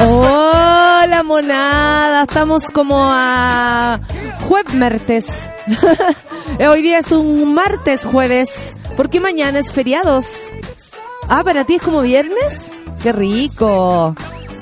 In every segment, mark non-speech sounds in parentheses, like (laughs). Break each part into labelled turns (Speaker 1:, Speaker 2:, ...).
Speaker 1: Hola monada, estamos como a jueves (laughs) Hoy día es un martes jueves, porque mañana es feriados. Ah, para ti es como viernes. Qué rico.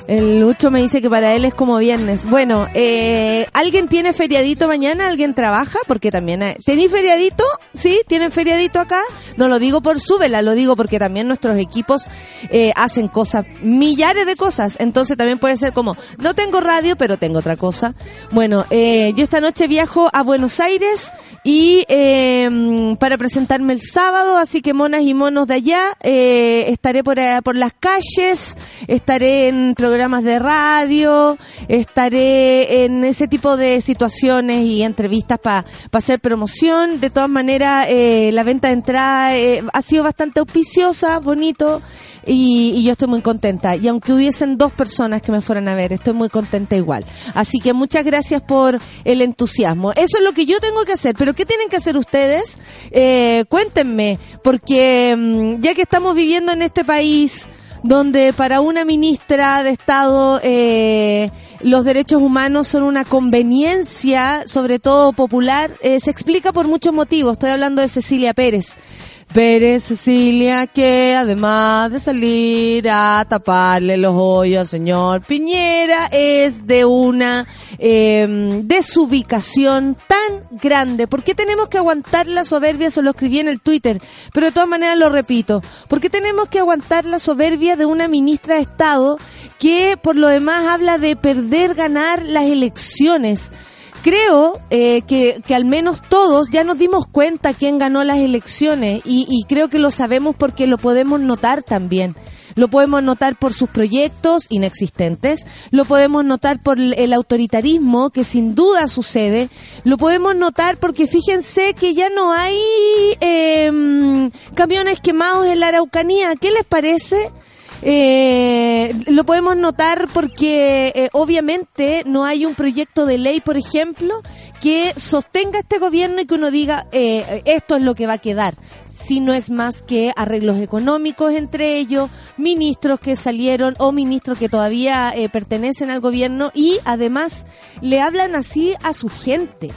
Speaker 1: El Lucho me dice que para él es como viernes. Bueno, eh, ¿alguien tiene feriadito mañana? ¿Alguien trabaja? Porque también... Hay... ¿Tenéis feriadito? ¿Sí? ¿Tienen feriadito acá? No lo digo por súbela, lo digo porque también nuestros equipos eh, hacen cosas, millares de cosas. Entonces también puede ser como, no tengo radio, pero tengo otra cosa. Bueno, eh, yo esta noche viajo a Buenos Aires y eh, para presentarme el sábado, así que monas y monos de allá, eh, estaré por, por las calles, estaré en programas programas de radio, estaré en ese tipo de situaciones y entrevistas para hacer promoción. De todas maneras, eh, la venta de entrada eh, ha sido bastante auspiciosa, bonito. Y, y, yo estoy muy contenta. Y aunque hubiesen dos personas que me fueran a ver, estoy muy contenta igual. Así que muchas gracias por el entusiasmo. Eso es lo que yo tengo que hacer. Pero ¿qué tienen que hacer ustedes? Eh, cuéntenme, porque mm, ya que estamos viviendo en este país donde para una ministra de Estado eh, los derechos humanos son una conveniencia, sobre todo popular, eh, se explica por muchos motivos. Estoy hablando de Cecilia Pérez. Pérez Cecilia, que además de salir a taparle los hoyos al señor Piñera, es de una eh, desubicación tan grande. ¿Por qué tenemos que aguantar la soberbia? Eso lo escribí en el Twitter, pero de todas maneras lo repito. ¿Por qué tenemos que aguantar la soberbia de una ministra de Estado que por lo demás habla de perder, ganar las elecciones? Creo eh, que, que, al menos todos ya nos dimos cuenta quién ganó las elecciones y, creo que lo sabemos porque lo podemos notar también. Lo podemos notar por sus proyectos inexistentes, lo podemos notar por el autoritarismo que sin duda sucede, lo podemos notar porque fíjense que ya no hay eh, camiones quemados en la Araucanía. ¿Qué les parece? Eh, lo podemos notar porque eh, obviamente no hay un proyecto de ley, por ejemplo, que sostenga este gobierno y que uno diga eh, esto es lo que va a quedar, si no es más que arreglos económicos entre ellos, ministros que salieron o ministros que todavía eh, pertenecen al gobierno y además le hablan así a su gente.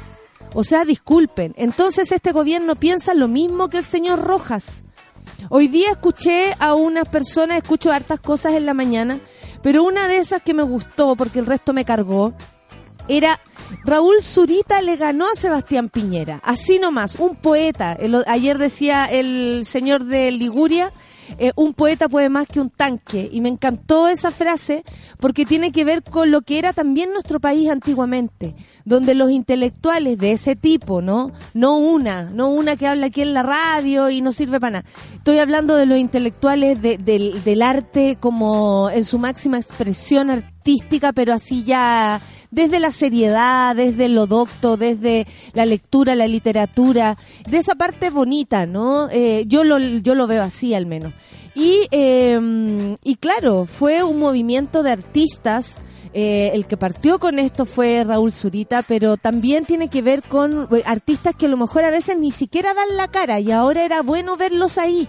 Speaker 1: O sea, disculpen, entonces este gobierno piensa lo mismo que el señor Rojas. Hoy día escuché a unas personas, escucho hartas cosas en la mañana, pero una de esas que me gustó porque el resto me cargó era Raúl Zurita le ganó a Sebastián Piñera. Así nomás, un poeta. Ayer decía el señor de Liguria, eh, un poeta puede más que un tanque. Y me encantó esa frase porque tiene que ver con lo que era también nuestro país antiguamente, donde los intelectuales de ese tipo, ¿no? No una, no una que habla aquí en la radio y no sirve para nada. Estoy hablando de los intelectuales de, del, del arte como en su máxima expresión artística, pero así ya desde la seriedad, desde lo docto, desde la lectura, la literatura, de esa parte bonita, ¿no? Eh, yo, lo, yo lo veo así al menos. Y, eh, y claro, fue un movimiento de artistas. Eh, el que partió con esto fue Raúl Zurita, pero también tiene que ver con eh, artistas que a lo mejor a veces ni siquiera dan la cara y ahora era bueno verlos ahí.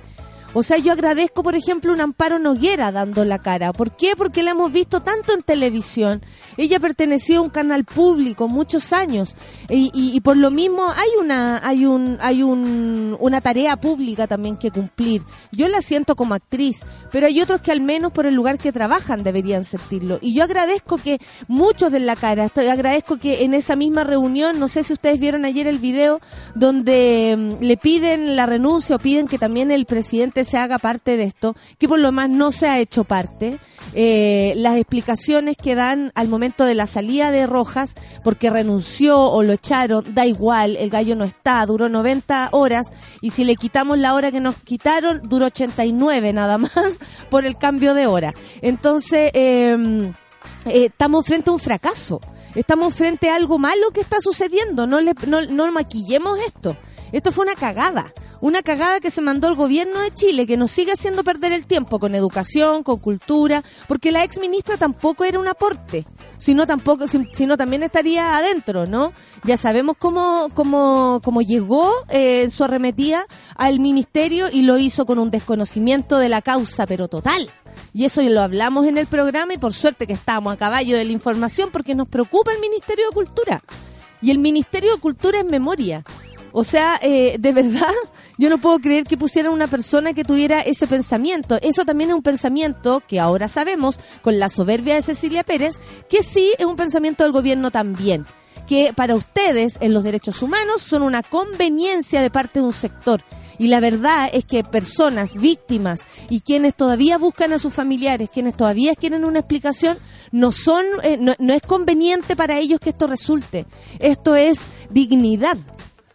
Speaker 1: O sea, yo agradezco, por ejemplo, un Amparo Noguera dando la cara. ¿Por qué? Porque la hemos visto tanto en televisión. Ella perteneció a un canal público muchos años y, por lo mismo hay una hay un hay un, una tarea pública también que cumplir. Yo la siento como actriz, pero hay otros que al menos por el lugar que trabajan deberían sentirlo. Y yo agradezco que muchos den la cara. Agradezco que en esa misma reunión, no sé si ustedes vieron ayer el video donde mm, le piden la renuncia o piden que también el presidente se haga parte de esto, que por lo demás no se ha hecho parte. Eh, las explicaciones que dan al momento de la salida de Rojas, porque renunció o lo echaron, da igual, el gallo no está, duró 90 horas y si le quitamos la hora que nos quitaron, duró 89 nada más (laughs) por el cambio de hora. Entonces, em, eh, estamos frente a un fracaso. Estamos frente a algo malo que está sucediendo. No, le, no, no maquillemos esto. Esto fue una cagada. Una cagada que se mandó el gobierno de Chile, que nos sigue haciendo perder el tiempo con educación, con cultura, porque la ex ministra tampoco era un aporte, sino tampoco, sino también estaría adentro, ¿no? Ya sabemos cómo, cómo, cómo llegó eh, su arremetida al ministerio y lo hizo con un desconocimiento de la causa, pero total. Y eso lo hablamos en el programa y por suerte que estamos a caballo de la información porque nos preocupa el Ministerio de Cultura. Y el Ministerio de Cultura es memoria. O sea, eh, de verdad, yo no puedo creer que pusieran una persona que tuviera ese pensamiento. Eso también es un pensamiento que ahora sabemos, con la soberbia de Cecilia Pérez, que sí es un pensamiento del gobierno también. Que para ustedes, en los derechos humanos, son una conveniencia de parte de un sector. Y la verdad es que personas, víctimas y quienes todavía buscan a sus familiares, quienes todavía quieren una explicación, no son, eh, no es conveniente para ellos que esto resulte. Esto es dignidad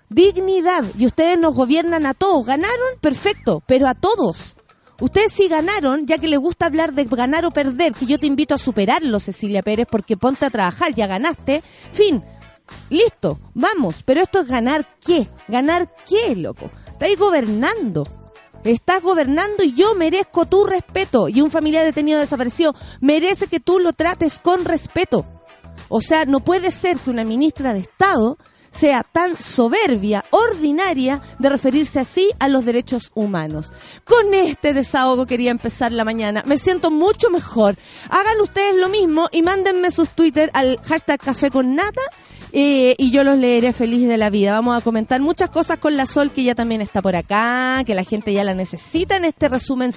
Speaker 1: dignidad. Y ustedes nos gobiernan a todos. ¿Ganaron? Perfecto, pero a todos. Ustedes sí ganaron, ya que les gusta hablar de ganar o perder, que yo te invito a superarlo, Cecilia Pérez, porque ponte a trabajar, ya ganaste. Fin, listo, vamos. Pero esto es ganar qué? ¿Ganar qué, loco? Estáis gobernando. Estás gobernando y yo merezco tu respeto. Y un familiar detenido desapareció merece que tú lo trates con respeto. O sea, no puede ser que una ministra de Estado sea tan soberbia, ordinaria, de referirse así a los derechos humanos. Con este desahogo quería empezar la mañana. Me siento mucho mejor. Hagan ustedes lo mismo y mándenme sus Twitter al hashtag café con nata eh, y yo los leeré feliz de la vida. Vamos a comentar muchas cosas con la Sol, que ya también está por acá, que la gente ya la necesita en este resumen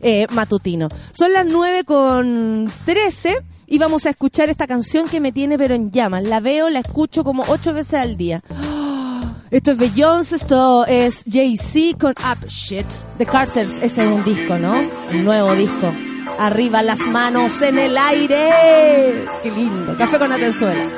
Speaker 1: eh, matutino. Son las 9 con 13 y vamos a escuchar esta canción que me tiene pero en llamas. La veo, la escucho como ocho veces al día. (gasps) Esto es Beyoncé, esto es Jay-Z con Up Shit. The Carters, ese es un disco, ¿no? Un nuevo disco. Arriba las manos en el aire. Qué lindo. Café con Atenzuela.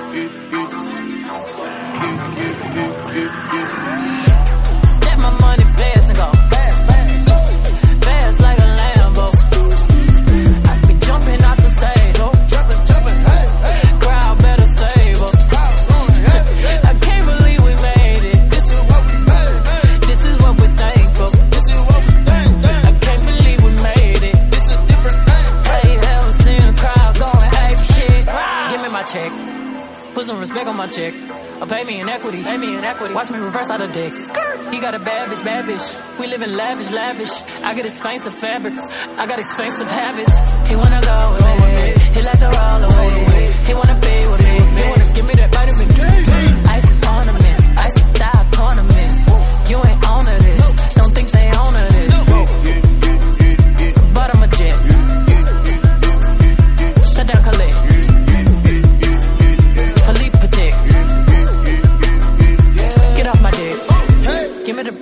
Speaker 2: Respect on my check. Or pay me in equity. Pay me in equity. Watch me reverse out of dicks. He got a bad bitch, bad bitch. We live in lavish, lavish. I get expensive fabrics. I got expensive habits. He wanna go with me. He like to roll away. He wanna be with me. He wanna give me that vitamin D.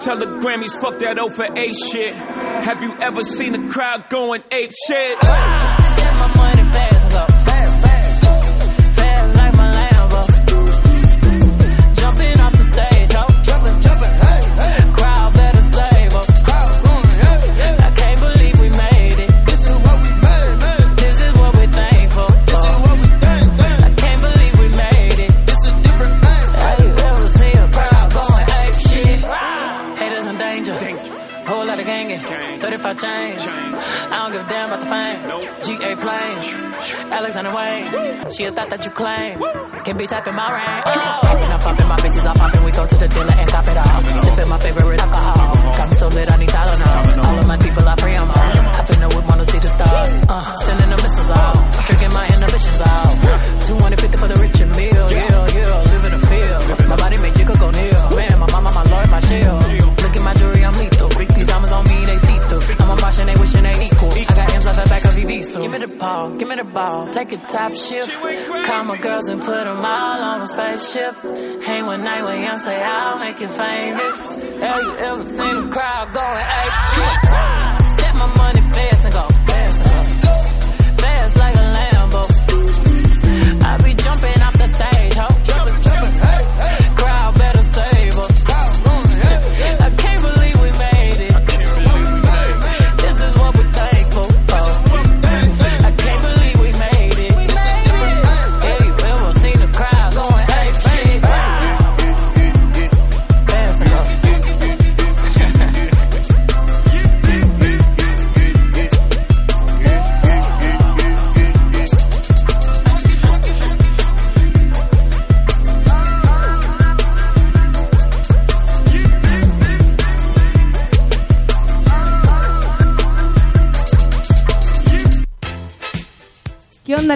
Speaker 3: Tell the Grammys, fuck that over A shit. Have you ever seen a crowd going ape shit?
Speaker 2: Step my money fast, Alexander Wayne. She a thought that you claim. Can be tapping my ring. Oh. I'm popping my bitches, I'm popping. We go to the dealer and cop it all. Sipping my favorite alcohol. Got me so lit, I need Tylenol. All of my people, I free 'em all. Take a top shift. Call my girls and put them all on a spaceship. Hang one night with young, say I'll make you famous. Have you ever seen a crowd going ape shit? Step my money fast and go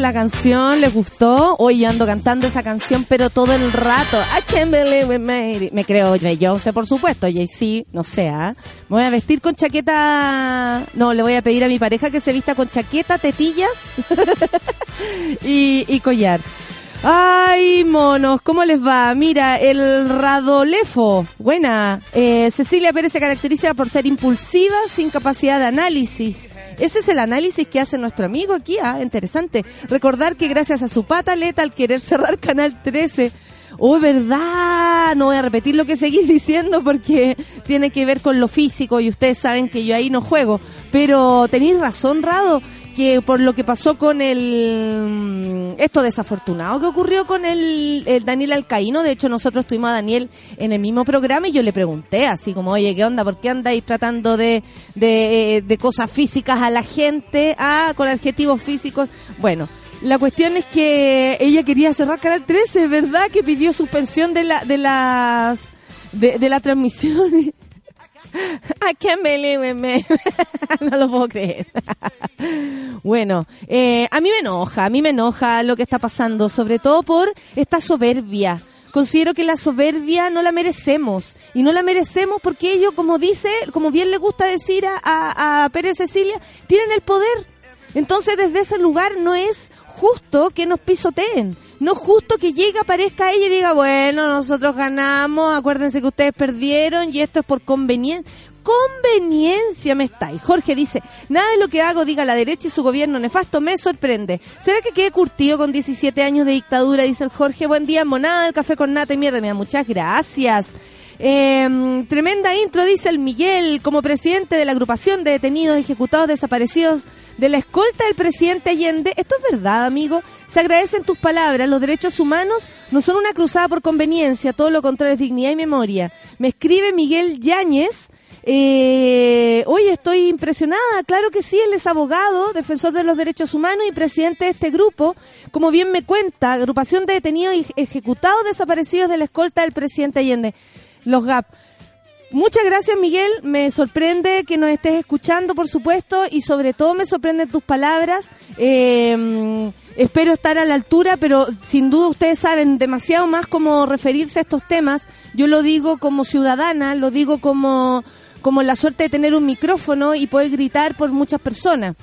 Speaker 1: la canción? ¿Les gustó? Hoy yo ando cantando esa canción, pero todo el rato. I can't believe we made it. Me creo Beyoncé, por supuesto. Jay-Z, no sé, ¿ah? Me voy a vestir con chaqueta... No, le voy a pedir a mi pareja que se vista con chaqueta, tetillas (laughs) y, y collar. Ay, monos, ¿cómo les va? Mira, el Radolefo, buena. Eh, Cecilia Pérez se caracteriza por ser impulsiva, sin capacidad de análisis. Ese es el análisis que hace nuestro amigo aquí, ah, interesante. Recordar que gracias a su pataleta al querer cerrar Canal 13, Oh, verdad, no voy a repetir lo que seguís (laughs) diciendo porque tiene que ver con lo físico y ustedes saben que yo ahí no juego. Pero tenéis razón, Rado, que por lo que pasó con el esto desafortunado que ocurrió con el, el Daniel Alcaíno, de hecho nosotros tuvimos a Daniel en el mismo programa y yo le pregunté así como, oye, ¿qué onda? ¿Por qué andáis tratando de, de, de cosas físicas a la gente? Ah, con adjetivos físicos. Bueno, la cuestión es que ella quería cerrar Canal 13, ¿verdad? Que pidió suspensión de la de las de, de las transmisiones. (laughs) I can't believe it, man. (laughs) no lo puedo creer. (laughs) bueno, eh, a mí me enoja, a mí me enoja lo que está pasando, sobre todo por esta soberbia. Considero que la soberbia no la merecemos. Y no la merecemos porque ellos, como dice, como bien le gusta decir a, a, a Pérez Cecilia, tienen el poder. Entonces, desde ese lugar no es justo que nos pisoteen. No justo que llegue, aparezca ella y diga, bueno, nosotros ganamos, acuérdense que ustedes perdieron y esto es por conveniencia. Conveniencia me estáis. Jorge dice, nada de lo que hago diga la derecha y su gobierno nefasto me sorprende. ¿Será que quedé curtido con 17 años de dictadura? Dice el Jorge. Buen día, monada, el café con nata y mierda. Mira, muchas gracias. Eh, tremenda intro, dice el Miguel, como presidente de la agrupación de detenidos ejecutados desaparecidos de la escolta del presidente Allende. Esto es verdad, amigo. Se agradecen tus palabras. Los derechos humanos no son una cruzada por conveniencia, todo lo contrario es dignidad y memoria. Me escribe Miguel Yáñez. Eh, hoy estoy impresionada, claro que sí, él es abogado, defensor de los derechos humanos y presidente de este grupo, como bien me cuenta, agrupación de detenidos ejecutados desaparecidos de la escolta del presidente Allende, los GAP. Muchas gracias, Miguel. Me sorprende que nos estés escuchando, por supuesto, y sobre todo me sorprenden tus palabras. Eh, espero estar a la altura, pero sin duda ustedes saben demasiado más cómo referirse a estos temas. Yo lo digo como ciudadana, lo digo como, como la suerte de tener un micrófono y poder gritar por muchas personas.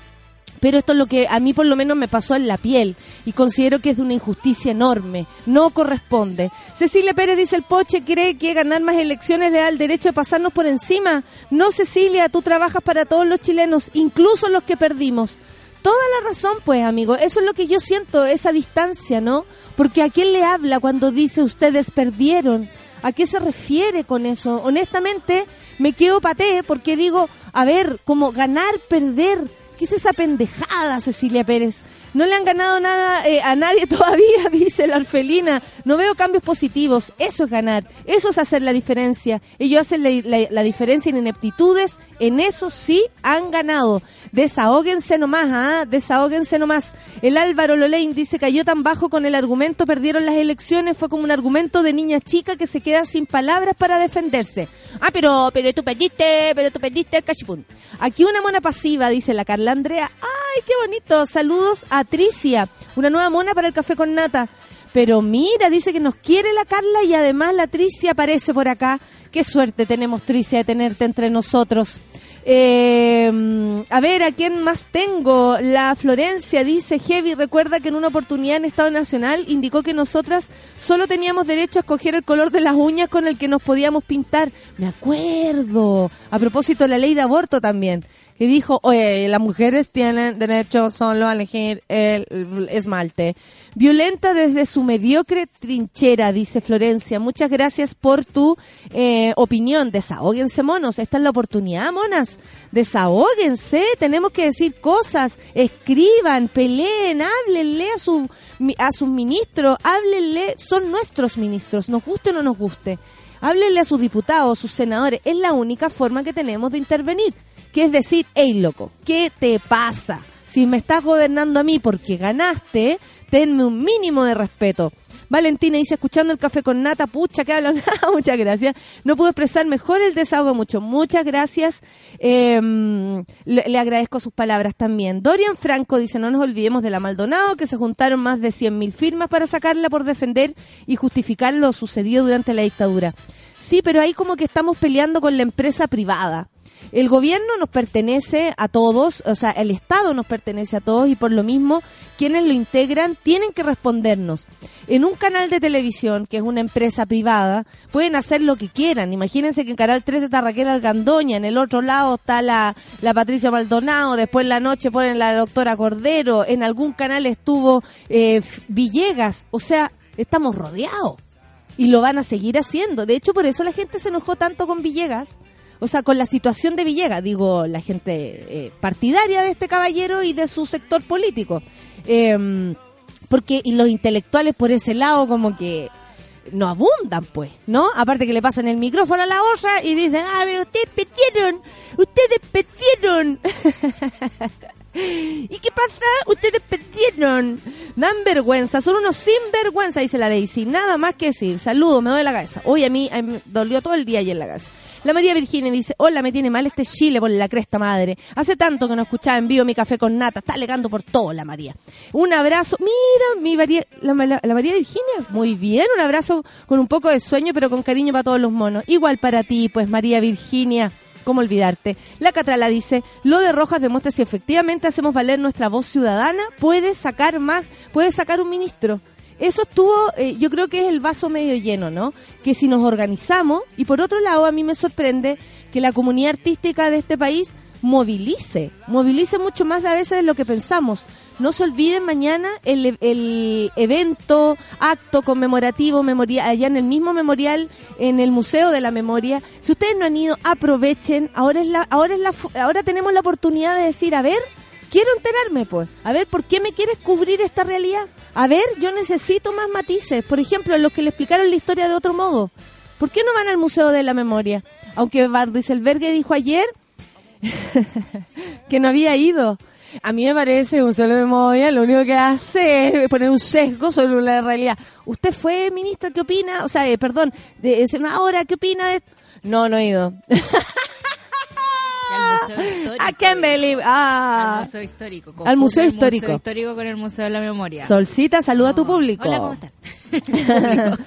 Speaker 1: Pero esto es lo que a mí por lo menos me pasó en la piel y considero que es de una injusticia enorme. No corresponde. Cecilia Pérez dice el Poche cree que ganar más elecciones le da el derecho de pasarnos por encima. No, Cecilia, tú trabajas para todos los chilenos, incluso los que perdimos. Toda la razón, pues, amigo. Eso es lo que yo siento, esa distancia, ¿no? Porque a quién le habla cuando dice ustedes perdieron. ¿A qué se refiere con eso? Honestamente, me quedo paté porque digo, a ver, como ganar, perder ¿Qué es esa pendejada, Cecilia Pérez? No le han ganado nada eh, a nadie (laughs) todavía, dice la orfelina. No veo cambios positivos. Eso es ganar. Eso es hacer la diferencia. Ellos hacen la, diferencia en ineptitudes. En eso sí han ganado. Desahóguense nomás, ¿ah? Desahóguense nomás. El Álvaro Lolein dice, cayó tan bajo con el argumento, perdieron las elecciones. Fue como un argumento de niña chica que se queda sin palabras para defenderse. Ah, pero, pero tú perdiste, pero tú perdiste el cachipún. Aquí una mona pasiva, dice la Carla Andrea. ¡Ay, qué bonito! Saludos a Tricia, una nueva mona para el café con nata. Pero mira, dice que nos quiere la Carla y además la Tricia aparece por acá. Qué suerte tenemos, Tricia, de tenerte entre nosotros. Eh, a ver, ¿a quién más tengo? La Florencia dice, Heavy, recuerda que en una oportunidad en Estado Nacional indicó que nosotras solo teníamos derecho a escoger el color de las uñas con el que nos podíamos pintar. Me acuerdo. A propósito, la ley de aborto también y dijo, oye, las mujeres tienen derecho solo a elegir el, esmalte. Violenta desde su mediocre trinchera, dice Florencia. Muchas gracias por tu eh, opinión. Desahóguense, monos. Esta es la oportunidad, monas. Desahóguense. Tenemos que decir cosas. Escriban, peleen, háblenle a, su, a sus ministros. Háblenle. Son nuestros ministros, nos guste o no nos guste. Háblenle a sus diputados, sus senadores. Es la única forma que tenemos de intervenir que es decir, hey loco, ¿qué te pasa? Si me estás gobernando a mí porque ganaste, tenme un mínimo de respeto. Valentina dice, escuchando el café con nata, pucha, que hablan. (laughs) Muchas gracias. No puedo expresar mejor el desahogo mucho. Muchas gracias. Em, le, agradezco sus palabras también. Dorian Franco dice, no nos olvidemos de la Maldonado, que se juntaron más de 100.000 firmas para sacarla por defender y justificar lo sucedido durante la dictadura. Sí, pero ahí como que estamos peleando con la empresa privada. El gobierno nos pertenece a todos, o sea, el Estado nos pertenece a todos y por lo mismo quienes lo integran tienen que respondernos. En un canal de televisión, que es una empresa privada, pueden hacer lo que quieran. Imagínense que en Canal 13 está Raquel Algandoña, en el otro lado está la, la Patricia Maldonado, después en la noche ponen la doctora Cordero, en algún canal estuvo eh, Villegas, o sea, estamos rodeados. Y lo van a seguir haciendo. De hecho, por eso la gente se enojó tanto con Villegas, o sea, con la situación de Villegas, digo, la gente eh, partidaria de este caballero y de su sector político. Em, porque los intelectuales por ese lado como que no abundan, pues, ¿no? Aparte que le pasan el micrófono a la otra y dicen, ah, ustedes perdieron, ustedes perdieron. (laughs) ¿Y qué pasa? Ustedes perdieron. Dan vergüenza, son unos sinvergüenza, dice la Daisy. Nada más que decir. Saludo, me duele la cabeza. Hoy a mí, me dolió todo el día ahí en la casa. La María Virginia dice, hola, me tiene mal este chile por la cresta madre. Hace tanto que no escuchaba en vivo mi café con nata. Está alegando por todo la María. Un abrazo. Mira, mi María, la, María Virginia. Muy bien, un abrazo con un poco de sueño, pero con cariño para todos los monos. Igual para ti, pues María Virginia. ¿Cómo olvidarte? La Catrala dice, lo de Rojas demuestra si efectivamente hacemos valer nuestra voz ciudadana, puede sacar más, puede sacar un ministro. Eso estuvo, eh, yo creo que es el vaso medio lleno, ¿no? Que si nos organizamos, y por otro lado a mí me sorprende que la comunidad artística de este país movilice, movilice mucho más de a veces de lo que pensamos. No se olviden mañana el, el evento, acto conmemorativo, memorial, allá en el mismo memorial, en el Museo de la Memoria. Si ustedes no han ido, aprovechen. Ahora es la, ahora es la, ahora tenemos la oportunidad de decir, a ver, quiero enterarme, pues. A ver, ¿por qué me quieres cubrir esta realidad? A ver, yo necesito más matices. Por ejemplo, los que le explicaron la historia de otro modo. ¿Por qué no van al Museo de la Memoria? Aunque Bar dijo ayer (laughs) que no había ido. A mí me parece Museo de Memoria lo único que hace es poner un sesgo sobre la realidad. ¿Usted fue ministra? ¿Qué opina? O sea, eh, perdón, de, es una hora, ¿qué opina de No, no he ido. (laughs)
Speaker 4: Al museo histórico.
Speaker 1: I can't believe. Ah.
Speaker 4: Al museo histórico.
Speaker 1: Al museo
Speaker 4: el
Speaker 1: histórico.
Speaker 4: museo histórico con el museo de la memoria.
Speaker 1: Solcita, saluda a tu público.
Speaker 4: Hola, ¿cómo están? (laughs)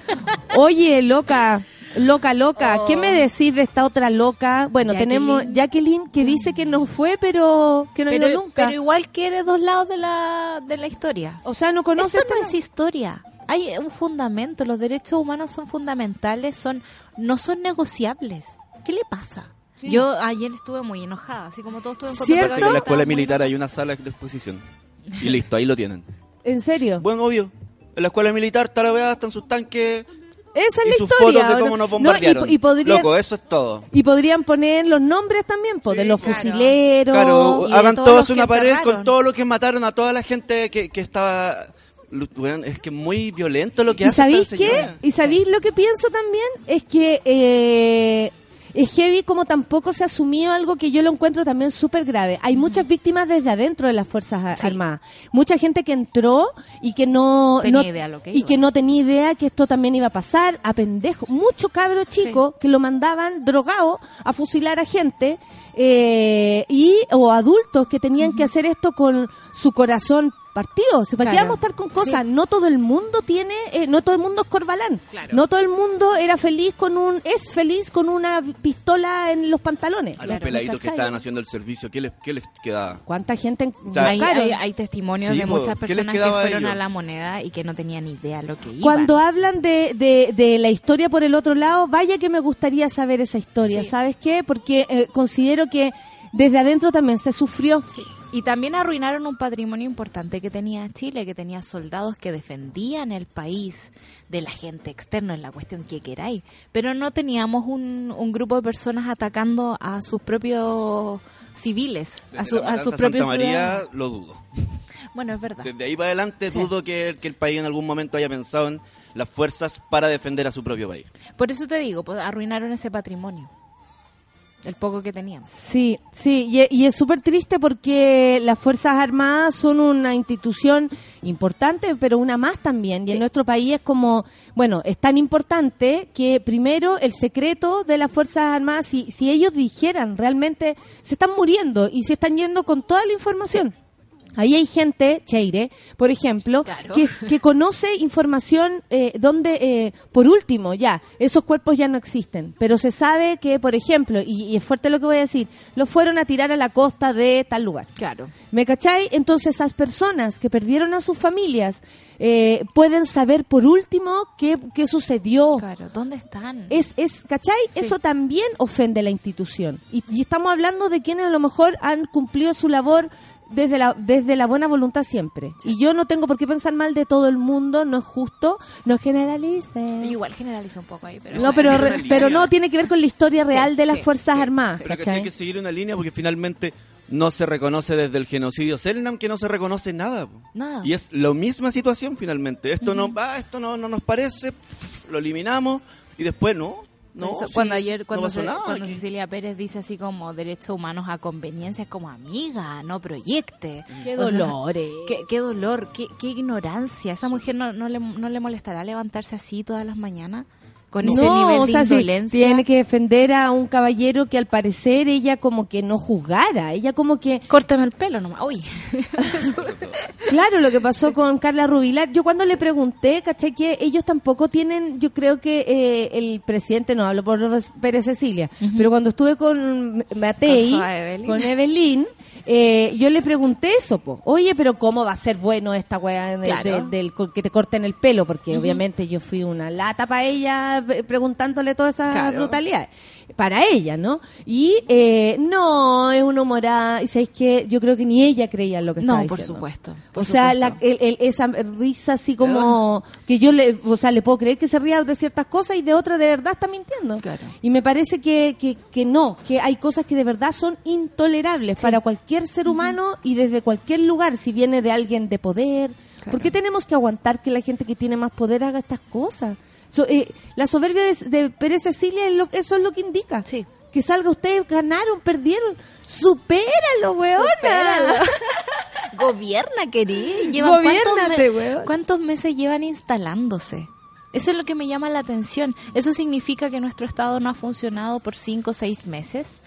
Speaker 1: Oye, loca, loca, loca, ¿qué me decís de esta otra loca? Bueno,
Speaker 4: Jacqueline.
Speaker 1: tenemos Jacqueline que dice que no fue, pero que no
Speaker 4: pero,
Speaker 1: nunca.
Speaker 4: pero igual quiere dos lados de la, de la historia.
Speaker 1: o sea, no conoce
Speaker 4: Eso no es historia. Hay un fundamento. Los derechos humanos son fundamentales, son no son negociables. ¿Qué le pasa? Yo ayer estuve muy enojada, así como todos estuve en contra
Speaker 1: ¿Cierto?
Speaker 4: porque
Speaker 5: En la escuela militar hay una sala de exposición. Y listo, ahí lo tienen.
Speaker 1: ¿En serio?
Speaker 5: Bueno, obvio. En la escuela militar está la weá, están sus tanques
Speaker 1: Esa es
Speaker 5: y
Speaker 1: la
Speaker 5: sus
Speaker 1: historia.
Speaker 5: fotos de
Speaker 1: ¿o
Speaker 5: cómo
Speaker 1: no?
Speaker 5: nos
Speaker 1: No, y-
Speaker 5: bombardearon.
Speaker 1: y, podrían,
Speaker 5: Loco, eso es todo.
Speaker 1: y podrían poner los nombres también, pues, de
Speaker 5: Sí,
Speaker 1: los
Speaker 4: claro.
Speaker 1: fusileros.
Speaker 5: Claro,
Speaker 4: y de
Speaker 5: hagan
Speaker 4: todos
Speaker 5: todos
Speaker 4: los que
Speaker 5: una pared con todo lo que mataron a toda la gente que, que estaba... Es que es muy violento lo que
Speaker 1: ¿Y
Speaker 5: hace
Speaker 1: sabéis qué? ¿Y sabéis lo que pienso también? Es que eh, es heavy como tampoco se ha asumido algo que yo lo encuentro también súper grave. Hay muchas víctimas desde adentro de las Fuerzas
Speaker 4: Sí.
Speaker 1: Armadas. Mucha gente que entró y que no...
Speaker 4: Tenía
Speaker 1: no-
Speaker 4: idea lo que
Speaker 1: Y
Speaker 4: iba.
Speaker 1: que no tenía idea que esto también iba a pasar a pendejo. Mucho cabro chico que lo mandaban drogado a fusilar a gente eh, y o adultos que tenían que hacer esto con su corazón partido. Si para qué vamos a estar con cosas, no todo el mundo tiene, eh, no todo el mundo es Corbalán. No todo el mundo era feliz con un, es feliz con una pistola en los pantalones.
Speaker 5: A los peladitos que estaban haciendo el servicio, ¿qué les, qué les quedaba?
Speaker 1: ¿Cuánta gente
Speaker 5: sea,
Speaker 4: hay, hay- hay testimonios
Speaker 5: Sí,
Speaker 4: de
Speaker 5: po,
Speaker 4: muchas
Speaker 5: ¿qué les
Speaker 4: personas que
Speaker 5: a
Speaker 4: fueron a la moneda y que no tenían idea lo que iban.
Speaker 1: Cuando hablan de, de, de la historia por el otro lado, vaya que me gustaría saber esa historia.
Speaker 4: Sí.
Speaker 1: ¿Sabes qué? Porque eh, considero que desde adentro también se sufrió.
Speaker 4: Y también arruinaron un patrimonio importante que tenía Chile, que tenía soldados que defendían el país de la gente externa, en la cuestión que queráis. Pero no teníamos un, un grupo de personas atacando a sus propios civiles, a, su- a sus propios
Speaker 5: Santa María
Speaker 4: ciudadanos.
Speaker 5: lo dudo.
Speaker 4: Bueno, es verdad.
Speaker 5: Desde ahí para adelante
Speaker 4: Sí.
Speaker 5: dudo que, que el país en algún momento haya pensado en las fuerzas para defender a su propio país.
Speaker 4: Por eso te digo, pues arruinaron ese patrimonio, el poco que teníamos.
Speaker 1: Sí, sí, y, y es súper triste porque las Fuerzas Armadas son una institución importante, pero una más también. Y en nuestro país es como, bueno, es tan importante que primero el secreto de las Fuerzas Armadas, si, si ellos dijeran realmente, se están muriendo y se están yendo con toda la información. Ahí hay gente, Cheire, por ejemplo,
Speaker 4: Claro.
Speaker 1: que, conoce información eh, donde, eh, por último, ya, esos cuerpos ya no existen, pero se sabe que, por ejemplo, y, y es fuerte lo que voy a decir, los fueron a tirar a la costa de tal lugar.
Speaker 4: Claro.
Speaker 1: ¿Me cachai? Entonces esas personas que perdieron a sus familias eh, pueden saber por último qué, qué sucedió.
Speaker 4: Claro, ¿dónde están?
Speaker 1: Es, es, ¿cachai?
Speaker 4: Sí.
Speaker 1: Eso también ofende a la institución. Y, y estamos hablando de quienes a lo mejor han cumplido su labor desde la, desde la buena voluntad siempre. Y yo no tengo por qué pensar mal de todo el mundo, no es justo, no generalices.
Speaker 4: Igual generalizo un poco ahí, pero...
Speaker 1: No, pero, re- pero no, tiene que ver con la historia real de las
Speaker 4: sí,
Speaker 1: Fuerzas
Speaker 4: sí,
Speaker 1: Armadas,
Speaker 5: Pero que hay que seguir una línea porque finalmente no se reconoce desde el genocidio Selnam que no se reconoce nada.
Speaker 4: Nada.
Speaker 5: Y es la misma situación finalmente. Esto no va, esto no, no nos parece, lo eliminamos y después no. No,
Speaker 4: Eso,
Speaker 5: sí,
Speaker 4: cuando ayer, cuando,
Speaker 5: pasó
Speaker 4: se-
Speaker 5: nada
Speaker 4: cuando. Cecilia Pérez dice así como derechos humanos a conveniencia, es como amiga, no proyecte.
Speaker 1: Qué
Speaker 4: sea,
Speaker 1: dolores.
Speaker 4: qué, qué dolor, qué, qué ignorancia. ¿Esa mujer no, no, le, no le molestará levantarse así todas las mañanas? Con ese
Speaker 1: no,
Speaker 4: nivel
Speaker 1: o
Speaker 4: de
Speaker 1: sea, sí,
Speaker 4: indolencia.
Speaker 1: tiene que defender a un caballero que al parecer ella como que no juzgara, ella como que
Speaker 4: Córtame el pelo nomás. Uy. (laughs)
Speaker 1: Claro, lo que pasó con Carla Rubilar. Yo cuando le pregunté, ¿cachai? Que ellos tampoco tienen, yo creo que eh, el presidente, no hablo por Pérez Cecilia, pero cuando estuve con Matei,
Speaker 4: Con Evelyn.
Speaker 1: Eh, yo le pregunté eso, po. oye, pero ¿cómo va a ser bueno esta weá de-
Speaker 4: Claro.
Speaker 1: de- del que te corten el pelo? Porque obviamente yo fui una lata para ella eh, preguntándole todas esas
Speaker 4: Claro.
Speaker 1: brutalidades. Para ella, ¿no? Y eh, no, es una humorada. Y sabéis que yo creo que ni ella creía en lo que estaba
Speaker 4: No, por
Speaker 1: diciendo.
Speaker 4: supuesto. por
Speaker 1: O sea,
Speaker 4: supuesto.
Speaker 1: la- el- el- esa risa así como que yo le, o sea, le puedo creer que se ría de ciertas cosas y de otras de verdad está mintiendo.
Speaker 4: Claro.
Speaker 1: Y me parece que, que, que no, que hay cosas que de verdad son intolerables para cualquier ser humano y desde cualquier lugar, si viene de alguien de poder. ¿Por qué tenemos que aguantar que la gente que tiene más poder haga estas cosas? So- eh, la soberbia de, de Pérez Cecilia, es lo- eso es lo que indica.
Speaker 4: Sí.
Speaker 1: Que salga usted, ganaron, perdieron. Supéralo, weona. (laughs)
Speaker 4: Gobierna, querido. Llevan cuántos, me-
Speaker 1: weón.
Speaker 4: ¿Cuántos meses llevan instalándose? Eso es lo que me llama la atención. ¿Eso significa que nuestro Estado no ha funcionado por cinco o seis meses?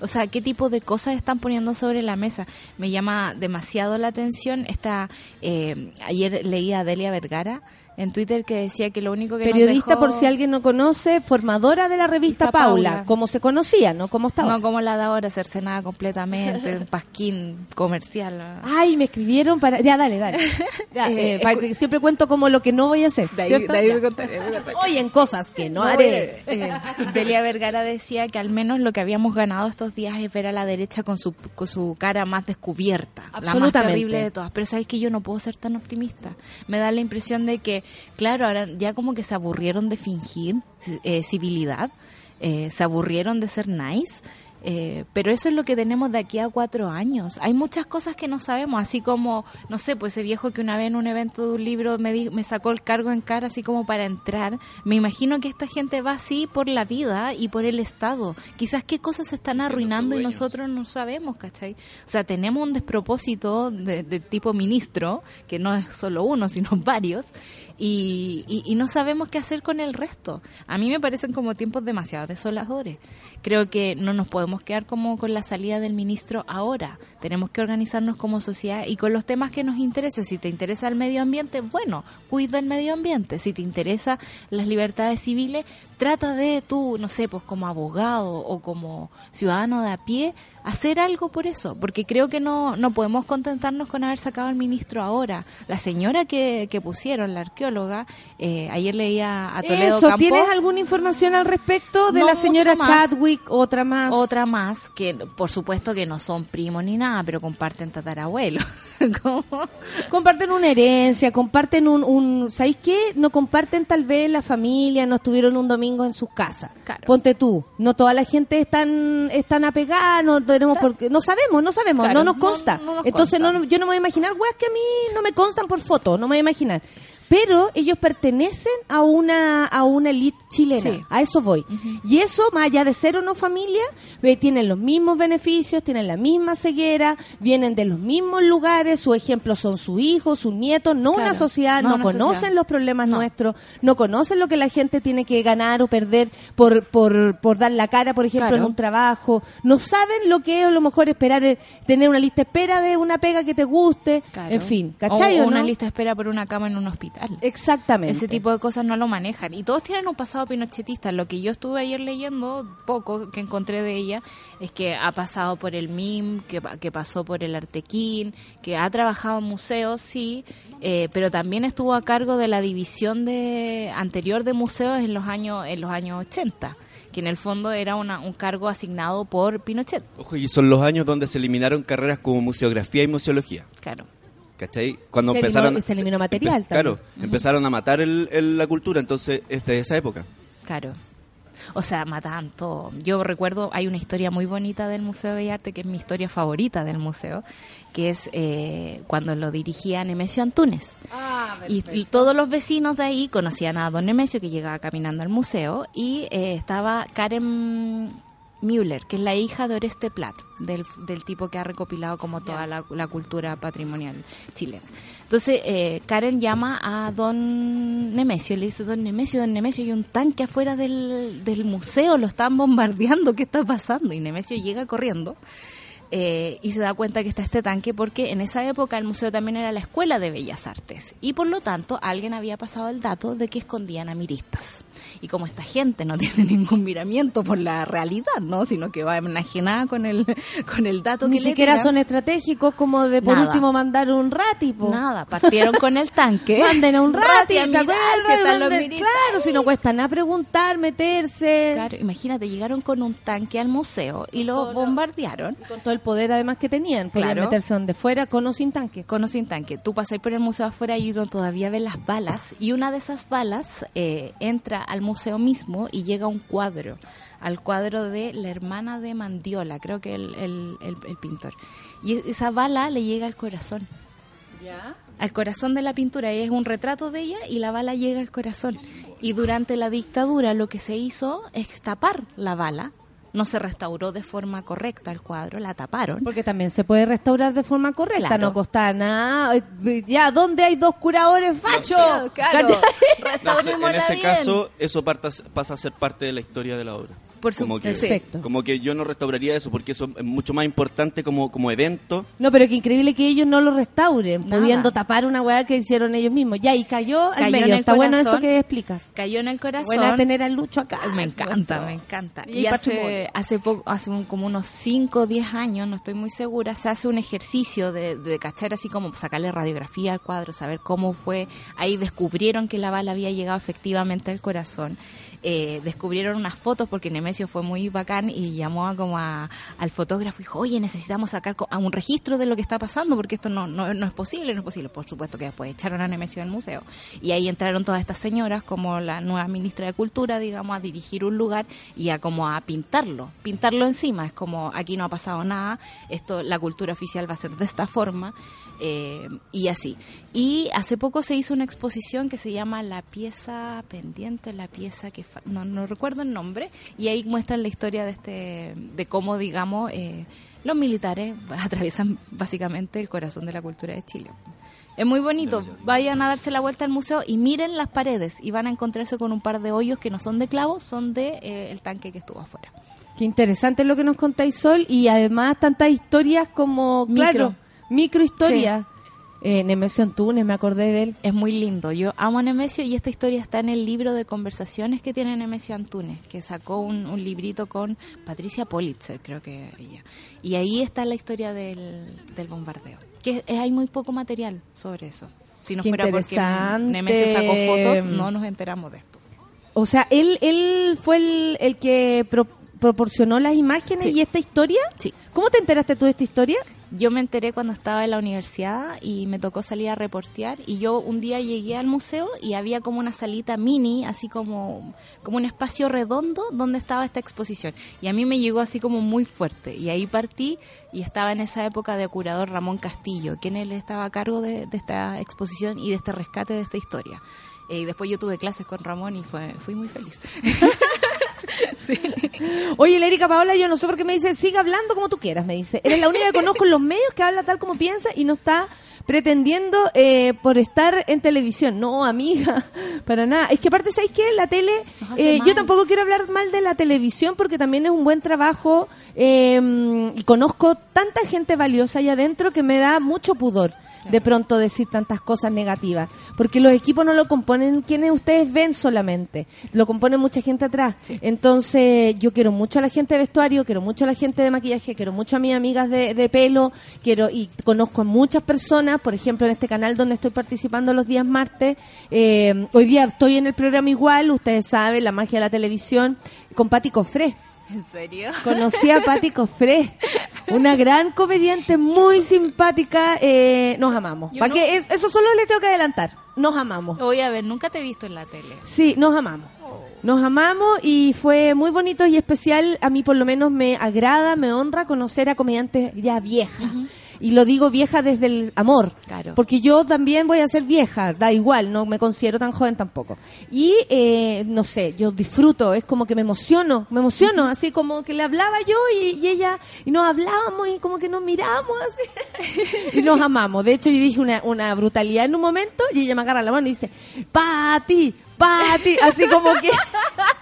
Speaker 4: O sea, ¿qué tipo de cosas están poniendo sobre la mesa? Me llama demasiado la atención. Esta, eh, ayer leí a Delia Vergara en Twitter que decía que lo único que nos
Speaker 1: Periodista,
Speaker 4: dejó-
Speaker 1: por si alguien no conoce, formadora de la revista Paula,
Speaker 4: Paula.
Speaker 1: como se conocía, ¿no? Como estaba.
Speaker 4: No como la de ahora, cercenada completamente, un pasquín comercial.
Speaker 1: Ay, me escribieron para... Ya, dale, dale. (laughs) Ya,
Speaker 4: Eh,
Speaker 1: eh, para que siempre cuento como lo que no voy a hacer.
Speaker 4: De ahí-
Speaker 1: ¿cierto?
Speaker 4: de ahí
Speaker 1: Ya.
Speaker 4: me contaré, me contaré.
Speaker 1: Oye, en cosas que no,
Speaker 4: No,
Speaker 1: haré.
Speaker 4: eh, eh, Delia Vergara decía que al menos lo que habíamos ganado estos días es ver a la derecha con su, con su cara más descubierta, la más terrible de todas. Pero sabes que yo no puedo ser tan optimista. Me da la impresión de que, claro, ahora ya como que se aburrieron de fingir eh, civilidad, eh, se aburrieron de ser nice. eh, pero eso es lo que tenemos de aquí a cuatro años. Hay muchas cosas que no sabemos, así como, no sé, pues ese viejo que una vez en un evento de un libro me, di- me sacó el cargo en cara así como para entrar. Me imagino que esta gente va así por la vida y por el Estado. Quizás qué cosas se están arruinando y nosotros no sabemos, ¿cachai? O sea, tenemos un despropósito de, de tipo ministro, que no es solo uno, sino (laughs) varios, y, y- y no sabemos qué hacer con el resto. A mí me parecen como tiempos demasiado desoladores. Creo que no nos podemos quedar como con la salida del ministro ahora. Tenemos que organizarnos como sociedad y con los temas que nos interesen. Si te interesa el medio ambiente, bueno, cuida el medio ambiente. Si te interesa las libertades civiles, trata de tú, no sé, pues como abogado o como ciudadano de a pie, hacer algo por eso, porque creo que no, no podemos contentarnos con haber sacado al ministro ahora. La señora que, que pusieron, la arqueóloga, eh, ayer leía a Toledo
Speaker 1: Eso,
Speaker 4: Campo,
Speaker 1: ¿tienes alguna información al respecto de
Speaker 4: No
Speaker 1: la señora
Speaker 4: más.
Speaker 1: Chadwick? Otra más.
Speaker 4: otra más, que por supuesto que no son primos ni nada, pero comparten tatarabuelo. (laughs) Como-
Speaker 1: Comparten una herencia, comparten un, un... ¿Sabéis qué? No comparten tal vez la familia, no estuvieron un domingo en sus casas.
Speaker 4: Claro.
Speaker 1: Ponte tú, no toda la gente es tan, es tan apegada, no tenemos por qué- no sabemos, no sabemos,
Speaker 4: Claro,
Speaker 1: no nos
Speaker 4: no-
Speaker 1: consta.
Speaker 4: no nos
Speaker 1: Entonces
Speaker 4: consta.
Speaker 1: no, yo no me voy a imaginar, weas que a mí no me constan por foto, no me voy a imaginar. Pero ellos pertenecen a una a una elite chilena,
Speaker 4: Sí.
Speaker 1: a eso voy. Y eso, más allá de ser o no familia, ve, tienen los mismos beneficios, tienen la misma ceguera, vienen de los mismos lugares, sus ejemplos son sus hijos, sus nietos, no
Speaker 4: Claro,
Speaker 1: una sociedad,
Speaker 4: no
Speaker 1: no,
Speaker 4: una
Speaker 1: conocen
Speaker 4: sociedad.
Speaker 1: los problemas
Speaker 4: No.
Speaker 1: nuestros, no conocen lo que la gente tiene que ganar o perder por, por, por dar la cara, por ejemplo,
Speaker 4: Claro.
Speaker 1: en un trabajo, no saben lo que es a lo mejor esperar, eh, tener una lista de espera de una pega que te guste,
Speaker 4: Claro.
Speaker 1: en fin, ¿cachai
Speaker 4: O,
Speaker 1: o
Speaker 4: una
Speaker 1: no?
Speaker 4: lista de espera por una cama en un hospital.
Speaker 1: Exactamente.
Speaker 4: Ese tipo de cosas no lo manejan. Y todos tienen un pasado pinochetista. Lo que yo estuve ayer leyendo, poco que encontré de ella, es que ha pasado por el MIM, que, pa- que pasó por el Artequín, que ha trabajado en museos, sí, eh, pero también estuvo a cargo de la división de anterior de museos en los años, en los años 80 que en el fondo era una- un cargo asignado por Pinochet.
Speaker 5: Ojo, y son los años donde se eliminaron carreras como museografía y museología.
Speaker 4: Claro.
Speaker 5: ¿Cachai? Cuando
Speaker 1: Se
Speaker 5: empezaron.
Speaker 1: eliminó- se eliminó material
Speaker 5: empe- Claro, empezaron a matar el- el- la cultura, entonces es de esa época.
Speaker 4: Claro. O sea, matan todo. Yo recuerdo, hay una historia muy bonita del Museo de Arte, que es mi historia favorita del museo, que es eh, cuando lo dirigía Nemesio Antunes. y, y todos los vecinos de ahí conocían a don Nemesio, que llegaba caminando al museo, y eh, estaba Karen Müller, que es la hija de Oreste Plat, del, del tipo que ha recopilado como toda la, la cultura patrimonial chilena. Entonces, eh, Karen llama a don Nemesio y le dice, don Nemesio, don Nemesio, hay un tanque afuera del, del museo, lo están bombardeando, ¿qué está pasando? Y Nemesio llega corriendo eh, y se da cuenta que está este tanque porque en esa época el museo también era la escuela de bellas artes y por lo tanto alguien había pasado el dato de que escondían a miristas. Y como esta gente no (laughs) tiene ningún miramiento por la realidad, ¿no? Sino que va enajenada con el, (laughs) con el dato
Speaker 1: Ni
Speaker 4: que le
Speaker 1: siquiera son estratégicos como de por
Speaker 4: Nada.
Speaker 1: último mandar un rati, po.
Speaker 4: Nada, partieron con el tanque. (laughs)
Speaker 1: Manden a un rati,
Speaker 4: a
Speaker 1: ¿te
Speaker 4: mirar
Speaker 1: acuerdas
Speaker 4: si están los
Speaker 1: Claro, si no cuesta nada preguntar, meterse.
Speaker 4: Claro, imagínate, llegaron con un tanque al museo y lo bombardearon.
Speaker 1: Con todo el poder además que tenían. Podían
Speaker 4: Claro.
Speaker 1: meterse donde fuera con o sin tanque.
Speaker 4: Con o sin tanque. Tú pasas por el museo afuera y uno todavía ve las balas y una de esas balas eh, entra al museo mismo y llega a un cuadro, al cuadro de la hermana de Mandiola, creo que el, el, el- el pintor. Y e- esa bala le llega al corazón. Al corazón de la pintura, y es un retrato de ella y la bala llega al corazón. Y durante la dictadura lo que se hizo es tapar la bala. No se restauró de forma correcta el cuadro, la taparon.
Speaker 1: Porque también se puede restaurar de forma correcta,
Speaker 4: Claro.
Speaker 1: no costa nada. Ya, ¿dónde hay dos curadores fachos?
Speaker 4: Claro,
Speaker 5: No en ese
Speaker 4: bien.
Speaker 5: caso, eso parta- pasa a ser parte de la historia de la obra.
Speaker 4: Por su-
Speaker 5: como que.
Speaker 1: Perfecto.
Speaker 5: como que yo no restauraría eso porque eso es mucho más importante como, como evento.
Speaker 1: No, pero qué increíble que ellos no lo restauren,
Speaker 4: Nada.
Speaker 1: pudiendo tapar una weá que hicieron ellos mismos. Ya, y cayó, al
Speaker 4: Cayó en
Speaker 1: medio.
Speaker 4: el
Speaker 1: Está bueno eso que explicas.
Speaker 4: Cayó en el corazón.
Speaker 1: Buena tener al Lucho acá.
Speaker 4: Me encanta, me encanta.
Speaker 1: Y
Speaker 4: hace, hace poco, hace un- como unos 5 o 10 años, no estoy muy segura, se hace un ejercicio de, de cachar así como sacarle radiografía al cuadro, saber cómo fue. Ahí descubrieron que la bala había llegado efectivamente al corazón. Eh, descubrieron unas fotos porque Nemesio fue muy bacán y llamó a como a- al fotógrafo y dijo, oye, necesitamos sacar a un registro de lo que está pasando porque esto no, no, no es posible, no es posible. Por supuesto que después echaron a Nemesio del museo. Y ahí entraron todas estas señoras como la nueva ministra de Cultura, digamos, a dirigir un lugar y a como a pintarlo, pintarlo encima. Es como, aquí no ha pasado nada, esto, la cultura oficial va a ser de esta forma. eh, y así. Y hace poco se hizo una exposición que se llama La pieza pendiente, la pieza que no, no recuerdo el nombre, y ahí muestran la historia de este, de cómo digamos eh, los militares atraviesan básicamente el corazón de la cultura de Chile. Es muy bonito. Vayan a darse la vuelta al museo y miren las paredes y van a encontrarse con un par de hoyos que no son de clavos, son de eh, el tanque que estuvo afuera.
Speaker 1: Qué interesante lo que nos contáis, Sol, y además tantas historias como,
Speaker 4: Micro.
Speaker 1: claro, micro historias. Eh, Nemesio Antunes, me acordé de él.
Speaker 4: Es muy lindo. Yo amo a Nemesio y esta historia está en el libro de conversaciones que tiene Nemesio Antunes, que sacó un, un librito con Patricia Politzer, creo que ella. Y ahí está la historia del, del bombardeo. Que es- hay muy poco material sobre eso. Si no
Speaker 1: Qué
Speaker 4: fuera porque. Nemesio sacó fotos, no nos enteramos de esto.
Speaker 1: O sea, él, él fue el, el que pro- proporcionó las imágenes
Speaker 4: Sí.
Speaker 1: y esta historia.
Speaker 4: Sí.
Speaker 1: ¿Cómo te enteraste tú de esta historia?
Speaker 4: Yo me enteré cuando estaba en la universidad y me tocó salir a reportear y yo un día llegué al museo y había como una salita mini, así como, como un espacio redondo donde estaba esta exposición. Y a mí me llegó así como muy fuerte y ahí partí y estaba en esa época de curador Ramón Castillo, quien él estaba a cargo de, de esta exposición y de este rescate de esta historia. Eh, Y después yo tuve clases con Ramón y fue, fui muy feliz. (laughs) (laughs)
Speaker 1: Oye, la Erika Paola, yo no sé por qué me dice, siga hablando como tú quieras, me dice. Eres la única que conozco en los medios que habla tal como piensa y no está pretendiendo eh, por estar en televisión. No, amiga, (laughs) para nada. Es que aparte, ¿sabéis qué? La tele, eh, yo tampoco quiero hablar mal de la televisión porque también es un buen trabajo eh, y conozco tanta gente valiosa ahí adentro que me da mucho pudor de pronto decir tantas cosas negativas. Porque los equipos no lo componen quienes ustedes ven solamente, lo compone mucha gente atrás. Entonces, yo quiero mucho a la gente de vestuario, quiero mucho a la gente de maquillaje, quiero mucho a mis amigas de, de pelo, quiero y conozco a muchas personas, por ejemplo, en este canal donde estoy participando los días martes. eh, hoy día estoy en el programa igual, ustedes saben, la magia de la televisión, con Pati Cofré. (laughs)
Speaker 4: ¿En serio?
Speaker 1: Conocí a Pati Cofré, una gran comediante muy simpática. eh, nos amamos. ¿Para
Speaker 4: no-
Speaker 1: qué? Es- Eso solo le tengo que adelantar. Nos amamos.
Speaker 4: Voy a ver, nunca te he visto en la tele.
Speaker 1: Sí, nos amamos. Nos amamos y fue muy bonito y especial. A mí por lo menos me agrada, me honra conocer a comediantes ya viejas. Y lo digo vieja desde el amor.
Speaker 4: Claro.
Speaker 1: Porque yo también voy a ser vieja, da igual, no me considero tan joven tampoco. Y eh, no sé, yo disfruto, es como que me emociono, me emociono, así como que le hablaba yo y, y ella, y nos hablábamos y como que nos miramos así. (laughs) y nos amamos. De hecho, yo dije una, una brutalidad en un momento y ella me agarra la mano y dice, Pati, Pati, así como que (laughs)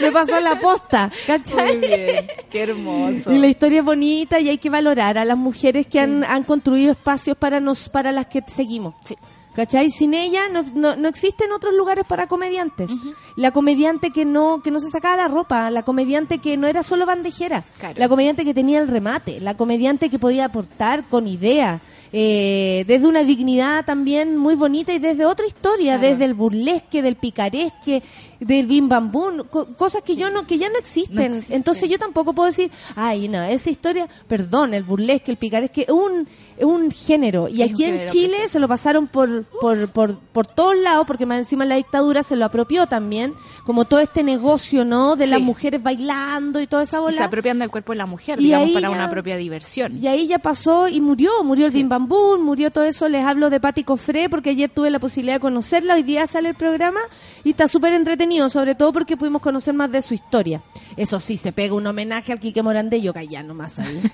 Speaker 1: me pasó la posta, ¿cachai?
Speaker 4: Muy bien, qué hermoso.
Speaker 1: Y la historia es bonita y hay que valorar a las mujeres que han, han construido espacios para nos para las que seguimos.
Speaker 4: Sí.
Speaker 1: ¿Cachai? Sin ella no, no, no existen otros lugares para comediantes. La comediante que no que no se sacaba la ropa, la comediante que no era solo bandejera,
Speaker 4: Claro.
Speaker 1: la comediante que tenía el remate, la comediante que podía aportar con ideas, eh, desde una dignidad también muy bonita y desde otra historia,
Speaker 4: Claro.
Speaker 1: desde el burlesque, del picaresque, del bim bam co- cosas que yo no que ya no existen.
Speaker 4: No existen.
Speaker 1: Entonces yo tampoco puedo decir, ay, no, esa historia, perdón, el burlesque, el picaresque, es un, es un género. Y
Speaker 4: Es
Speaker 1: aquí en Chile se lo pasaron por, por, por, por todos lados, porque más encima la dictadura se lo apropió también, como todo este negocio, ¿no? De las mujeres bailando y toda esa
Speaker 4: Y se
Speaker 1: bola.
Speaker 4: apropian del cuerpo de la mujer,
Speaker 1: Y
Speaker 4: digamos,
Speaker 1: ahí
Speaker 4: para
Speaker 1: ya-
Speaker 4: una propia diversión.
Speaker 1: Y ahí ya pasó y murió, murió el Bim Bam Boom, murió todo eso. Les hablo de Patti Cofré porque ayer tuve la posibilidad de conocerla. Hoy día sale el programa y está súper entretenido, sobre todo porque pudimos conocer más de su historia. Eso sí, se pega un homenaje al Quique Morandé, yo callá nomás ahí. (laughs)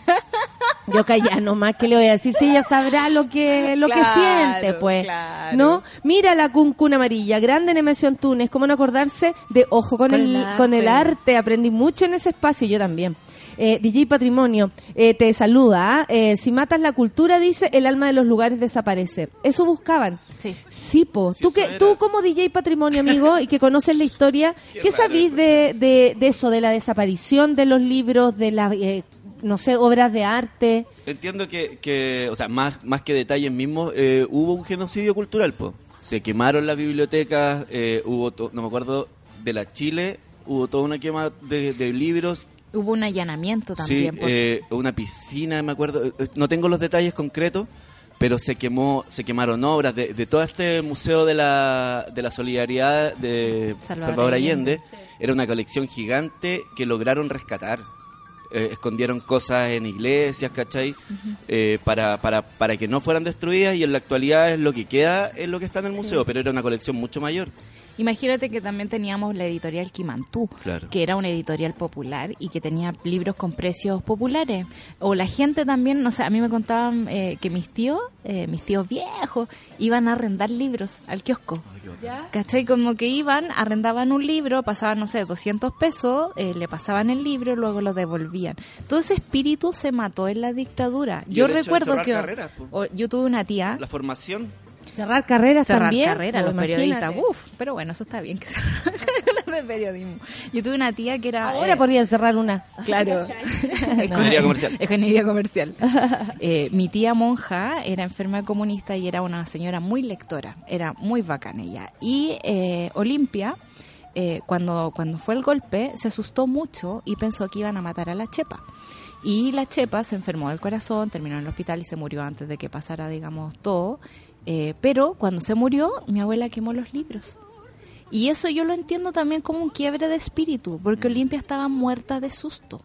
Speaker 1: Yo callá nomás, que le voy a decir? Si ella sabrá lo que lo que siente, pues.
Speaker 4: claro.
Speaker 1: ¿No? Mira la cuncuna amarilla, grande Nemesio Antunes, cómo no acordarse de ojo con,
Speaker 4: Con
Speaker 1: el,
Speaker 4: el
Speaker 1: con el
Speaker 4: arte.
Speaker 1: arte. Aprendí mucho en ese espacio, yo también. Eh, DJ Patrimonio eh, te saluda. ¿ah? Eh, si matas la cultura, dice, el alma de los lugares desaparece. Eso buscaban.
Speaker 4: Sí.
Speaker 1: Sí, po.
Speaker 5: Sí,
Speaker 1: tú, que,
Speaker 5: era.
Speaker 1: tú como DJ Patrimonio, amigo, y que conoces la (laughs) historia, ¿qué,
Speaker 5: Qué raro
Speaker 1: sabís de, de, de eso, de la desaparición de los libros, de las, eh, no sé, obras de arte?
Speaker 5: Entiendo que, que, o sea, más, más que detalles mismos, eh, hubo un genocidio cultural, pues. Se quemaron las bibliotecas, eh, hubo, to- no me acuerdo, de la Chile, hubo toda una quema de, de libros.
Speaker 4: Hubo un allanamiento también.
Speaker 5: sí, eh, una piscina, me acuerdo. eh, No tengo los detalles concretos, pero se quemó, se quemaron obras de, de todo este museo de la, de la solidaridad de
Speaker 4: Salvador
Speaker 5: Salvador,
Speaker 4: Allende.
Speaker 5: Allende. Era una colección gigante que lograron rescatar. Eh, escondieron cosas en iglesias, ¿cachai? Eh, para, para, para que no fueran destruidas y en la actualidad es lo que queda, es lo que está en el museo, pero era una colección mucho mayor.
Speaker 4: Imagínate que también teníamos la editorial Quimantú,
Speaker 5: Claro.
Speaker 4: que era una editorial popular y que tenía libros con precios populares. O la gente también, no sé, a mí me contaban eh, que mis tíos, eh, mis tíos viejos, iban a arrendar libros al kiosco. ¿Cachai? Como que iban, arrendaban un libro, pasaban, no sé, 200 pesos, eh, le pasaban el libro, luego lo devolvían. Todo ese espíritu se mató en la dictadura.
Speaker 5: Y
Speaker 4: Yo recuerdo que
Speaker 5: carreras,
Speaker 4: o- yo tuve una tía
Speaker 5: La formación,
Speaker 1: Cerrar carreras
Speaker 4: cerrar
Speaker 1: también.
Speaker 4: carrera,
Speaker 1: pues,
Speaker 4: los periodistas, uff, pero bueno, eso está bien que se (laughs) de periodismo. Yo tuve una tía que era
Speaker 1: Ahora
Speaker 4: eh,
Speaker 1: podrían cerrar una.
Speaker 4: claro, (laughs) (laughs)
Speaker 5: Ingeniería comercial.
Speaker 4: Ingeniería comercial. Eh, mi tía monja era enferma comunista y era una señora muy lectora, era muy bacana ella. Y eh, Olimpia, eh, cuando, cuando fue el golpe, se asustó mucho y pensó que iban a matar a la Chepa. Y la Chepa se enfermó del corazón, terminó en el hospital y se murió antes de que pasara, digamos, todo. Eh, pero cuando se murió, mi abuela quemó los libros. Y eso yo lo entiendo también como un quiebre de espíritu, porque Olimpia estaba muerta de susto.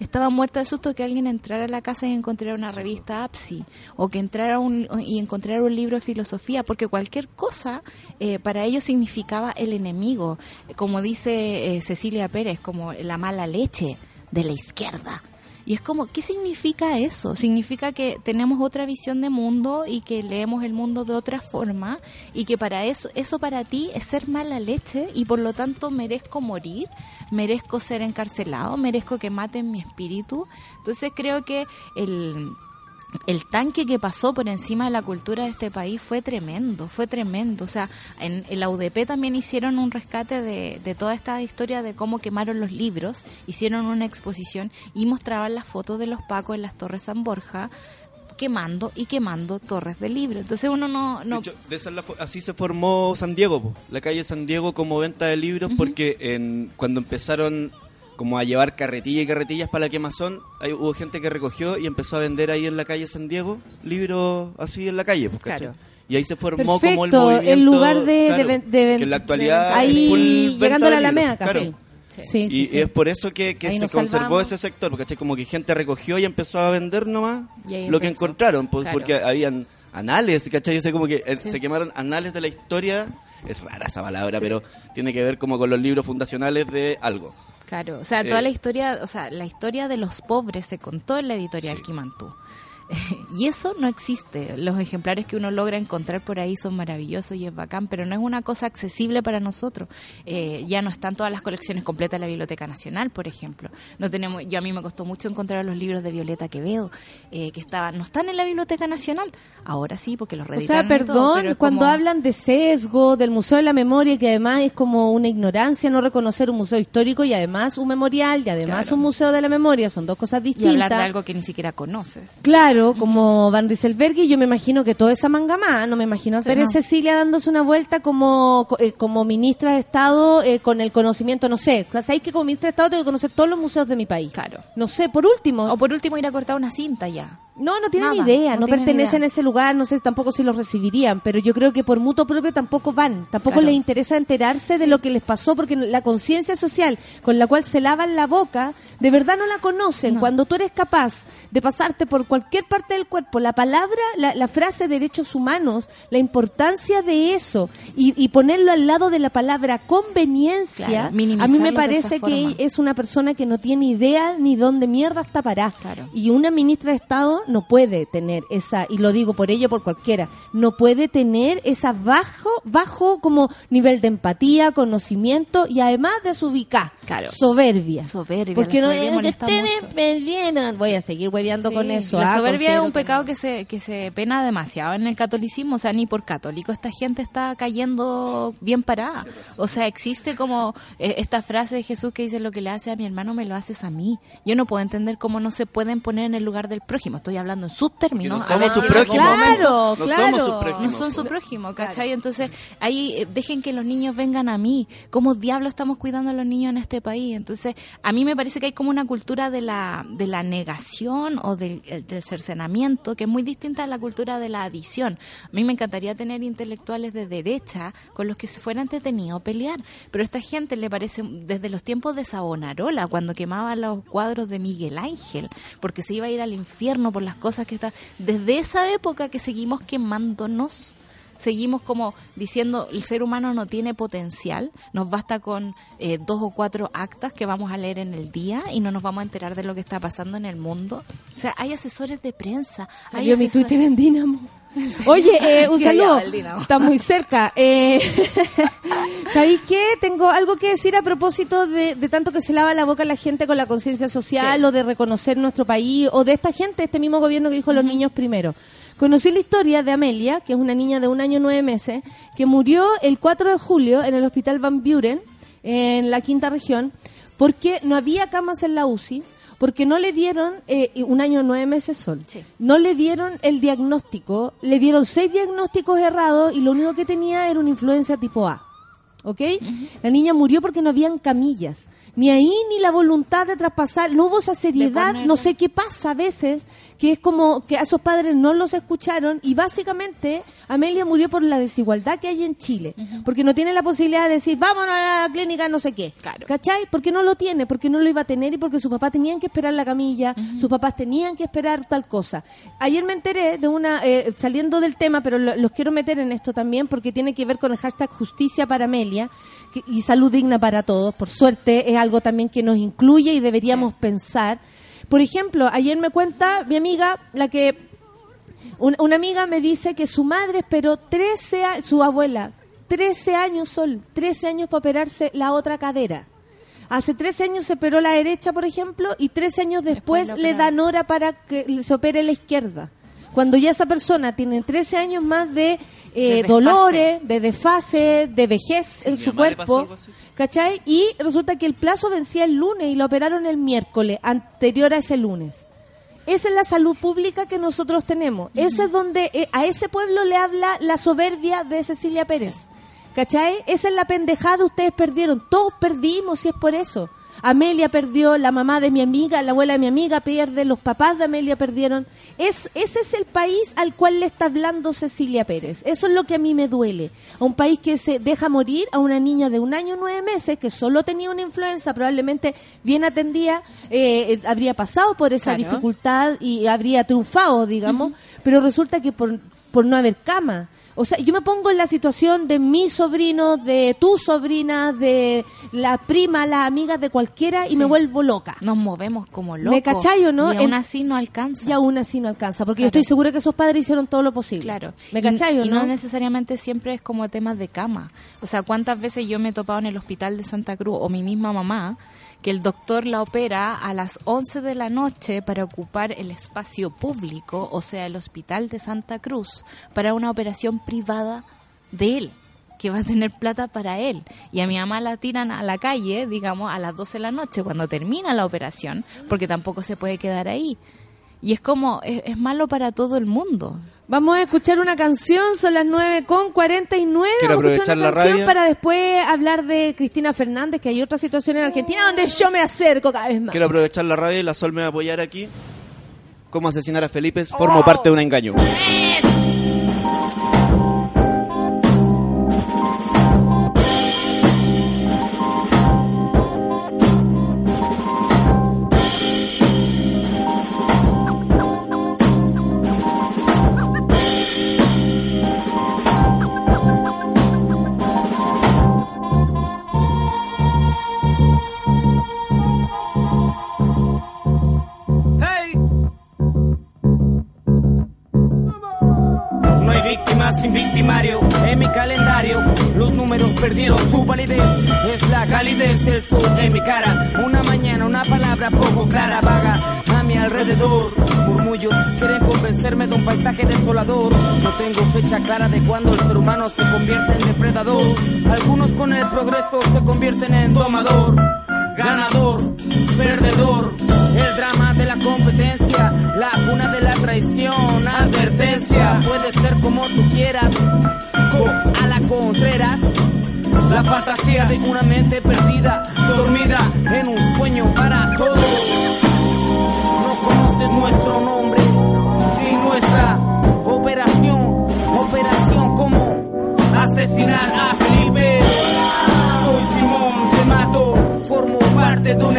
Speaker 4: Estaba muerta de susto que alguien entrara a la casa y encontrara una revista APSI, o que entrara un, y encontrara un libro de filosofía, porque cualquier cosa eh, para ellos significaba el enemigo, como dice eh, Cecilia Pérez, como la mala leche de la izquierda. Y es como, ¿qué significa eso? Significa que tenemos otra visión de mundo y que leemos el mundo de otra forma y que para eso, eso para ti es ser mala leche y por lo tanto merezco morir, merezco ser encarcelado, merezco que maten mi espíritu. Entonces creo que el, el tanque que pasó por encima de la cultura de este país fue tremendo, fue tremendo. O sea, en, en la UDP también hicieron un rescate de, de toda esta historia de cómo quemaron los libros, hicieron una exposición y mostraban las fotos de los pacos en las Torres San Borja quemando y quemando torres de libros. Entonces uno no... no
Speaker 5: De hecho, de esa es la así se formó San Diego, po. la calle San Diego como venta de libros, porque en, cuando empezaron como a llevar carretillas y carretillas para la quemazón, hay, hubo gente que recogió y empezó a vender ahí en la calle San Diego libros así en la calle, pues, ¿cachai?
Speaker 4: Claro.
Speaker 5: Y ahí se formó como el
Speaker 1: Perfecto,
Speaker 5: movimiento.
Speaker 1: el lugar de,
Speaker 5: claro,
Speaker 1: de, de
Speaker 5: que en la actualidad
Speaker 1: ahí llegando a la Alameda casi.
Speaker 5: claro.
Speaker 1: Sí, sí,
Speaker 5: y
Speaker 1: sí.
Speaker 5: es por eso que, que
Speaker 1: Ahí
Speaker 5: se conservó
Speaker 1: salvamos.
Speaker 5: ese sector, porque ¿cachai? como que gente recogió y empezó a vender nomás
Speaker 4: ahí
Speaker 5: lo que encontraron, pues,
Speaker 4: Claro.
Speaker 5: porque habían anales, ¿cachai? Ese como que eh, se quemaron anales de la historia, es rara esa palabra, pero tiene que ver como con los libros fundacionales de algo.
Speaker 4: Claro, o sea, toda
Speaker 5: Eh,
Speaker 4: la historia, o sea, la historia de los pobres se contó en la editorial
Speaker 5: Sí.
Speaker 4: Quimantú. (laughs) y eso no existe. Los ejemplares que uno logra encontrar por ahí son maravillosos y es bacán, pero no es una cosa accesible para nosotros. Eh, ya no están todas las colecciones completas en la Biblioteca Nacional, por ejemplo. No tenemos, yo a mí me costó mucho encontrar los libros de Violeta Quevedo eh, que estaban, no están en la Biblioteca Nacional. Ahora sí, porque los
Speaker 1: O
Speaker 4: reeditaron
Speaker 1: sea,
Speaker 4: y todo,
Speaker 1: perdón,
Speaker 4: pero
Speaker 1: cuando
Speaker 4: como-
Speaker 1: hablan de sesgo, del Museo de la Memoria, que además es como una ignorancia no reconocer un museo histórico y además un memorial y además
Speaker 4: Claro.
Speaker 1: un museo de la memoria, son dos cosas
Speaker 4: y
Speaker 1: distintas.
Speaker 4: hablar de algo que ni siquiera conoces.
Speaker 1: Claro, como Van Rieselberg y yo me imagino que toda esa mangamá, no me imagino a
Speaker 4: Sí,
Speaker 1: Pérez
Speaker 4: no.
Speaker 1: Cecilia dándose una vuelta como co- eh, como ministra de Estado eh, con el conocimiento, no sé, ¿sabéis que como ministra de Estado tengo que conocer todos los museos de mi país?
Speaker 4: Claro.
Speaker 1: No sé, por último,
Speaker 4: O por último ir a cortar una cinta ya.
Speaker 1: No, no tienen
Speaker 4: Nada,
Speaker 1: idea,
Speaker 4: no
Speaker 1: pertenecen a ese lugar, no sé tampoco si los recibirían, pero yo creo que por mutuo propio tampoco van, tampoco
Speaker 4: Claro.
Speaker 1: les interesa enterarse de lo que les pasó, porque la conciencia social con la cual se lavan la boca, de verdad no la conocen.
Speaker 4: No.
Speaker 1: Cuando tú eres capaz de pasarte por cualquier parte del cuerpo, la palabra, la, la frase derechos humanos, la importancia de eso, y, y ponerlo al lado de la palabra conveniencia,
Speaker 4: Claro,
Speaker 1: a mí me parece que es una persona que no tiene idea ni dónde mierda está parada.
Speaker 4: Claro.
Speaker 1: Y una ministra de Estado no puede tener esa, y lo digo por ella, por cualquiera, no puede tener esa bajo, bajo como nivel de empatía, conocimiento y además de su ubicar.
Speaker 4: Claro.
Speaker 1: Soberbia.
Speaker 4: Soberbia,
Speaker 1: Porque
Speaker 4: la
Speaker 1: no
Speaker 4: soberbia
Speaker 1: es que ustedes. Voy a seguir hueveando con eso.
Speaker 4: La
Speaker 1: ah,
Speaker 4: soberbia es un
Speaker 1: que
Speaker 4: pecado
Speaker 1: no.
Speaker 4: que se, que se pena demasiado en el catolicismo, o sea, ni por católico esta gente está cayendo bien parada. O sea, existe como eh, esta frase de Jesús que dice lo que le hace a mi hermano me lo haces a mí. Yo no puedo entender cómo no se pueden poner en el lugar del prójimo. Estoy hablando en sus términos.
Speaker 5: No somos
Speaker 4: si
Speaker 5: su prójimo.
Speaker 1: Claro,
Speaker 5: No
Speaker 1: claro.
Speaker 5: somos su prójimo.
Speaker 4: no son su prójimo, ¿cachai? Entonces, ahí eh, dejen que los niños vengan a mí. ¿Cómo diablo estamos cuidando a los niños en este país? Entonces, a mí me parece que hay como una cultura de la, de la negación o del, eh, del cercenamiento que es muy distinta a la cultura de la adición. A mí me encantaría tener intelectuales de derecha con los que se fuera entretenido pelear, pero a esta gente le parece, desde los tiempos de Savonarola, cuando quemaba los cuadros de Miguel Ángel, porque se iba a ir al infierno por las cosas que está, desde esa época que seguimos quemándonos seguimos como diciendo el ser humano no tiene potencial, nos basta con eh, dos o cuatro actas que vamos a leer en el día y no nos vamos a enterar de lo que está pasando en el mundo. O sea, hay asesores de prensa. hay
Speaker 1: Salió mi
Speaker 4: asesores-
Speaker 1: Twitter en Dinamo. Oye, eh, (laughs) un saludo. Está muy cerca. Eh, (laughs) ¿Sabéis qué? Tengo algo que decir a propósito de, de tanto que se lava la boca la gente con la conciencia social
Speaker 4: Sí.
Speaker 1: o de reconocer nuestro país o de esta gente, este mismo gobierno que dijo los niños primero. Conocí la historia de Amelia, que es una niña de un año nueve meses, que murió el 4 de julio en el hospital Van Buren, en la quinta región, porque no había camas en la UCI, porque no le dieron, eh, un año nueve meses
Speaker 4: Sí.
Speaker 1: no le dieron el diagnóstico, le dieron seis diagnósticos errados y lo único que tenía era una influencia tipo A. ¿Ok? La niña murió porque no habían camillas. Ni ahí ni la voluntad de traspasar. No hubo esa seriedad.
Speaker 4: ponerle-
Speaker 1: No sé qué pasa a veces, que es como que a esos padres no los escucharon y básicamente Amelia murió por la desigualdad que hay en Chile. Porque no tiene la posibilidad de decir, vámonos a la clínica no sé qué.
Speaker 4: Claro.
Speaker 1: ¿Cachai? Porque no lo tiene, porque no lo iba a tener y porque su papá tenían que esperar la camilla, sus papás tenían que esperar tal cosa. Ayer me enteré de una, eh, saliendo del tema, pero lo- los quiero meter en esto también porque tiene que ver con el hashtag justicia para Amelia que- y salud digna para todos. Por suerte es algo también que nos incluye y deberíamos pensar. Por ejemplo, ayer me cuenta mi amiga, la que un- una amiga me dice que su madre esperó 13 años, su abuela, 13 años sol, 13 años para operarse la otra cadera. Hace 13 años se operó la derecha, por ejemplo, y 13 años después,
Speaker 4: Después le
Speaker 1: dan hora para que se opere la izquierda. Cuando ya esa persona tiene 13 años más de, eh,
Speaker 4: De
Speaker 1: dolores, de desfase, de vejez en su cuerpo,
Speaker 5: algo así.
Speaker 1: ¿Cachai? Y resulta que el plazo vencía el lunes y la operaron el miércoles, anterior a ese lunes. Esa es la salud pública que nosotros tenemos. Ese es donde eh, a ese pueblo le habla la soberbia de Cecilia Pérez. ¿Cachai? Esa es la pendejada, ustedes perdieron. Todos perdimos y es por eso. Amelia perdió, la mamá de mi amiga, la abuela de mi amiga pierde, los papás de Amelia perdieron. Es, ese es el país al cual le está hablando Cecilia Pérez. Eso es lo que a mí me duele. A un país que se deja morir a una niña de un año nueve meses que solo tenía una influenza, probablemente bien atendida, eh, eh, habría pasado por esa
Speaker 4: Claro.
Speaker 1: dificultad y habría triunfado, digamos, pero resulta que por, por no haber cama. O sea, yo me pongo en la situación de mi sobrino, de tu sobrina, de la prima, las amigas de cualquiera y
Speaker 4: Sí.
Speaker 1: me vuelvo loca.
Speaker 4: Nos movemos como locos.
Speaker 1: ¿Me cachai o no?
Speaker 4: Y aún
Speaker 1: En-
Speaker 4: así no alcanza.
Speaker 1: Y aún así no alcanza, porque yo estoy segura que esos padres hicieron todo lo posible.
Speaker 4: Claro.
Speaker 1: ¿Me
Speaker 4: Y-
Speaker 1: cachai o
Speaker 4: y,
Speaker 1: no?
Speaker 4: no necesariamente siempre es como temas de cama. O sea, ¿cuántas veces yo me he topado en el hospital de Santa Cruz o mi misma mamá que el doctor la opera a las 11 de la noche para ocupar el espacio público, o sea, el hospital de Santa Cruz, para una operación privada de él? que va a tener plata para él. Y a mi mamá la tiran a la calle, digamos, a las 12 de la noche, cuando termina la operación, porque tampoco se puede quedar ahí. Y es como, es, es malo para todo el mundo.
Speaker 1: Vamos a escuchar una canción, son las 9 con 49.
Speaker 5: Quiero
Speaker 1: Vamos a escuchar
Speaker 5: aprovechar
Speaker 1: una
Speaker 5: la
Speaker 1: canción
Speaker 5: rabia.
Speaker 1: para después hablar de Cristina Fernández, que hay otra situación en Argentina donde yo me acerco cada vez más.
Speaker 5: Quiero aprovechar la radio y la Sol me va a apoyar aquí cómo asesinar a Felipe formó parte de un engaño.
Speaker 6: Hey. Sin victimario en mi calendario. Los números perdieron su validez. Es la calidez del sol en mi cara. Una mañana, una palabra poco clara, vaga a mi alrededor. Murmullos quieren convencerme de un paisaje desolador. No tengo fecha clara de cuándo el ser humano se convierte en depredador. Algunos con el progreso se convierten en domador ganador, perdedor, el drama de la competencia, la cuna de la traición, advertencia, puede quieras, a la contreras, la fantasía de una mente perdida, dormida en un sueño para todos. No conoces nuestro nombre y nuestra operación, operación como asesinar a Felipe. Soy Simón, te mato, formo parte de un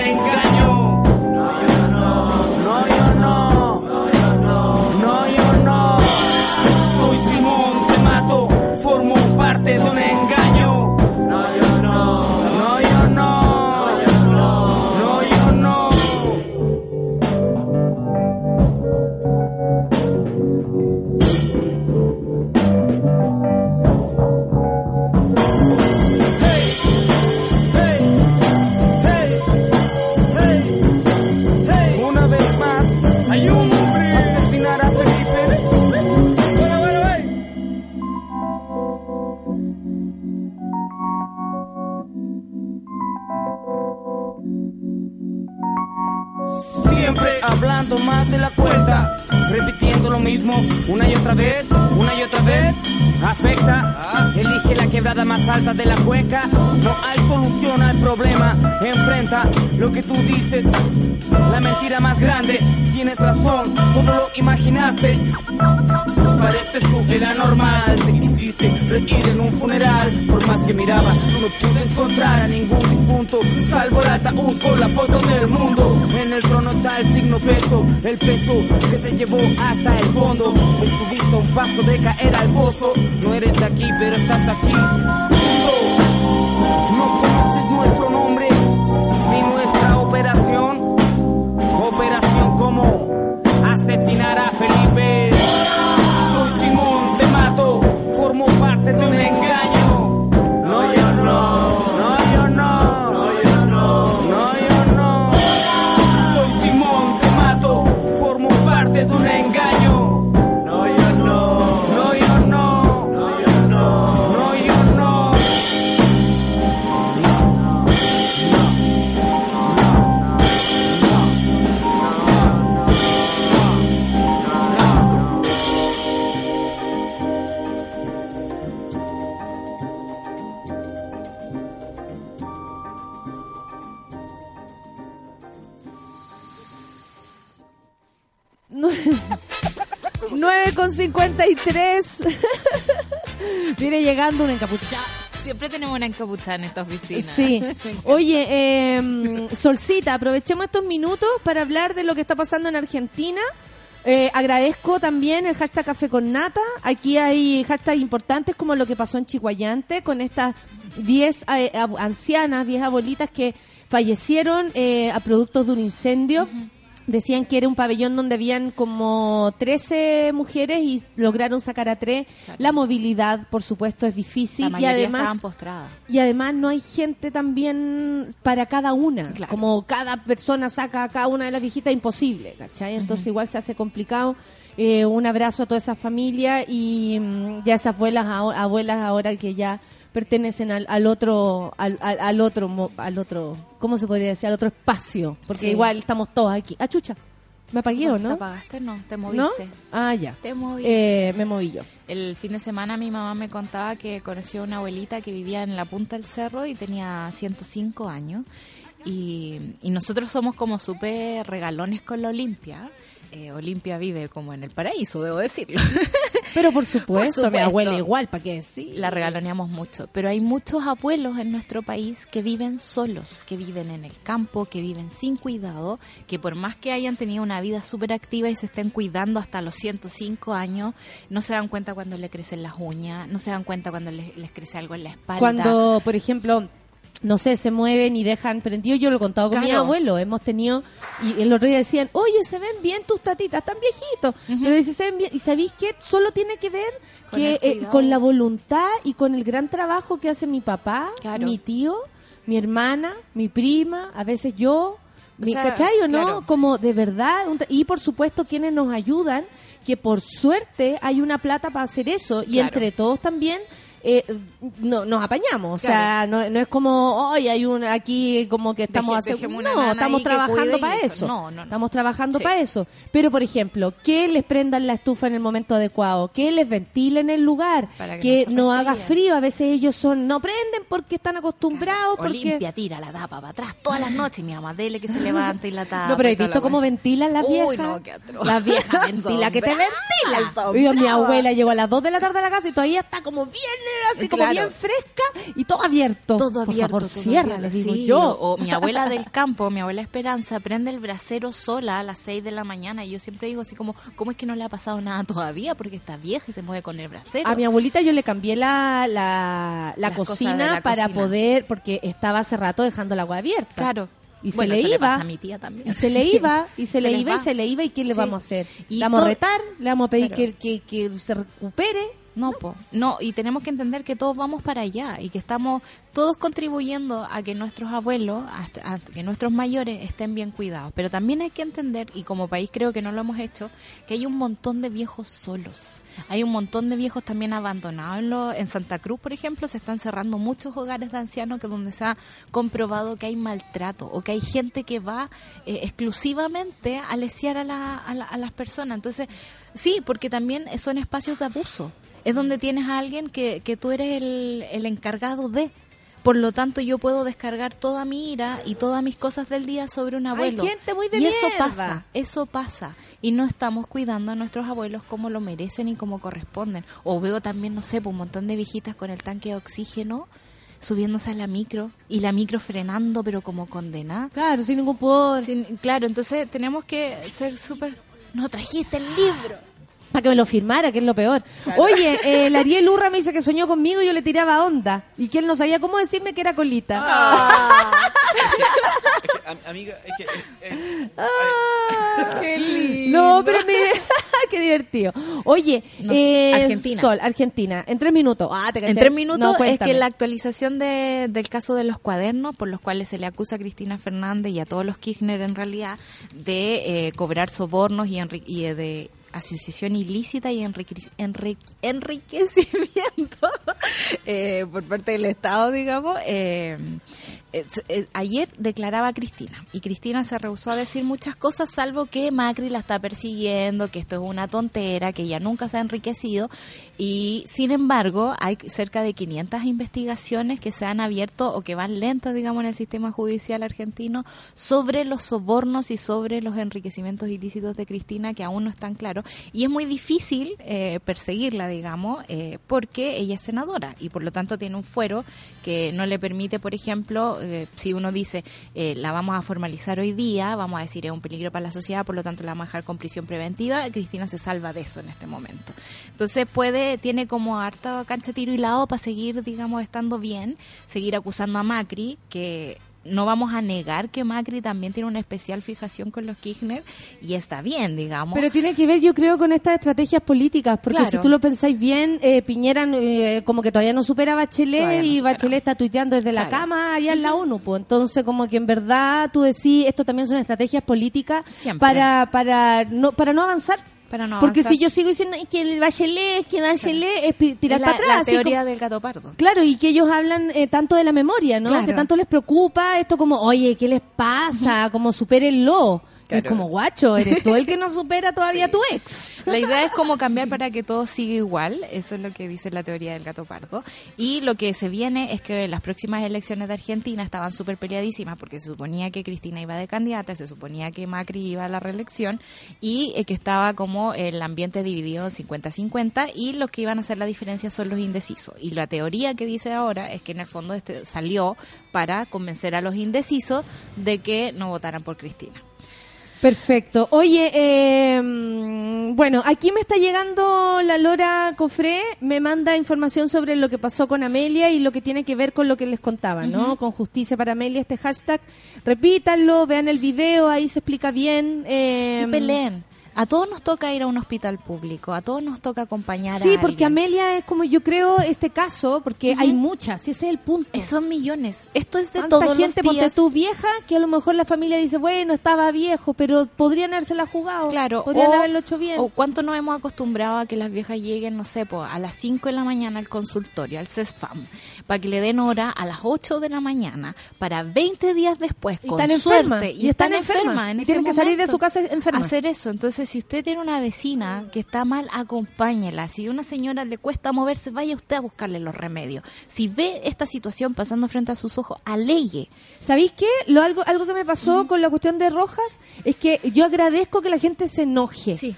Speaker 6: quebrada más alta de la cuenca. No hay solución al problema, enfrenta lo que tú dices. La mentira más grande, tienes razón, todo lo imaginaste. Pareces tú el anormal, te quisiste reír en un funeral. Por más que miraba, no pude encontrar a ningún difunto, salvo el ataúd con la foto del mundo. En el trono está el signo peso, el peso que te llevó hasta el fondo. Estuviste a un paso de caer al pozo, no eres de aquí, pero estás aquí.
Speaker 1: Llegando un encapuchado.
Speaker 4: Siempre tenemos una encapuchada en esta oficina.
Speaker 1: Sí. (laughs) Oye, eh, Solcita, aprovechemos estos minutos para hablar de lo que está pasando en Argentina. Eh, agradezco también el hashtag Café con Nata. Aquí hay hashtags importantes como lo que pasó en Chihuayante con estas 10 eh, ancianas, 10 abuelitas que fallecieron eh, a productos de un incendio. Decían que era un pabellón donde habían como 13 mujeres y lograron sacar a 3.
Speaker 4: Claro.
Speaker 1: La movilidad, por supuesto, es difícil
Speaker 4: La
Speaker 1: y además
Speaker 4: postradas.
Speaker 1: y además no hay gente también para cada una.
Speaker 4: Claro.
Speaker 1: Como cada persona saca a cada una de las viejitas, imposible, ¿cachai? Entonces igual se hace complicado. Eh, un abrazo a toda esa familia y mm, ya esas abuelas, abuelas ahora que ya pertenecen al, al otro, al, al, al otro, al otro, ¿cómo se podría decir? Al otro espacio, porque
Speaker 4: Sí.
Speaker 1: igual estamos todos aquí. Ah, chucha, me apagué o
Speaker 4: ¿Te
Speaker 1: no?
Speaker 4: apagaste? No, te
Speaker 1: ¿No?
Speaker 4: moviste.
Speaker 1: Ah, ya.
Speaker 4: Te moví.
Speaker 1: Eh, me moví yo.
Speaker 4: El fin de semana mi mamá me contaba que conoció a una abuelita que vivía en la punta del cerro y tenía 105 años. Y, y nosotros somos como súper regalones con la Olimpia. eh, Olimpia vive como en el paraíso, debo decirlo. (laughs)
Speaker 1: Pero (laughs) por supuesto, mi
Speaker 4: supuesto.
Speaker 1: abuela igual, ¿para qué decir?
Speaker 4: la regaloneamos mucho. Pero hay muchos abuelos en nuestro país que viven solos, que viven en el campo, que viven sin cuidado, que por más que hayan tenido una vida súper activa y se estén cuidando hasta los 105 años, no se dan cuenta cuando le crecen las uñas, no se dan cuenta cuando les, les crece algo en la espalda.
Speaker 1: Cuando, por ejemplo, no sé, se mueven y dejan prendido, yo lo he contado con mi abuelo, hemos tenido, y el otro día decían, oye, se ven bien tus tatitas, están viejitos, pero dice, se ven bien, y ¿sabéis qué? Solo tiene que ver
Speaker 4: Con
Speaker 1: que eh, con la voluntad y con el gran trabajo que hace mi papá,
Speaker 4: Claro.
Speaker 1: mi tío, mi hermana, mi prima, a veces yo, mi,
Speaker 4: sea,
Speaker 1: ¿cachai o no?
Speaker 4: claro.
Speaker 1: Como de verdad, un y por supuesto quienes nos ayudan, que por suerte hay una plata para hacer eso, y entre todos también eh, no, nos apañamos, o
Speaker 4: Claro.
Speaker 1: sea, no, no es como, hoy hay un aquí como que estamos
Speaker 4: Deje-
Speaker 1: no, estamos trabajando para eso.
Speaker 4: No, no, no.
Speaker 1: Estamos trabajando
Speaker 4: Sí.
Speaker 1: para eso. Pero por ejemplo, que les prendan la estufa en el momento adecuado, que les ventilen el lugar,
Speaker 4: Para que
Speaker 1: que
Speaker 4: no
Speaker 1: haga frío, a veces ellos son no prenden porque están acostumbrados porque
Speaker 4: Olimpia tira la tapa para atrás todas las noches, mi mamá, dele que se levanta y la tapa.
Speaker 1: No, pero
Speaker 4: y
Speaker 1: ¿has
Speaker 4: toda
Speaker 1: visto cómo ventilan las
Speaker 4: Uy,
Speaker 1: viejas?
Speaker 4: no, qué atroz.
Speaker 1: Las viejas (laughs)
Speaker 4: Son
Speaker 1: ventila, que te
Speaker 4: bravas,
Speaker 1: ventila.
Speaker 4: son
Speaker 1: Oiga, mi abuela llegó a las 2 de la tarde a la casa y todavía está como bien, así como bien fresca y todo abierto.
Speaker 4: Todo
Speaker 1: Por
Speaker 4: abierto.
Speaker 1: favor,
Speaker 4: todo
Speaker 1: cierra, les digo
Speaker 4: sí.
Speaker 1: yo.
Speaker 4: O, mi abuela del (laughs) campo, mi abuela Esperanza, prende el brasero sola a las 6 de la mañana. Y yo siempre digo así como, ¿cómo es que no le ha pasado nada todavía? Porque está vieja y se mueve con el brasero.
Speaker 1: A mi abuelita yo le cambié la, la, cocina
Speaker 4: la
Speaker 1: para
Speaker 4: cocina.
Speaker 1: poder, porque estaba hace rato dejando el agua abierta.
Speaker 4: Claro.
Speaker 1: Y
Speaker 4: Bueno,
Speaker 1: se le iba.
Speaker 4: pasa a mi tía también.
Speaker 1: Y se le iba, y (laughs) se,
Speaker 4: Se
Speaker 1: le iba, y se le iba, ¿y qué le
Speaker 4: Sí.
Speaker 1: vamos a hacer?
Speaker 4: Y
Speaker 1: le vamos a retar, le vamos a pedir
Speaker 4: Claro.
Speaker 1: que, que, que se recupere.
Speaker 4: No, po. no, y tenemos que entender que todos vamos para allá y que estamos todos contribuyendo a que nuestros abuelos, hasta- a que nuestros mayores estén bien cuidados. Pero también hay que entender, y como país creo que no lo hemos hecho, que hay un montón de viejos solos. Hay un montón de viejos también abandonados. En, Santa Cruz, por ejemplo, se están cerrando muchos hogares de ancianos que donde se ha comprobado que hay maltrato o que hay gente que va eh, exclusivamente a lesear a, la- a la- a las personas. Entonces, sí, porque también son espacios de abuso. Es donde tienes a alguien que, que tú eres el, el encargado de. Por lo tanto, yo puedo descargar toda mi ira y todas mis cosas del día sobre un abuelo.
Speaker 1: gente muy de
Speaker 4: y eso pasa, eso pasa. Y no estamos cuidando a nuestros abuelos como lo merecen y como corresponden. O veo también, no sé, pues, un montón de viejitas con el tanque de oxígeno subiéndose a la micro y la micro frenando, pero como condenada.
Speaker 1: Claro, sin ningún pudor.
Speaker 4: Sin- claro, entonces tenemos que ser súper... No trajiste el libro.
Speaker 1: Para que me lo firmara, que es lo peor. Oye, eh, el (laughs) Ariel Urra me dice que soñó conmigo y yo le tiraba onda. Y que él no sabía cómo decirme que era colita.
Speaker 5: Es que, am- amiga, es que... eh, eh,
Speaker 1: Ah, qué (laughs) lindo. No, pero mire, (laughs) qué divertido. Oye,
Speaker 4: No,
Speaker 1: eh,
Speaker 4: Argentina.
Speaker 1: Sol, Argentina, en tres minutos. Ah, te.
Speaker 4: En tres minutos
Speaker 1: No,
Speaker 4: es que la actualización de- del caso de los cuadernos, por los cuales se le acusa a Cristina Fernández y a todos los Kirchner en realidad de eh, cobrar sobornos y, y eh, de asociación ilícita y enrique- enri- enriquecimiento (laughs) eh, por parte del Estado, digamos. eh, ayer declaraba Cristina y Cristina se rehusó a decir muchas cosas salvo que Macri la está persiguiendo, que esto es una tontera, que ella nunca se ha enriquecido y sin embargo hay cerca de 500 investigaciones que se han abierto o que van lentas, digamos, en el sistema judicial argentino sobre los sobornos y sobre los enriquecimientos ilícitos de Cristina que aún no están claros y es muy difícil eh, perseguirla, digamos, eh, porque ella es senadora y por lo tanto tiene un fuero que no le permite, por ejemplo, eh, si uno dice eh, la vamos a formalizar hoy día, vamos a decir es un peligro para la sociedad, por lo tanto la vamos a dejar con prisión preventiva, Cristina se salva de eso en este momento. Entonces puede, tiene como harta cancha tiro y lado para seguir, digamos, estando bien, seguir acusando a Macri, que no vamos a negar que Macri también tiene una especial fijación con los Kirchner y está bien, digamos.
Speaker 1: Pero tiene que ver, yo creo, con estas estrategias políticas, porque
Speaker 4: Claro.
Speaker 1: si tú lo pensáis bien, eh, Piñera eh, como que todavía no supera a Bachelet
Speaker 4: no
Speaker 1: y
Speaker 4: supera.
Speaker 1: Bachelet está tuiteando desde la cama allá en la ONU, pues entonces como que en verdad tú decís, esto también son estrategias políticas
Speaker 4: Siempre.
Speaker 1: para para no para no avanzar.
Speaker 4: No
Speaker 1: porque si yo sigo diciendo "Es que el Bachelet, es que Bachelet es tirar
Speaker 4: la,
Speaker 1: para atrás,
Speaker 4: la teoría
Speaker 1: como-
Speaker 4: del gato pardo.
Speaker 1: Claro, y que ellos hablan eh, tanto de la memoria, ¿no?
Speaker 4: Claro.
Speaker 1: Que tanto les preocupa esto como, oye, ¿qué les pasa? Como supérenlo. Es como guacho, eres tú el que no supera todavía a tu ex.
Speaker 4: La idea es como cambiar para que todo siga igual, eso es lo que dice la teoría del gato pardo. Y lo que se viene es que las próximas elecciones de Argentina estaban súper peleadísimas porque se suponía que Cristina iba de candidata, se suponía que Macri iba a la reelección y eh, que estaba como el ambiente dividido en 50-50 y los que iban a hacer la diferencia son los indecisos. Y la teoría que dice ahora es que en el fondo este salió para convencer a los indecisos de que no votaran por Cristina.
Speaker 1: Perfecto. Oye, eh, bueno, aquí me está llegando la Lora Cofré, me manda información sobre lo que pasó con Amelia y lo que tiene que ver con lo que les contaba, ¿no? Con justicia para Amelia, este hashtag. Repítanlo, vean el video, ahí se explica bien. eh,
Speaker 4: Y peleen. A todos nos toca ir a un hospital público, a todos nos toca acompañar a
Speaker 1: Sí, porque. Amelia es como yo creo este caso, porque hay muchas, y ese es el punto.
Speaker 4: Eh, Son millones. Esto es de todos
Speaker 1: gente,
Speaker 4: los
Speaker 1: ponte
Speaker 4: días.
Speaker 1: tú vieja, que a lo mejor la familia dice, bueno, estaba viejo, pero podrían habérsela jugado.
Speaker 4: Claro,
Speaker 1: Podrían
Speaker 4: o,
Speaker 1: haberlo hecho bien.
Speaker 4: o cuánto nos hemos acostumbrado a que las viejas lleguen, no sé, po, a las 5 de la mañana al consultorio, al CESFAM, para que le den hora a las 8 de la mañana, para 20 días después,
Speaker 1: Y
Speaker 4: con
Speaker 1: están
Speaker 4: suerte,
Speaker 1: y están enfermas,
Speaker 4: en
Speaker 1: y
Speaker 4: ese
Speaker 1: tienen que salir de su casa enfermas.
Speaker 4: Hacer eso. Entonces, si usted tiene una vecina que está mal, acompáñela. Si a una señora le cuesta moverse, vaya usted a buscarle los remedios. Si ve esta situación pasando frente a sus ojos, aleye.
Speaker 1: ¿Sabéis qué? Lo, algo, algo que me pasó con la cuestión de Rojas es que yo agradezco que la gente se enoje.
Speaker 4: Sí.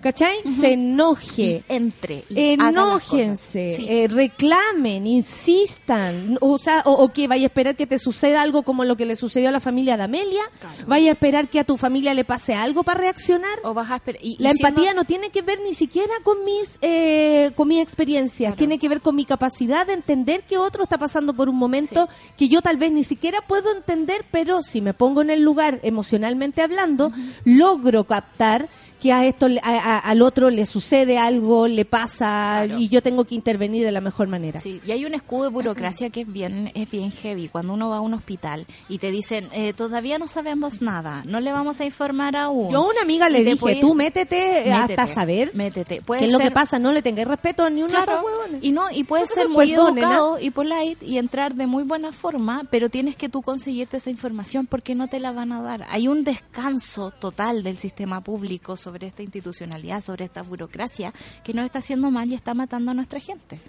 Speaker 1: ¿Cachai? Se enoje.
Speaker 4: Y entre. y
Speaker 1: Enójense.
Speaker 4: Sí.
Speaker 1: eh, reclamen, insistan, o, sea, o, o que vaya a esperar que te suceda algo como lo que le sucedió a la familia de Amelia,
Speaker 4: Claro.
Speaker 1: vaya a esperar que a tu familia le pase algo para reaccionar.
Speaker 4: o vas a esperar. y- y
Speaker 1: La empatía no tiene que ver ni siquiera con mis eh, con mis experiencias,
Speaker 4: Claro.
Speaker 1: tiene que ver con mi capacidad de entender que otro está pasando por un momento que yo tal vez ni siquiera puedo entender, pero si me pongo en el lugar emocionalmente hablando, logro captar que a esto a- a- al otro le sucede algo, le pasa
Speaker 4: Claro.
Speaker 1: y yo tengo que intervenir de la mejor manera.
Speaker 4: Sí, y hay un escudo de burocracia que es bien, es bien heavy. Cuando uno va a un hospital y te dicen, eh, todavía no sabemos nada, no le vamos a informar aún.
Speaker 1: Yo a una amiga le dije,
Speaker 4: puedes-
Speaker 1: tú métete, eh, hasta
Speaker 4: Métete,
Speaker 1: saber
Speaker 4: Métete. Puede
Speaker 1: qué es lo que pasa, no le tengáis respeto a ni de
Speaker 4: Claro, y no y puedes
Speaker 1: Entonces,
Speaker 4: ser muy
Speaker 1: nena.
Speaker 4: educado y polite y entrar de muy buena forma, pero tienes que tú conseguirte esa información porque no te la van a dar. Hay un descanso total del sistema público sobre esta institucionalidad, sobre esta burocracia que nos está haciendo mal y está matando a nuestra gente.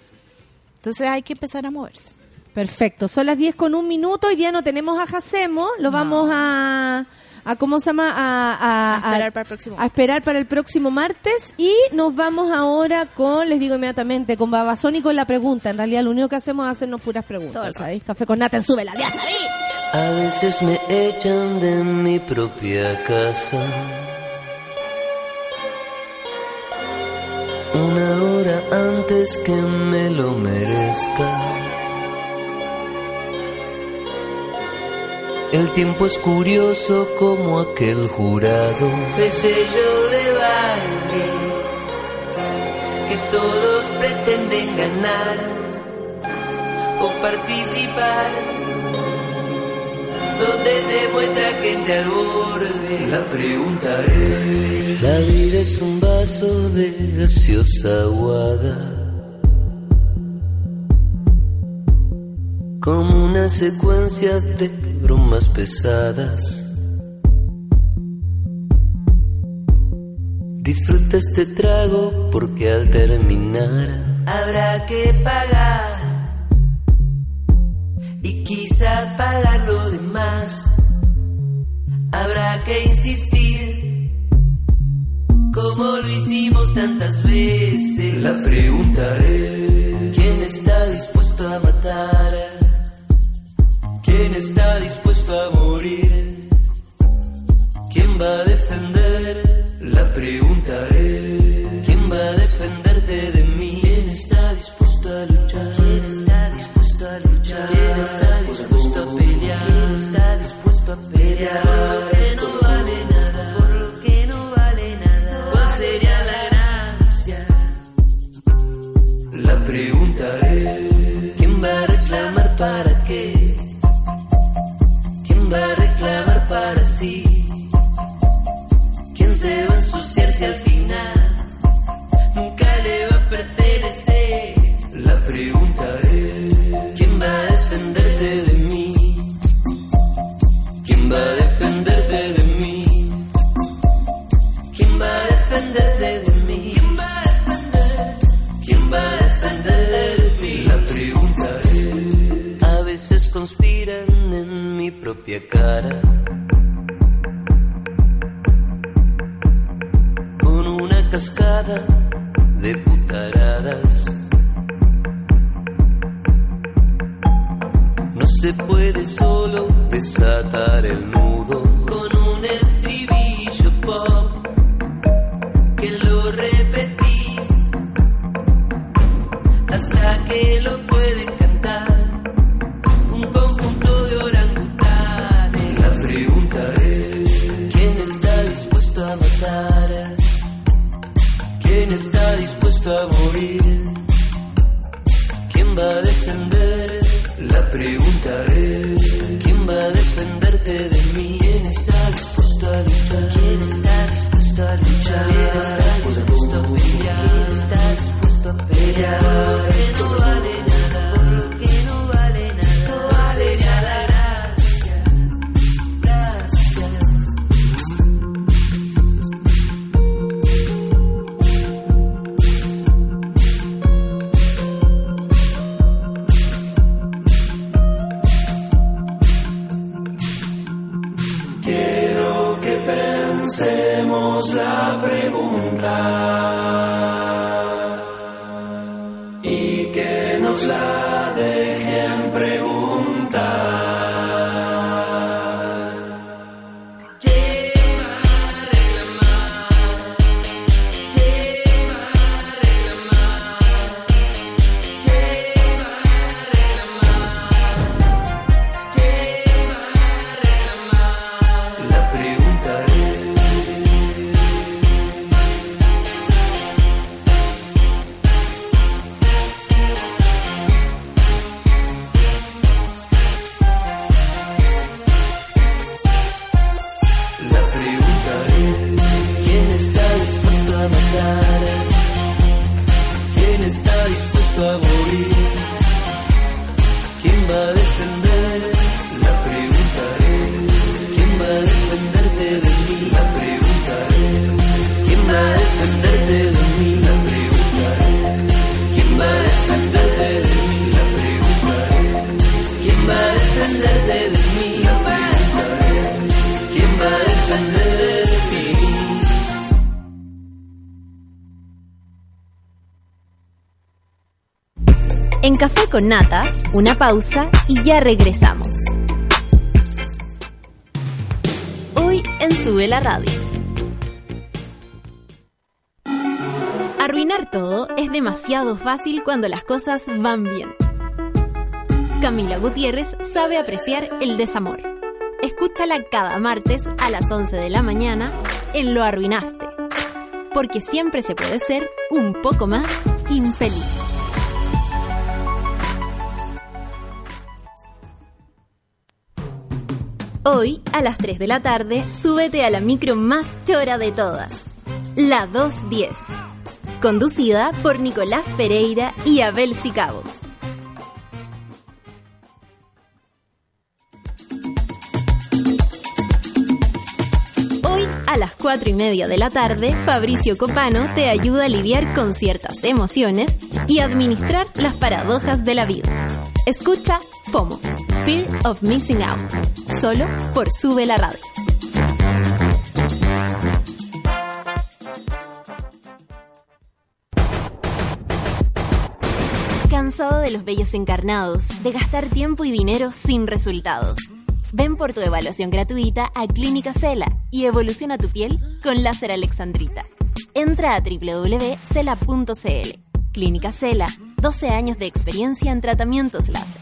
Speaker 4: Entonces hay que empezar a moverse.
Speaker 1: Perfecto, son las 10 con un minuto, hoy día no tenemos a Jacemo, lo vamos a, a ¿cómo se llama? A, a-
Speaker 4: A esperar para el próximo
Speaker 1: a esperar para el próximo martes y nos vamos ahora con, les digo inmediatamente, con Babasón y con la pregunta. En realidad lo único que hacemos es hacernos puras preguntas, ¿sabéis? Café con nata en sube la día, ¿sabéis?
Speaker 7: A veces me echan de mi propia casa. Una hora antes que me lo merezca. El tiempo es curioso como aquel jurado de sello de baile que todos pretenden ganar o participar donde se muestra gente al borde. La pregunta es: La vida es un vaso de gaseosa aguada. Como una secuencia de bromas pesadas. Disfruta este trago porque al terminar habrá que pagar y quizá pagar que insistir, como lo hicimos tantas veces. La pregunta es: ¿quién está dispuesto a matar? ¿Quién está dispuesto a morir? ¿Quién va a defender? La pregunta mi propia
Speaker 8: Café con Nata, una pausa y ya regresamos. Hoy en Sube la Radio. Arruinar todo es demasiado fácil cuando las cosas van bien. Camila Gutiérrez sabe apreciar el desamor. Escúchala cada martes a las 11 de la mañana en Lo Arruinaste. Porque siempre se puede ser un poco más infeliz. Hoy, a las 3 de la tarde, súbete a la micro más chora de todas, la 210, conducida por Nicolás Pereira y Abel Sicabo. Hoy, a las 4 y media de la tarde, Fabricio Copano te ayuda a lidiar con ciertas emociones y administrar las paradojas de la vida. Escucha FOMO, Fear of Missing Out, solo por Sube la Radio. ¿Cansado de los bellos encarnados, de gastar tiempo y dinero sin resultados? Ven por tu evaluación gratuita a Clínica Cela y evoluciona tu piel con láser alexandrita. Entra a www.cela.cl. Clínica Cela, 12 años de experiencia en tratamientos láser.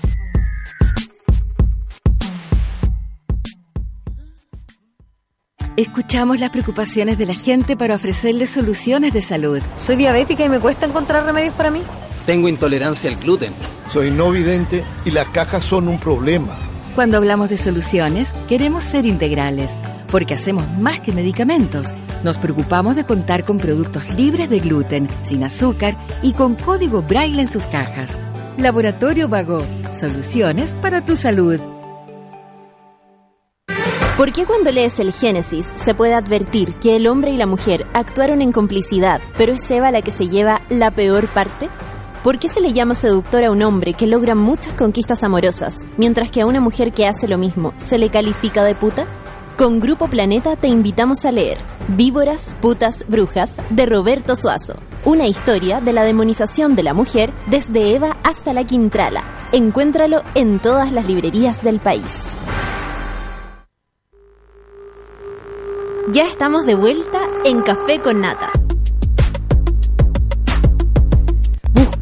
Speaker 9: Escuchamos las preocupaciones de la gente para ofrecerles soluciones de salud.
Speaker 10: Soy diabética y me cuesta encontrar remedios para mí.
Speaker 11: Tengo intolerancia al gluten.
Speaker 12: Soy no vidente y las cajas son un problema.
Speaker 9: Cuando hablamos de soluciones, queremos ser integrales, porque hacemos más que medicamentos. Nos preocupamos de contar con productos libres de gluten, sin azúcar y con código braille en sus cajas. Laboratorio Vago, soluciones para tu salud.
Speaker 8: ¿Por qué cuando lees el Génesis se puede advertir que el hombre y la mujer actuaron en complicidad, pero es Eva la que se lleva la peor parte? ¿Por qué se le llama seductor a un hombre que logra muchas conquistas amorosas, mientras que a una mujer que hace lo mismo se le califica de puta? Con Grupo Planeta te invitamos a leer Víboras, Putas, Brujas de Roberto Suazo. Una historia de la demonización de la mujer desde Eva hasta la Quintrala. Encuéntralo en todas las librerías del país. Ya estamos de vuelta en Café con Nata.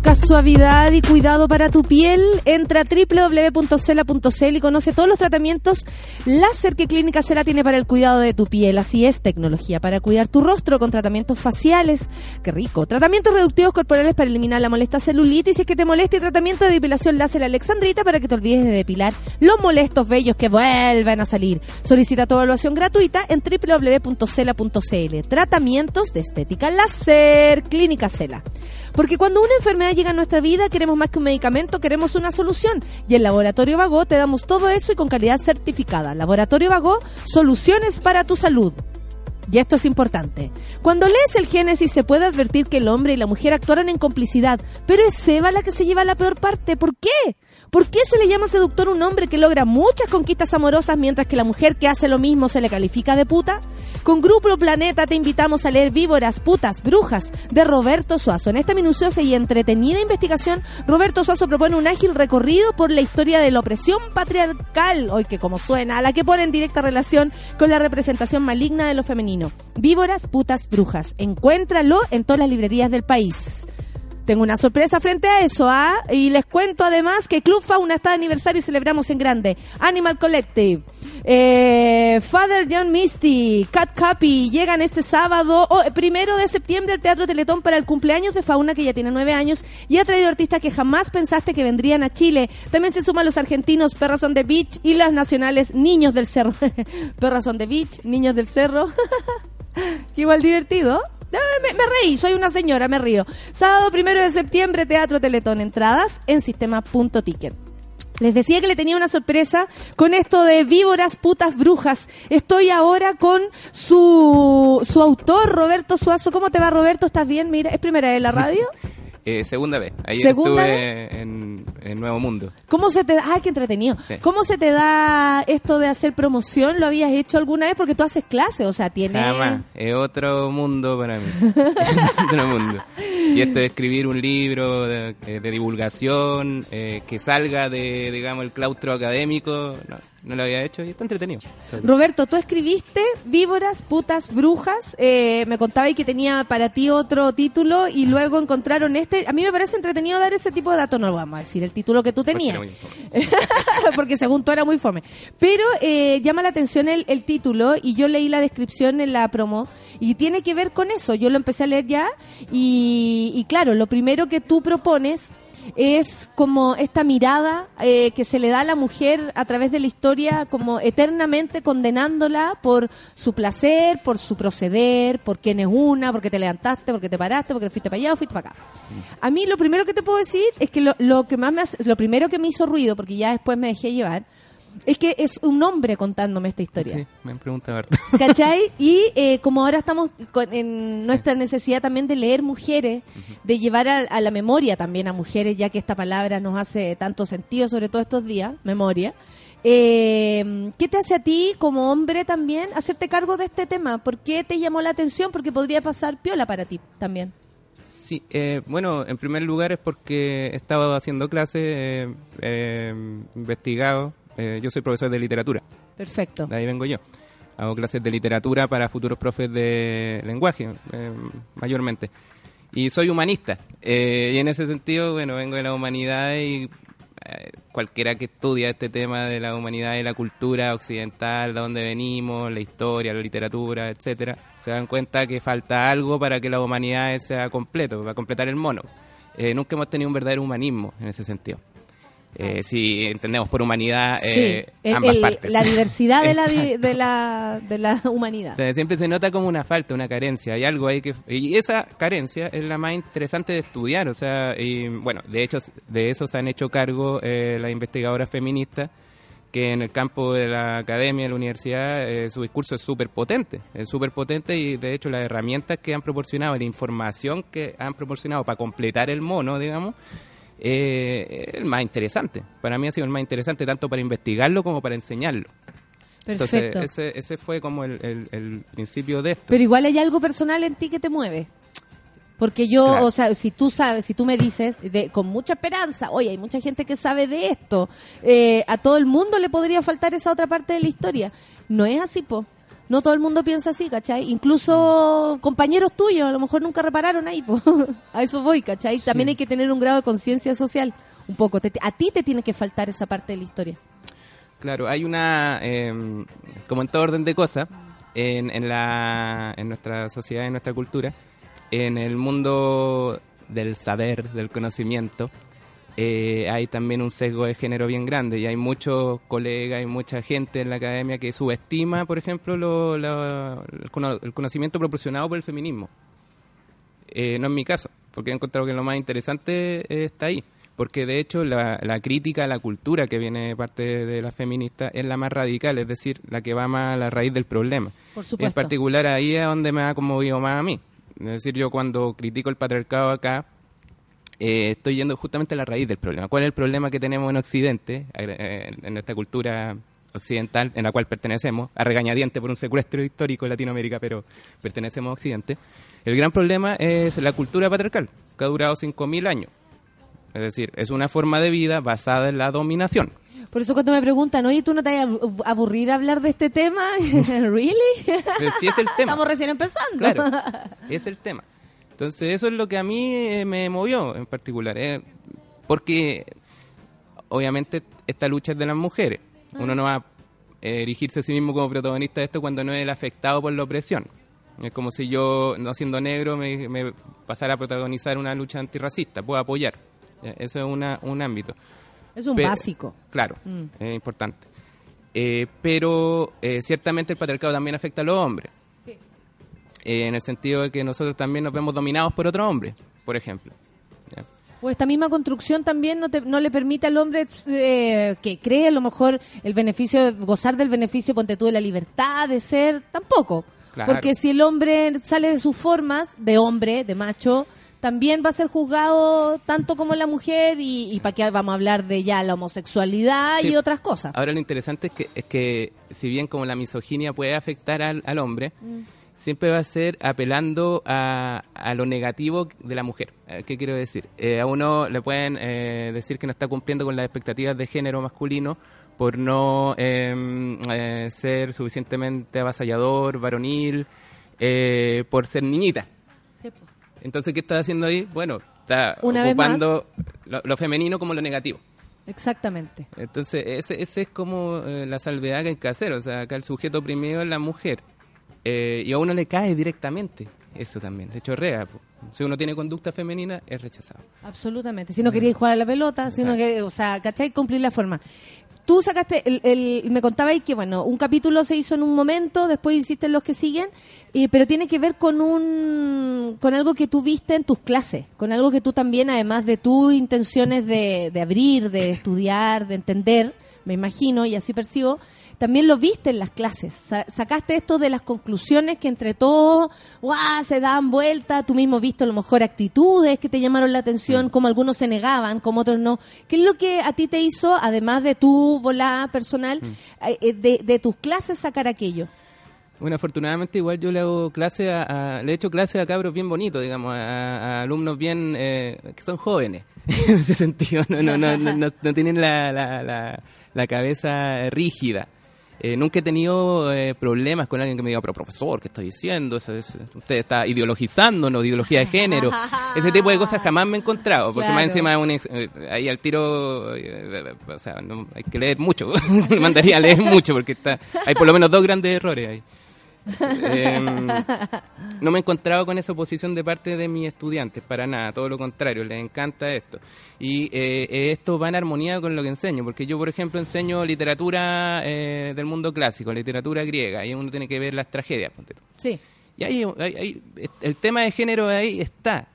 Speaker 1: Busca suavidad y cuidado para tu piel. Entra a www.cela.cl y conoce todos los tratamientos láser que Clínica Cela tiene para el cuidado de tu piel. Así es, tecnología para cuidar tu rostro con tratamientos faciales. Qué rico. Tratamientos reductivos corporales para eliminar la molesta celulitis y es que te moleste y tratamiento de depilación láser Alexandrita para que te olvides de depilar los molestos vellos que vuelven a salir. Solicita tu evaluación gratuita en www.cela.cl. Tratamientos de estética láser. Clínica Cela. Porque cuando una enfermedad llega a nuestra vida, queremos más que un medicamento, queremos una solución. Y en Laboratorio Vago te damos todo eso y con calidad certificada. Laboratorio Vago, soluciones para tu salud. Y esto es importante. Cuando lees el Génesis se puede advertir que el hombre y la mujer actuaron en complicidad, pero es Eva la que se lleva la peor parte. ¿Por qué? ¿Por qué se le llama seductor un hombre que logra muchas conquistas amorosas mientras que la mujer que hace lo mismo se le califica de puta? Con Grupo Planeta te invitamos a leer Víboras, Putas, Brujas de Roberto Suazo. En esta minuciosa y entretenida investigación, Roberto Suazo propone un ágil recorrido por la historia de la opresión patriarcal, hoy que como suena, a la que pone en directa relación con la representación maligna de lo femenino. Víboras, Putas, Brujas. Encuéntralo en todas las librerías del país. Tengo una sorpresa frente a eso, ¿ah? Y les cuento además que Club Fauna está de aniversario y celebramos en grande. Animal Collective, eh, Father John Misty, Cat Cappy llegan este sábado, oh, primero de septiembre al Teatro Teletón para el cumpleaños de Fauna, que ya tiene nueve años, y ha traído artistas que jamás pensaste que vendrían a Chile. También se suman los argentinos Perras on the Beach y las nacionales Niños del Cerro. (laughs) Perras on the Beach, Niños del Cerro. (laughs) Qué igual divertido. Ah, Me, me reí, soy una señora, me río. Sábado primero de septiembre, Teatro Teletón. Entradas en sistema.ticket. Les decía que le tenía una sorpresa con esto de víboras, putas, brujas. Estoy ahora con su, su autor, Roberto Suazo. ¿Cómo te va, Roberto? ¿Estás bien? Mira, ¿es primera vez en la radio?
Speaker 13: Eh, segunda vez. Ayer
Speaker 1: ¿Segunda
Speaker 13: estuve en, en Nuevo Mundo.
Speaker 1: ¿Cómo se te da? ¡Ay, qué entretenido!
Speaker 13: Sí.
Speaker 1: ¿Cómo se te da esto de hacer promoción? ¿Lo habías hecho alguna vez? Porque tú haces clases, o sea, tienes...
Speaker 13: Jamás. Es otro mundo para mí. (laughs) (laughs) otro mundo. Y esto de escribir un libro de, eh, de divulgación eh, que salga de, digamos, el claustro académico, no, no lo había hecho y está entretenido.
Speaker 1: Roberto, tú escribiste Víboras, Putas, Brujas. Eh, me contabais que tenía para ti otro título y luego encontraron este. A mí me parece entretenido dar ese tipo de datos. No lo vamos a decir el título que tú tenías. (laughs) Porque según tú era muy fome. Pero eh, llama la atención el, el título y yo leí la descripción en la promo y tiene que ver con eso. Yo lo empecé a leer ya y, y claro, lo primero que tú propones es como esta mirada eh, que se le da a la mujer a través de la historia como eternamente condenándola por su placer, por su proceder, por quién es una, porque te levantaste, porque te paraste, porque fuiste para allá o fuiste para acá. A mí lo primero que te puedo decir es que lo, lo que más me hace- lo primero que me hizo ruido, porque ya después me dejé llevar, es que es un hombre contándome esta historia.
Speaker 13: Sí, me han preguntado harto.
Speaker 1: ¿Cachai? (laughs) Y eh, como ahora estamos con- en nuestra necesidad también de leer mujeres, de llevar a, a la memoria también a mujeres, ya que esta palabra nos hace tanto sentido, sobre todo estos días, memoria. Eh, ¿Qué te hace a ti como hombre también hacerte cargo de este tema? ¿Por qué te llamó la atención? Porque podría pasar piola para ti también.
Speaker 13: Sí, eh, bueno, en primer lugar es porque he estado haciendo clases, eh, eh, investigado. Eh, yo soy profesor de literatura,
Speaker 1: Perfecto.
Speaker 13: de ahí vengo yo. Hago clases de literatura para futuros profes de lenguaje, eh, mayormente. Y soy humanista. eh, y en ese sentido, bueno, vengo de la humanidad y eh, cualquiera que estudia este tema de la humanidad y la cultura occidental, de dónde venimos, la historia, la literatura, etcétera, se dan cuenta que falta algo para que la humanidad sea completo, para completar el mono. Eh, nunca hemos tenido un verdadero humanismo en ese sentido. Eh, si entendemos por humanidad eh,
Speaker 1: sí,
Speaker 13: ambas
Speaker 1: el-
Speaker 13: partes.
Speaker 1: la diversidad de la, (laughs) de, la, de la humanidad.
Speaker 13: Entonces, siempre se nota como una falta, una carencia. Hay algo ahí que. Y esa carencia es la más interesante de estudiar. O sea, y, bueno, de hecho, de eso se han hecho cargo eh, las investigadoras feministas que en el campo de la academia, de la universidad, eh, su discurso es súper potente, es súper potente y de hecho las herramientas que han proporcionado, la información que han proporcionado para completar el mono, digamos, eh, el más interesante. Para mí ha sido el más interesante tanto para investigarlo como para enseñarlo.
Speaker 1: Perfecto.
Speaker 13: Entonces, ese, ese fue como el, el- el principio de esto.
Speaker 1: Pero igual hay algo personal en ti que te mueve. Porque yo,
Speaker 13: Claro.
Speaker 1: o sea, si tú sabes, si tú me dices de, con mucha esperanza, oye, hay mucha gente que sabe de esto, eh, a todo el mundo le podría faltar esa otra parte de la historia. No es así, po. No todo el mundo piensa así, ¿cachai? Incluso compañeros tuyos, a lo mejor nunca repararon ahí, po. (laughs) a eso voy, ¿cachai? También hay que tener un grado de conciencia social, un poco. Te- a ti te tiene que faltar esa parte de la historia.
Speaker 13: Claro, hay una, eh, como en todo orden de cosas, en, en, la, en nuestra sociedad, en nuestra cultura, en el mundo del saber, del conocimiento, eh, hay también un sesgo de género bien grande y hay muchos colegas y mucha gente en la academia que subestima, por ejemplo, lo- lo- el cono- el conocimiento proporcionado por el feminismo. Eh, no es mi caso, porque he encontrado que lo más interesante eh, está ahí. Porque de hecho la, la crítica a la cultura que viene de parte de las feministas es la más radical, es decir, la que va más a la raíz del problema.
Speaker 1: Por
Speaker 13: Y en
Speaker 1: supuesto.
Speaker 13: particular ahí es donde me ha conmovido más a mí. Es decir, yo cuando critico el patriarcado acá, eh, estoy yendo justamente a la raíz del problema. ¿Cuál es el problema que tenemos en Occidente, eh, en nuestra cultura occidental, en la cual pertenecemos, a regañadiente por un secuestro histórico en Latinoamérica, pero pertenecemos a Occidente? El gran problema es la cultura patriarcal, que ha durado 5.000 años. Es decir, es una forma de vida basada en la dominación.
Speaker 1: Por eso cuando me preguntan, oye, ¿tú no te vas a abu- aburrir a hablar de este tema? (laughs) (laughs) ¿Really?
Speaker 13: Pero sí es el tema.
Speaker 1: Estamos recién empezando.
Speaker 13: Claro, (laughs) es el tema. Entonces, eso es lo que a mí eh, me movió en particular. eh, porque, obviamente, esta lucha es de las mujeres. Uno no va a erigirse a sí mismo como protagonista de esto cuando no es el afectado por la opresión. Es como si yo, no siendo negro, me, me pasara a protagonizar una lucha antirracista. Puedo apoyar. Eh, Eso es una, un ámbito.
Speaker 1: Es un básico.
Speaker 13: Claro,
Speaker 1: Mm.
Speaker 13: es importante. Eh, pero eh, ciertamente el patriarcado también afecta a los hombres. Eh, en el sentido de que nosotros también nos vemos dominados por otro hombre, por ejemplo. ¿Ya?
Speaker 1: O esta misma construcción también no, te- no le permite al hombre eh, que cree a lo mejor el beneficio, gozar del beneficio, ponte tú, de la libertad, de ser, tampoco.
Speaker 13: Claro.
Speaker 1: Porque si el hombre sale de sus formas, de hombre, de macho, también va a ser juzgado tanto como la mujer y, y para qué vamos a hablar de ya la homosexualidad
Speaker 13: Sí.
Speaker 1: y otras cosas.
Speaker 13: Ahora lo interesante es que, es que si bien como la misoginia puede afectar al, al hombre,
Speaker 1: Mm.
Speaker 13: Siempre va a ser apelando a, a lo negativo de la mujer. Eh, ¿Qué quiero decir? Eh, a uno le pueden eh, decir que no está cumpliendo con las expectativas de género masculino por no eh, eh, ser suficientemente avasallador, varonil, eh, por ser niñita. Entonces, ¿qué está haciendo ahí? Bueno, está
Speaker 1: Una
Speaker 13: ocupando lo, lo femenino como lo negativo.
Speaker 1: Exactamente.
Speaker 13: Entonces, ese, ese es como eh, la salvedad que hay que hacer. O sea, acá el sujeto oprimido es la mujer. Eh, y a uno le cae directamente eso también, le chorrea. po. Si uno tiene conducta femenina, es rechazado.
Speaker 1: Absolutamente. Si no queríais jugar a la pelota, sino que, o sea, ¿cachai? Cumplir la forma. Tú sacaste, el, el- me contabais que, bueno, un capítulo se hizo en un momento, después hiciste los que siguen, eh, pero tiene que ver con un, con algo que tú viste en tus clases, con algo que tú también, además de tus intenciones de, de abrir, de estudiar, de entender, me imagino, y así percibo, también lo viste en las clases. Sa- sacaste esto de las conclusiones que entre todos, ¡guau! se dan vuelta. Tú mismo viste a lo mejor actitudes que te llamaron la atención, como algunos se negaban, como otros no. ¿Qué es lo que a ti te hizo, además de tu volada personal, eh, eh, de, de tus clases sacar aquello?
Speaker 13: Bueno, afortunadamente igual yo le hago clase a, a- le he hecho clase a cabros bien bonitos, digamos, a, a alumnos bien eh, que son jóvenes (laughs) en ese sentido, no, no, no, no, no- no tienen la, la, la, la cabeza rígida. Eh, nunca he tenido eh, problemas con alguien que me diga, pero profesor, ¿qué está diciendo? Eso es- usted está ideologizando, no ideología de género. (laughs) Ese tipo de cosas jamás me he encontrado, porque más encima es un ex- eh, ahí al tiro, eh, o sea, no- hay que leer mucho. (laughs) Me mandaría a leer mucho, porque está hay por lo menos dos grandes errores ahí. Eh, no me he encontrado con esa oposición de parte de mis estudiantes, para nada, todo lo contrario, les encanta esto. Y eh, esto va en armonía con lo que enseño, porque yo, por ejemplo, enseño literatura eh, del mundo clásico, literatura griega, y uno tiene que ver las tragedias. ponte tú.
Speaker 1: Sí.
Speaker 13: Y ahí, ahí- el tema de género ahí está,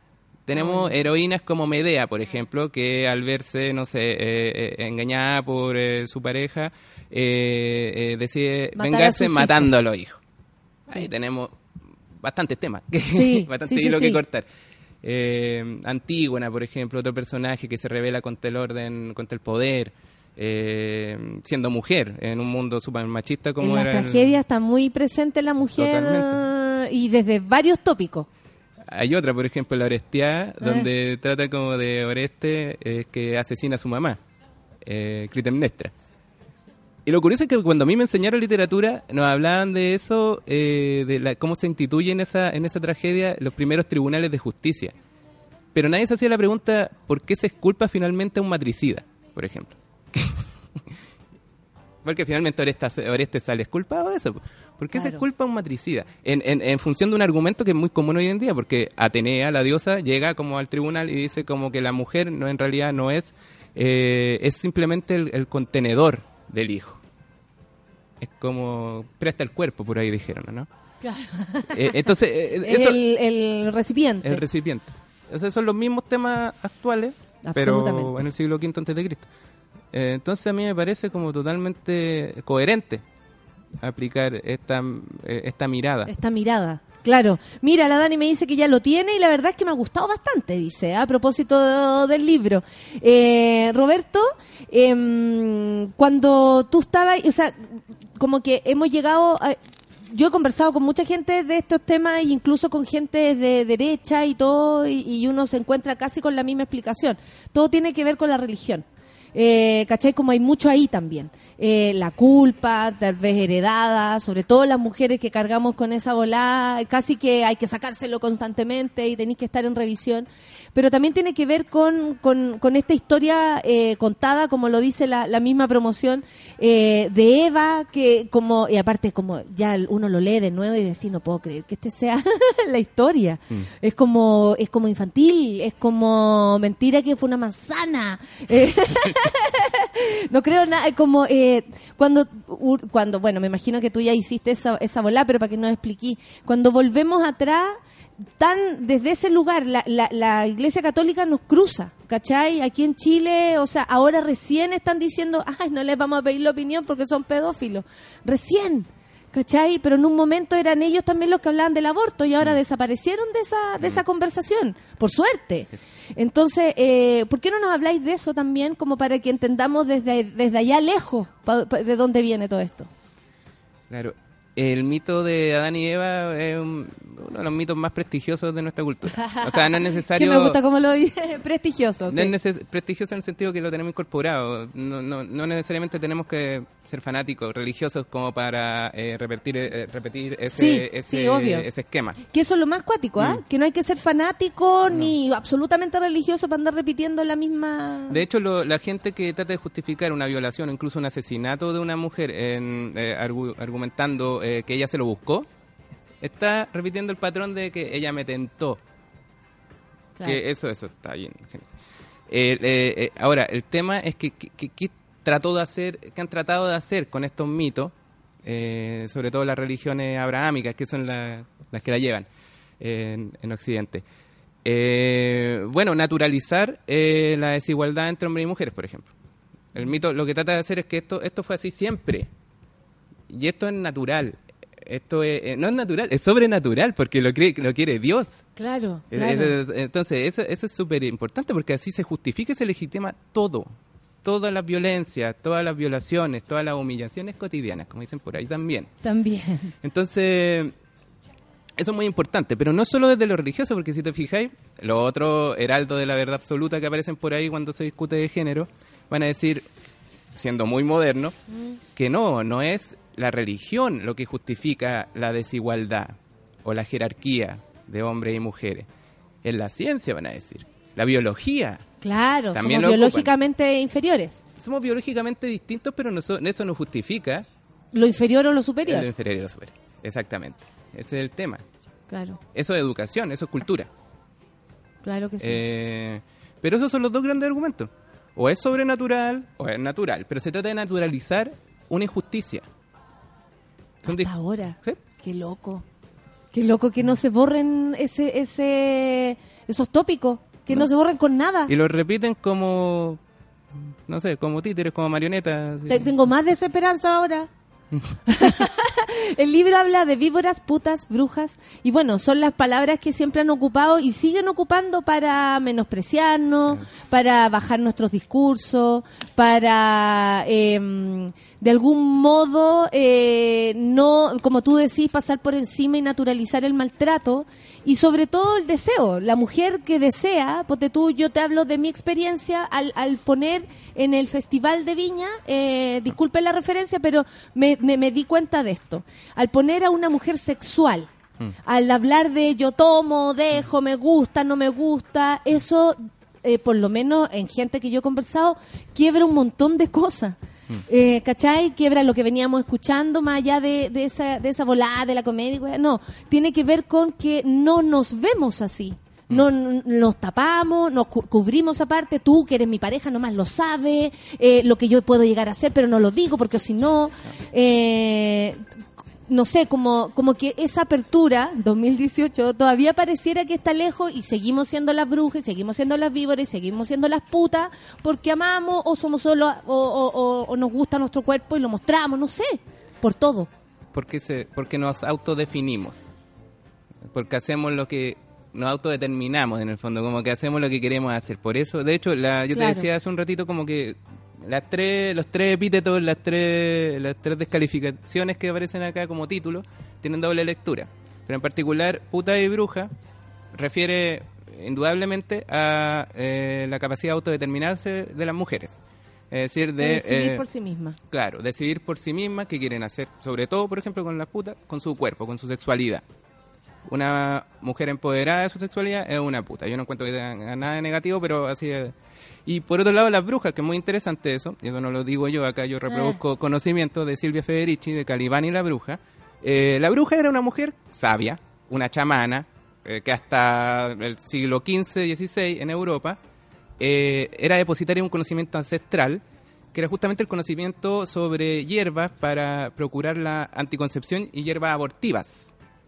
Speaker 13: Tenemos heroínas como Medea, por ejemplo, que al verse, no sé, eh, eh, engañada por eh, su pareja, decide
Speaker 1: Matar
Speaker 13: vengarse
Speaker 1: sus
Speaker 13: matando a los hijos. Ahí tenemos bastantes temas, (laughs) bastante hilo que cortar. Eh, Antígona, por ejemplo, otro personaje que se revela contra el orden, contra el poder, eh, siendo mujer en un mundo súper machista como
Speaker 1: en la
Speaker 13: era el-
Speaker 1: tragedia está muy presente la mujer
Speaker 13: Totalmente.
Speaker 1: y desde varios tópicos.
Speaker 13: Hay otra, por ejemplo, la
Speaker 1: Eh.
Speaker 13: Orestiada, donde trata como de Oreste eh, que asesina a su mamá, eh, Clitemnestra. Y lo curioso es que cuando a mí me enseñaron literatura, nos hablaban de eso, eh, de la, cómo se instituyen en esa, en esa tragedia los primeros tribunales de justicia. Pero nadie se hacía la pregunta por qué se esculpa finalmente a un matricida, por ejemplo. (laughs) Porque finalmente Oreste, Oreste sale esculpado de eso. ¿Por qué se
Speaker 1: Claro.
Speaker 13: esculpa a un matricida? En, en, en función de un argumento que es muy común hoy en día, porque Atenea, la diosa, llega como al tribunal y dice como que la mujer no en realidad no es, eh, es simplemente el, el contenedor del hijo. Es como presta el cuerpo, por ahí dijeron, ¿no? Eh, entonces, eh, (laughs) eso,
Speaker 1: el, el recipiente.
Speaker 13: el recipiente. O sea, son los mismos temas actuales, pero en el siglo V antes de Cristo. Eh, entonces a mí me parece como totalmente coherente aplicar esta, eh, esta mirada.
Speaker 1: Esta mirada. Claro. Mira, la Dani me dice que ya lo tiene y la verdad es que me ha gustado bastante, dice, a propósito del libro. Eh, Roberto, em, cuando tú estabas, o sea, como que hemos llegado a- Yo he conversado con mucha gente de estos temas e incluso con gente de derecha y todo, y, y uno se encuentra casi con la misma explicación. Todo tiene que ver con la religión. Eh, ¿Cachai? Como hay mucho ahí también. Eh, la culpa, tal vez heredada, sobre todo las mujeres que cargamos con esa volada, casi que hay que sacárselo constantemente y tenéis que estar en revisión. Pero también tiene que ver con, con, con esta historia eh, contada, como lo dice la, la misma promoción, eh, de Eva, que como, y aparte como ya uno lo lee de nuevo y dice, no puedo creer que este sea (laughs) la historia. Es como, es como infantil, es como mentira que fue una manzana. Eh, (laughs) no creo nada, es como eh, cuando, cuando, bueno, me imagino que tú ya hiciste esa, esa volá, pero para que nos expliqué, cuando volvemos atrás, tan desde ese lugar, la, la, la Iglesia Católica nos cruza, ¿cachai? Aquí en Chile, o sea, ahora recién están diciendo, ay, no les vamos a pedir la opinión porque son pedófilos. Recién. ¿Cachai? Pero en un momento eran ellos también los que hablaban del aborto y ahora desaparecieron de esa, de esa conversación, por suerte. Entonces, eh, ¿por qué no nos habláis de eso también como para que entendamos desde, desde allá lejos pa- pa- de dónde viene todo esto?
Speaker 13: Claro. El mito de Adán y Eva es un- uno de los mitos más prestigiosos de nuestra cultura. O sea, no es (laughs) necesario...
Speaker 1: Que me gusta como lo dice, (laughs) prestigioso.
Speaker 13: No
Speaker 1: sí.
Speaker 13: es neces- prestigioso en el sentido que lo tenemos incorporado. No, no, no necesariamente tenemos que ser fanáticos, religiosos, como para eh, repetir, eh, repetir ese,
Speaker 1: Sí,
Speaker 13: ese,
Speaker 1: sí, obvio.
Speaker 13: ese esquema.
Speaker 1: Que eso es lo más cuático, ¿ah?
Speaker 13: Mm.
Speaker 1: Que no hay que ser fanático ni absolutamente religioso para andar repitiendo la misma...
Speaker 13: De hecho, lo- la gente que trata de justificar una violación incluso un asesinato de una mujer en, eh, argu- argumentando eh, que ella se lo buscó, está repitiendo el patrón de que ella me tentó.
Speaker 1: Claro.
Speaker 13: Que eso, eso está bien. Eh, eh, eh, ahora, el tema es que, que, que- que trató de hacer, que han tratado de hacer con estos mitos, eh, sobre todo las religiones abrahámicas, que son la- las que la llevan en, en Occidente. Bueno, naturalizar la desigualdad entre hombres y mujeres, por ejemplo. El mito lo que trata de hacer es que esto, esto fue así siempre. Y esto es natural. Esto es, eh, no es natural, es sobrenatural, porque lo, cree, lo quiere Dios.
Speaker 1: Claro,
Speaker 13: Eh,
Speaker 1: claro.
Speaker 13: eh, Entonces, eso, eso es súper importante porque así se justifica y se legitima todo. Todas las violencias, todas las violaciones, todas las humillaciones cotidianas, como dicen por ahí también.
Speaker 1: También.
Speaker 13: Entonces, eso es muy importante, pero no solo desde lo religioso, porque si te fijáis, los otros heraldos de la verdad absoluta que aparecen por ahí cuando se discute de género, van a decir, siendo muy moderno, que no, no es la religión lo que justifica la desigualdad o la jerarquía de hombres y mujeres. Es la ciencia, van a decir. La biología.
Speaker 1: Claro,
Speaker 13: También
Speaker 1: somos
Speaker 13: ocupan.
Speaker 1: biológicamente inferiores.
Speaker 13: Somos biológicamente distintos, pero no so- eso no justifica
Speaker 1: Lo inferior o lo superior.
Speaker 13: lo inferior y lo superior. Exactamente. Ese es el tema.
Speaker 1: Claro,
Speaker 13: Eso es educación, eso es cultura.
Speaker 1: claro que sí.
Speaker 13: Eh, pero esos son los dos grandes argumentos. O es sobrenatural o es natural. Pero se trata de naturalizar una injusticia. Son
Speaker 1: Hasta
Speaker 13: dis-
Speaker 1: ahora.
Speaker 13: ¿Sí?
Speaker 1: Qué loco. Qué loco que no se borren ese, ese, esos tópicos, que no, se borren con nada.
Speaker 13: Y lo repiten como, no sé, como títeres, como marionetas.
Speaker 1: Tengo más desesperanza ahora. (laughs) El libro habla de víboras, putas, brujas, y bueno, son las palabras que siempre han ocupado y siguen ocupando para menospreciarnos, para bajar nuestros discursos, para eh, de algún modo eh, no, como tú decís, pasar por encima y naturalizar el maltrato y sobre todo el deseo. La mujer que desea, ponte tú, yo te hablo de mi experiencia al, al poner en el Festival de Viña, eh, disculpen la referencia, pero me, me, me di cuenta de esto. Al poner a una mujer sexual, al hablar de yo tomo, dejo, me gusta, no me gusta, eso, eh, por lo menos en gente que yo he conversado, quiebra un montón de cosas. Eh, ¿Cachai? Quiebra lo que veníamos escuchando más allá de, de esa, de esa volada de la comedia. No, tiene que ver con que no nos vemos así. No n- nos tapamos, nos cu- cubrimos aparte. Tú, que eres mi pareja, nomás lo sabes. eh, lo que yo puedo llegar a hacer, pero no lo digo porque si no. eh, no sé, como, como que esa apertura, 2018, todavía pareciera que está lejos y seguimos siendo las brujas, seguimos siendo las víboras, seguimos siendo las putas, porque amamos o somos solo, o, o- o- o nos gusta nuestro cuerpo y lo mostramos, no sé, por todo.
Speaker 13: Porque, se, porque nos autodefinimos. Porque hacemos lo que nos autodeterminamos en el fondo, como que hacemos lo que queremos hacer. Por eso, de hecho, la, yo
Speaker 1: Claro.
Speaker 13: te decía hace un ratito como que las tres, los tres epítetos, las tres, las tres descalificaciones que aparecen acá como título, tienen doble lectura. Pero en particular, puta y bruja refiere indudablemente a eh, la capacidad de autodeterminarse de las mujeres. Es decir, de...
Speaker 1: De decidir
Speaker 13: eh,
Speaker 1: por sí misma.
Speaker 13: Claro, decidir por sí mismas qué quieren hacer, sobre todo, por ejemplo, con las putas, con su cuerpo, con su sexualidad. Una mujer empoderada de su sexualidad es una puta. Yo no encuentro que tenga nada de negativo, pero así es. Y por otro lado, las brujas, que es muy interesante eso, y eso no lo digo yo, acá yo reproduzco conocimiento de Silvia Federici, de Calibán y la bruja. Eh, la bruja era una mujer sabia, una chamana, eh, que hasta el siglo XV, XVI en Europa eh, era depositaria de un conocimiento ancestral, que era justamente el conocimiento sobre hierbas para procurar la anticoncepción y hierbas abortivas.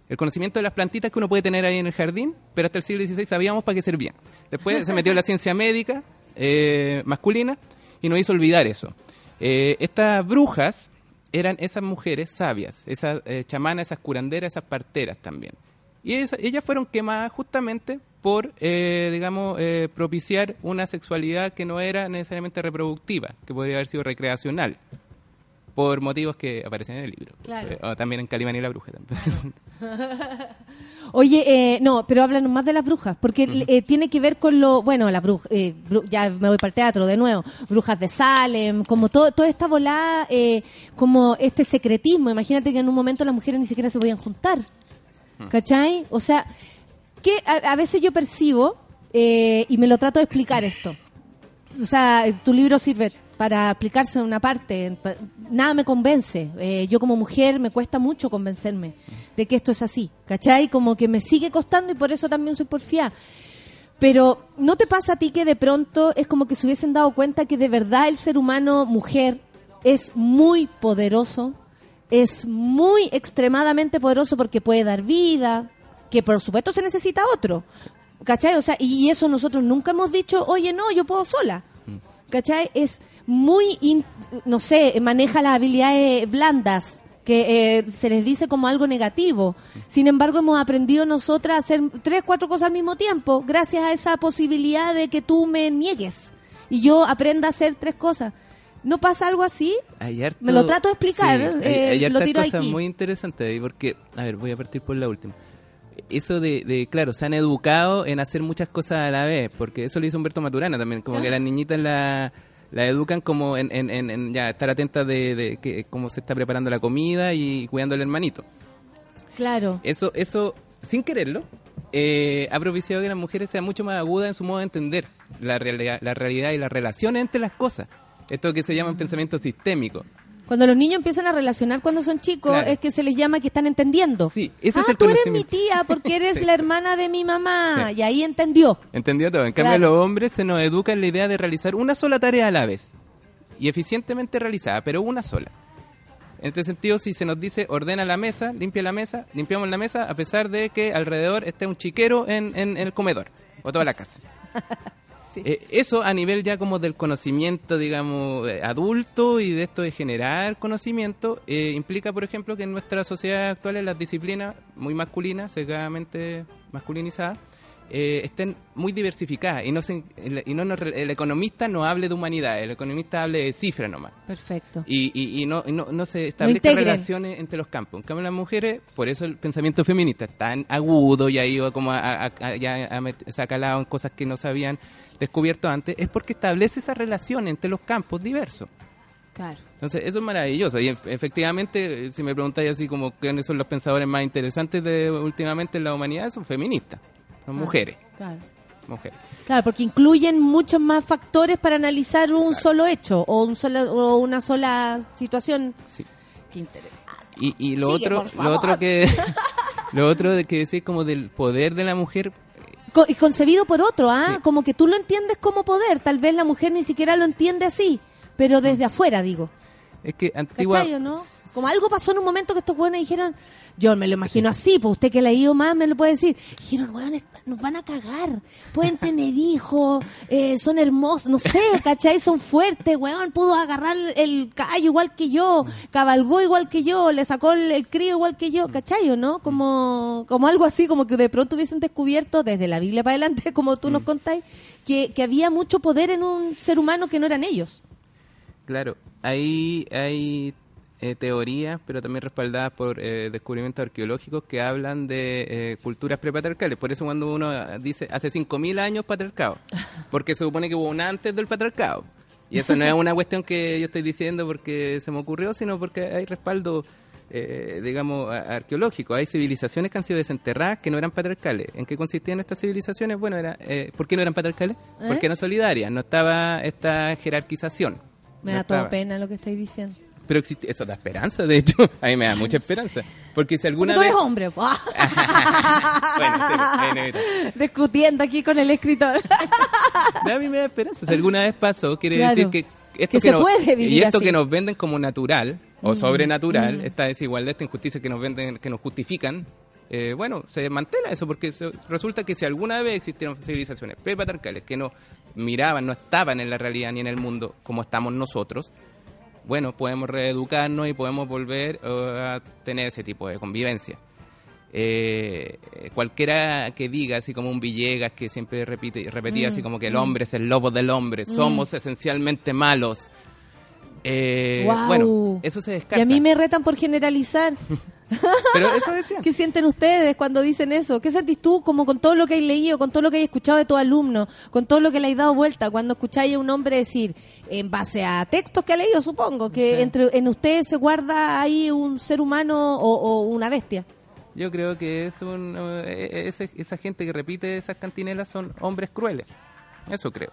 Speaker 13: El conocimiento de las plantitas que uno puede tener ahí en el jardín, pero hasta el siglo XVI sabíamos para qué servían. Después se metió la ciencia médica eh, masculina y nos hizo olvidar eso. Eh, estas brujas eran esas mujeres sabias, esas eh, chamanas, esas curanderas, esas parteras también. Y ellas fueron quemadas justamente por, eh, digamos, eh, propiciar una sexualidad que no era necesariamente reproductiva, que podría haber sido recreacional, por motivos que aparecen en el libro.
Speaker 1: Claro.
Speaker 13: Eh, o también en Calimán y la Bruja. (laughs)
Speaker 1: Oye, eh, no, pero háblanos más de las brujas, porque eh, tiene que ver con lo, bueno, las brujas, ya me voy para el teatro de nuevo, brujas de Salem, como todo, toda esta volada, eh, como este secretismo. Imagínate que en un momento las mujeres ni siquiera se podían juntar, ¿cachai? O sea, que a, a veces yo percibo, eh, y me lo trato de explicar esto, o sea, tu libro sirve para explicarse una parte. pa- Nada me convence. Eh, yo como mujer me cuesta mucho convencerme de que esto es así. ¿Cachai? Como que me sigue costando y por eso también soy porfiada. Pero ¿no te pasa a ti que de pronto es como que se hubiesen dado cuenta que de verdad el ser humano, mujer, es muy poderoso? Es muy extremadamente poderoso porque puede dar vida, que por supuesto se necesita otro. ¿Cachai? O sea, y eso nosotros nunca hemos dicho, oye, no, yo puedo sola. ¿Cachai? Es muy, in- no sé, maneja las habilidades blandas, que eh, se les dice como algo negativo. Sin embargo, hemos aprendido nosotras a hacer tres, cuatro cosas al mismo tiempo, gracias a esa posibilidad de que tú me niegues y yo aprenda a hacer tres cosas. ¿No pasa algo así?
Speaker 13: Harto-
Speaker 1: Me lo trato de explicar,
Speaker 13: Sí, hay,
Speaker 1: eh,
Speaker 13: hay
Speaker 1: lo tiro
Speaker 13: cosas
Speaker 1: aquí.
Speaker 13: muy interesantes porque, a ver, voy a partir por la última. Eso de, de, claro, se han educado en hacer muchas cosas a la vez, porque eso lo hizo Humberto Maturana también, como que las (laughs) niñitas la, la educan como en, en, en- ya estar atentas de, de que, cómo se está preparando la comida y cuidando al hermanito.
Speaker 1: Claro.
Speaker 13: Eso, eso sin quererlo, eh, ha propiciado que las mujeres sean mucho más agudas en su modo de entender la realidad, la realidad y las relaciones entre las cosas. Esto que se llama un pensamiento sistémico.
Speaker 1: Cuando los niños empiezan a relacionar cuando son chicos,
Speaker 13: Claro.
Speaker 1: es que se les llama que están entendiendo.
Speaker 13: Sí, ese
Speaker 1: ah,
Speaker 13: es el
Speaker 1: tú eres mi tía porque (laughs) eres
Speaker 13: Sí.
Speaker 1: la hermana de mi mamá.
Speaker 13: Sí.
Speaker 1: Y ahí entendió.
Speaker 13: ¿Entendió todo? En cambio,
Speaker 1: Claro.
Speaker 13: los hombres se nos educa en la idea de realizar una sola tarea a la vez. Y eficientemente realizada, pero una sola. En este sentido, si se nos dice ordena la mesa, limpia la mesa, limpiamos la mesa, a pesar de que alrededor esté un chiquero en, en- en el comedor o toda la casa. (laughs) Eh, eso a nivel ya como del conocimiento, digamos, eh, adulto y de esto de generar conocimiento, eh, implica, por ejemplo, que en nuestra sociedad actual las disciplinas muy masculinas, sesgadamente masculinizadas, eh, estén muy diversificadas y no se- el, y no nos el economista no hable de humanidad, el economista hable de cifras nomás.
Speaker 1: Perfecto.
Speaker 13: Y, y, y no, y no, no se establezcan relaciones entre los campos. En cambio, las mujeres, por eso el pensamiento feminista es tan agudo y ha ido como a, a- a- ya a en cosas que no se habían descubierto antes, es porque establece esa relación entre los campos diversos.
Speaker 1: Claro.
Speaker 13: Entonces, eso es maravilloso. Y ef- efectivamente, eh, si me preguntáis así como quiénes son los pensadores más interesantes de últimamente en la humanidad, son feministas, son mujeres.
Speaker 1: Claro.
Speaker 13: mujeres.
Speaker 1: Claro, porque incluyen muchos más factores para analizar un solo hecho o, un solo, o una sola situación.
Speaker 13: Sí.
Speaker 1: Qué interesante.
Speaker 13: Y, y lo
Speaker 1: Sigue,
Speaker 13: otro, lo otro que (laughs) lo otro de que decís como del poder de la mujer
Speaker 1: Co- y concebido por otro, ¿ah? Como que tú lo entiendes como poder. Tal vez la mujer ni siquiera lo entiende así, pero desde afuera, digo.
Speaker 13: es que antigua
Speaker 1: ¿Cachai o no? Como algo pasó en un momento que estos buenos dijeron, yo me lo imagino así, pues usted que ha ido más me lo puede decir. Dijeron, weón, nos van a cagar, pueden tener hijos, eh, son hermosos, no sé, ¿cachai? Son fuertes, weón, pudo agarrar el callo igual que yo, cabalgó igual que yo, le sacó el, el crío igual que yo, ¿cachai o no? Como, como algo así, como que de pronto hubiesen descubierto desde la Biblia para adelante, como tú nos contáis, que, que había mucho poder en un ser humano que no eran ellos.
Speaker 13: Claro, hay, hay eh, teorías, pero también respaldadas por eh, descubrimientos arqueológicos que hablan de eh, culturas prepatriarcales. Por eso cuando uno eh, dice hace 5.000 años patriarcado, (laughs) porque se supone que hubo un antes del patriarcado. Y eso no es una cuestión que yo estoy diciendo porque se me ocurrió, sino porque hay respaldo, eh, digamos, arqueológico. Hay civilizaciones que han sido desenterradas que no eran patriarcales. ¿En qué consistían estas civilizaciones? Bueno, era, eh, ¿por qué no eran patriarcales? Porque eran solidarias, no estaba esta jerarquización.
Speaker 1: Me
Speaker 13: No
Speaker 1: da toda pena lo que estáis diciendo.
Speaker 13: Pero existe, eso da esperanza, de hecho. (laughs) A mí me da mucha esperanza. Porque si
Speaker 1: Porque
Speaker 13: alguna
Speaker 1: tú
Speaker 13: vez...
Speaker 1: eres hombre. (laughs)
Speaker 13: Bueno, sí. (laughs)
Speaker 1: Discutiendo aquí con el escritor.
Speaker 13: A mí me da esperanza. Si alguna vez pasó, quiere
Speaker 1: Claro.
Speaker 13: decir que esto
Speaker 1: Que se
Speaker 13: nos-
Speaker 1: puede vivir
Speaker 13: y esto
Speaker 1: así.
Speaker 13: que nos venden como natural o
Speaker 1: Mm,
Speaker 13: sobrenatural,
Speaker 1: mm.
Speaker 13: esta desigualdad, esta injusticia que nos venden, que nos justifican, eh, bueno, se mantela eso porque se- resulta que si alguna vez existieron civilizaciones prepatriarcales que no miraban, no estaban en la realidad ni en el mundo como estamos nosotros, bueno, podemos reeducarnos y podemos volver eh, a tener ese tipo de convivencia. Eh, cualquiera que diga, así como un Villegas que siempre repite, repetía
Speaker 14: Mm,
Speaker 13: así como que el
Speaker 14: mm.
Speaker 13: hombre es el lobo del hombre,
Speaker 1: Mm.
Speaker 13: somos esencialmente malos. Eh,
Speaker 1: Guau.
Speaker 13: Bueno, eso se descarta.
Speaker 1: Y a mí me retan por generalizar. (laughs)
Speaker 13: Pero eso decían.
Speaker 1: ¿Qué sienten ustedes cuando dicen eso? ¿Qué sentís tú como con todo lo que hay leído, con todo lo que hay escuchado de tus alumnos, con todo lo que le hay dado vuelta cuando escucháis a un hombre decir, en base a textos que ha leído, supongo, que
Speaker 13: Sí.
Speaker 1: entre en ustedes se guarda ahí un ser humano o, o una bestia?
Speaker 13: Yo creo que es un, eh, ese- esa gente que repite esas cantinelas son hombres crueles. Eso creo.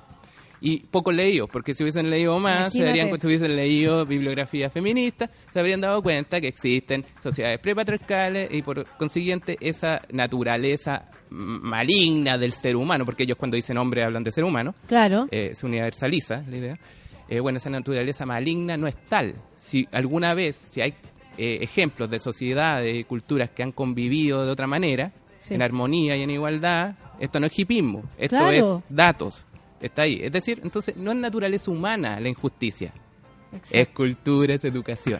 Speaker 13: Y poco leídos, porque si hubiesen leído más, se darían, si hubiesen leído bibliografía feminista, se habrían dado cuenta que existen sociedades prepatriarcales y por consiguiente esa naturaleza maligna del ser humano, porque ellos cuando dicen hombre hablan de ser humano,
Speaker 1: Claro.
Speaker 13: eh, se universaliza la idea. Eh, bueno, esa naturaleza maligna no es tal. Si alguna vez, si hay eh, ejemplos de sociedades y culturas que han convivido de otra manera,
Speaker 1: Sí.
Speaker 13: en armonía y en igualdad, esto no es hipismo, esto
Speaker 1: Claro.
Speaker 13: es datos. Está ahí. Es decir, entonces no es naturaleza humana la injusticia.
Speaker 1: Exacto.
Speaker 13: Es cultura, es educación.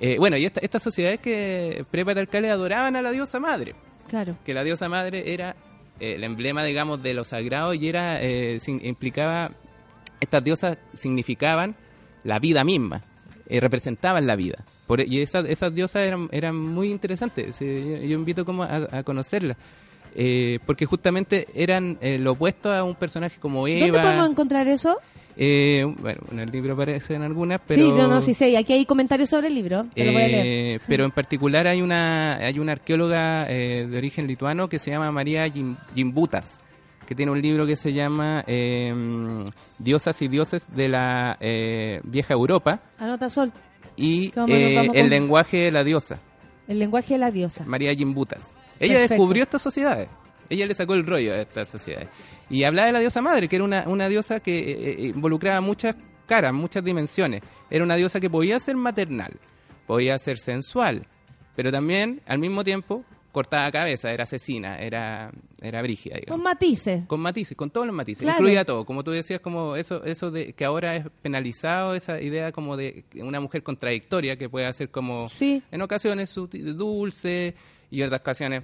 Speaker 13: Eh, bueno, y esta- estas sociedades que prepatriarcales adoraban a la diosa madre
Speaker 1: Claro.
Speaker 13: que la diosa madre era eh, el emblema, digamos, de lo sagrado y era eh, sin- implicaba, estas diosas significaban la vida misma, eh, representaban la vida. Por, y esas, esas diosas eran, eran muy interesantes, eh, yo, yo invito como a, a conocerlas, eh, porque justamente eran eh, lo opuesto a un personaje como Eva.
Speaker 1: ¿Dónde podemos encontrar eso?
Speaker 13: Eh, bueno, en el libro aparecen algunas, pero...
Speaker 1: Sí, no, no, sí sé. Aquí hay comentarios sobre el libro. Te lo voy a leer.
Speaker 13: Eh, pero en particular hay una hay una arqueóloga eh, de origen lituano que se llama María Gim- Gimbutas, que tiene un libro que se llama eh, Diosas y dioses de la vieja Europa
Speaker 1: Anota Sol.
Speaker 13: y
Speaker 1: ¿Cómo nos
Speaker 13: eh,
Speaker 1: vamos
Speaker 13: el lenguaje de la diosa,
Speaker 1: El lenguaje de la diosa.
Speaker 13: María Gimbutas. Ella
Speaker 1: Perfecto.
Speaker 13: descubrió estas sociedades. Ella le sacó el rollo a estas sociedades. Y hablaba de la diosa madre, que era una, una diosa que eh, eh, involucraba muchas caras, muchas dimensiones. Era una diosa que podía ser maternal, podía ser sensual, pero también al mismo tiempo cortaba cabeza, era asesina, era, era brígida. digamos.
Speaker 1: Con matices.
Speaker 13: Con matices, con todos los matices,
Speaker 1: Claro.
Speaker 13: incluía todo. Como tú decías, como eso, eso de que ahora es penalizado, esa idea como de una mujer contradictoria que puede ser como
Speaker 1: Sí.
Speaker 13: en ocasiones dulce y otras ocasiones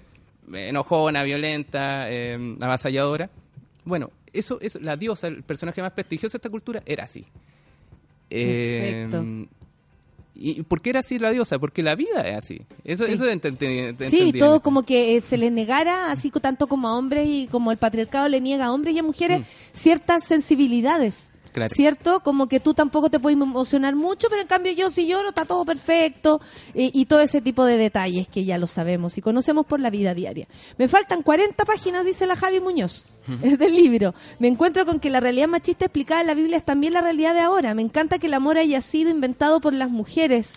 Speaker 13: eh, enojona, violenta, eh, avasalladora. Bueno, eso es la diosa, el personaje más prestigioso de esta cultura, era así. Eh,
Speaker 1: Perfecto.
Speaker 13: ¿Y por qué era así la diosa? Porque la vida es así. Eso,
Speaker 1: Sí.
Speaker 13: eso
Speaker 1: Sí, todo como que eh, se le negara, así tanto como a hombres y como el patriarcado le niega a hombres y a mujeres ciertas sensibilidades.
Speaker 13: Claro.
Speaker 1: ¿Cierto? Como que tú tampoco te puedes emocionar mucho, pero en cambio yo si lloro está todo perfecto eh, y todo ese tipo de detalles que ya lo sabemos y conocemos por la vida diaria. Me faltan 40 páginas, dice la Javi Muñoz, (laughs) del libro. Me encuentro con que la realidad machista explicada en la Biblia es también la realidad de ahora. Me encanta que el amor haya sido inventado por las mujeres.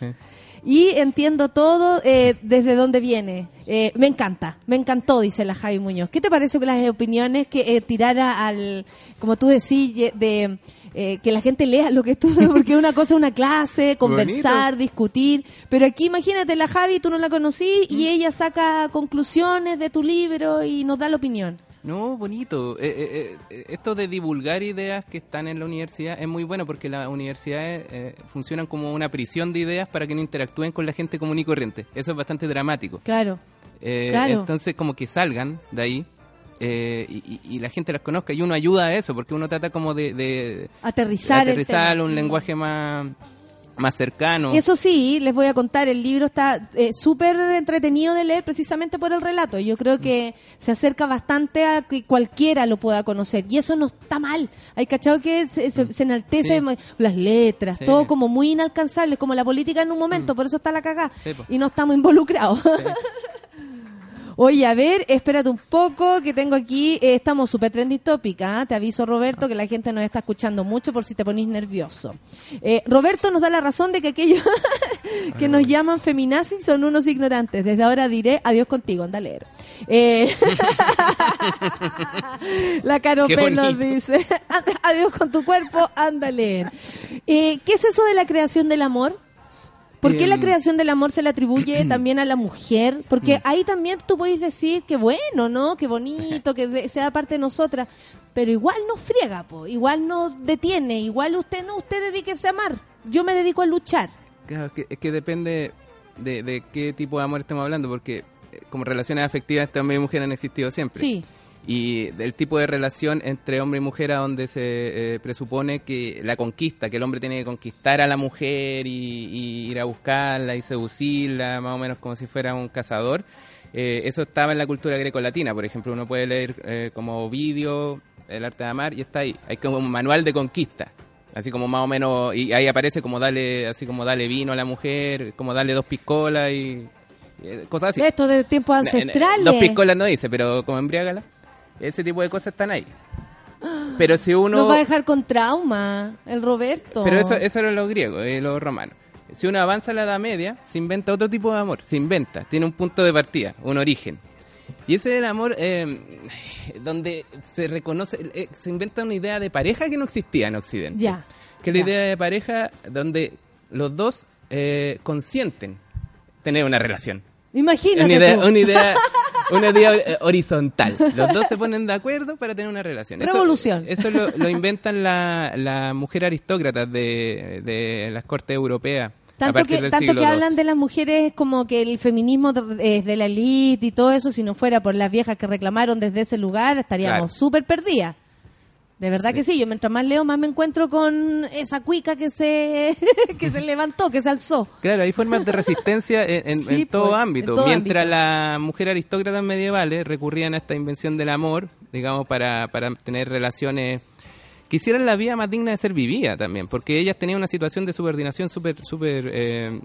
Speaker 1: Y entiendo todo eh, desde dónde viene. Eh, me encanta, me encantó, dice la Javi Muñoz. ¿Qué te parece con las opiniones que eh, tirara al, como tú decís, de eh, que la gente lea lo que tú, (laughs) porque una cosa es una clase, conversar, discutir, pero aquí imagínate la Javi, tú no la conocí y ella saca conclusiones de tu libro y nos da la opinión.
Speaker 13: No, bonito. Eh, eh, eh, esto de divulgar ideas que están en la universidad es muy bueno porque las universidades funcionan como una prisión de ideas para que no interactúen con la gente común y corriente. Eso es bastante dramático.
Speaker 1: Claro. Claro.
Speaker 13: Entonces, como que salgan de ahí eh, y, y- la gente las conozca y uno ayuda a eso porque uno trata como de, de
Speaker 1: Aterrizar
Speaker 13: aterrizar un lenguaje más, más cercano.
Speaker 1: Eso sí, les voy a contar, el libro está eh, súper entretenido de leer precisamente por el relato. Yo creo que se acerca bastante a que cualquiera lo pueda conocer. Y eso no está mal. Hay cachado que se, se- se enaltece
Speaker 13: Sí.
Speaker 1: las letras,
Speaker 13: Sí.
Speaker 1: todo como muy inalcanzable, como la política en un momento, por eso está la cagá.
Speaker 13: Sí,
Speaker 1: y no estamos involucrados. (laughs) Oye, a ver, espérate un poco, que tengo aquí, eh, estamos super trendy topic, ¿ah? te aviso Roberto que la gente nos está escuchando mucho por si te ponís nervioso. Eh, Roberto nos da la razón de que aquellos (laughs) que nos llaman feminazis son unos ignorantes. Desde ahora diré adiós contigo, anda a leer. Eh, (laughs) la Caro
Speaker 14: Qué
Speaker 1: P nos dice (laughs) adiós con tu cuerpo, anda a leer. Eh, ¿Qué es eso de la creación del amor? ¿Por qué la
Speaker 13: Em,
Speaker 1: creación del amor se le atribuye (clears throat) también a la mujer? Porque
Speaker 13: Mm.
Speaker 1: ahí también tú puedes decir que bueno, ¿no? Que bonito, que sea parte de nosotras. Pero igual nos friega, po. igual nos detiene, igual usted no, usted dedíquese a amar. Yo me dedico a luchar.
Speaker 13: Claro, que- es que depende de, de qué tipo de amor estemos hablando, porque eh, como relaciones afectivas entre hombre y mujer han existido siempre.
Speaker 1: Sí.
Speaker 13: Y del tipo de relación entre hombre y mujer a donde se eh, presupone que la conquista, que el hombre tiene que conquistar a la mujer y, y ir a buscarla y seducirla, más o menos como si fuera un cazador. eh, eso estaba en la cultura greco-latina, por ejemplo, uno puede leer eh, como Ovidio, El arte de amar, y está ahí. Hay como un manual de conquista. Así como más o menos, y ahí aparece como darle, así como darle vino a la mujer, como darle dos piscolas y, y, eh, cosas así.
Speaker 1: Esto de tiempos ancestrales.
Speaker 13: Dos piscolas no dice, pero como embriágala. Ese tipo de cosas están ahí. Pero si uno...
Speaker 1: Nos va a dejar con trauma, el Roberto.
Speaker 13: Pero eso, eso eran los griegos y los romanos. Si uno avanza a la Edad Media, se inventa otro tipo de amor. Se inventa, tiene un punto de partida, un origen. Y ese es el amor eh, donde se reconoce, eh, se inventa una idea de pareja que no existía en Occidente.
Speaker 1: Ya.
Speaker 13: Que es la
Speaker 1: ya.
Speaker 13: idea de pareja donde los dos eh, consienten tener una relación.
Speaker 1: Imagínate.
Speaker 13: Una idea, una idea, una idea eh, horizontal. Los dos se ponen de acuerdo para tener una relación. Eso-
Speaker 1: Revolución.
Speaker 13: Eso, lo, lo inventan la, la mujer aristócrata de, de las cortes europeas.
Speaker 1: Tanto que, tanto que hablan de las mujeres como que el feminismo es de la élite y todo eso, si no fuera por las viejas que reclamaron desde ese lugar, estaríamos
Speaker 13: Claro.
Speaker 1: súper perdidas. De verdad que sí, yo mientras más leo, más me encuentro con esa cuica que se, (laughs) que se levantó, que se alzó.
Speaker 13: Claro, hay formas de resistencia en, en-
Speaker 1: Sí,
Speaker 13: en todo
Speaker 1: pues, en
Speaker 13: ámbito.
Speaker 1: todo
Speaker 13: Mientras las mujeres aristócratas medievales recurrían a esta invención del amor, digamos, para, para tener relaciones que hicieran la vida más digna de ser vivida también, porque ellas tenían una situación de subordinación súper súper eh, eh,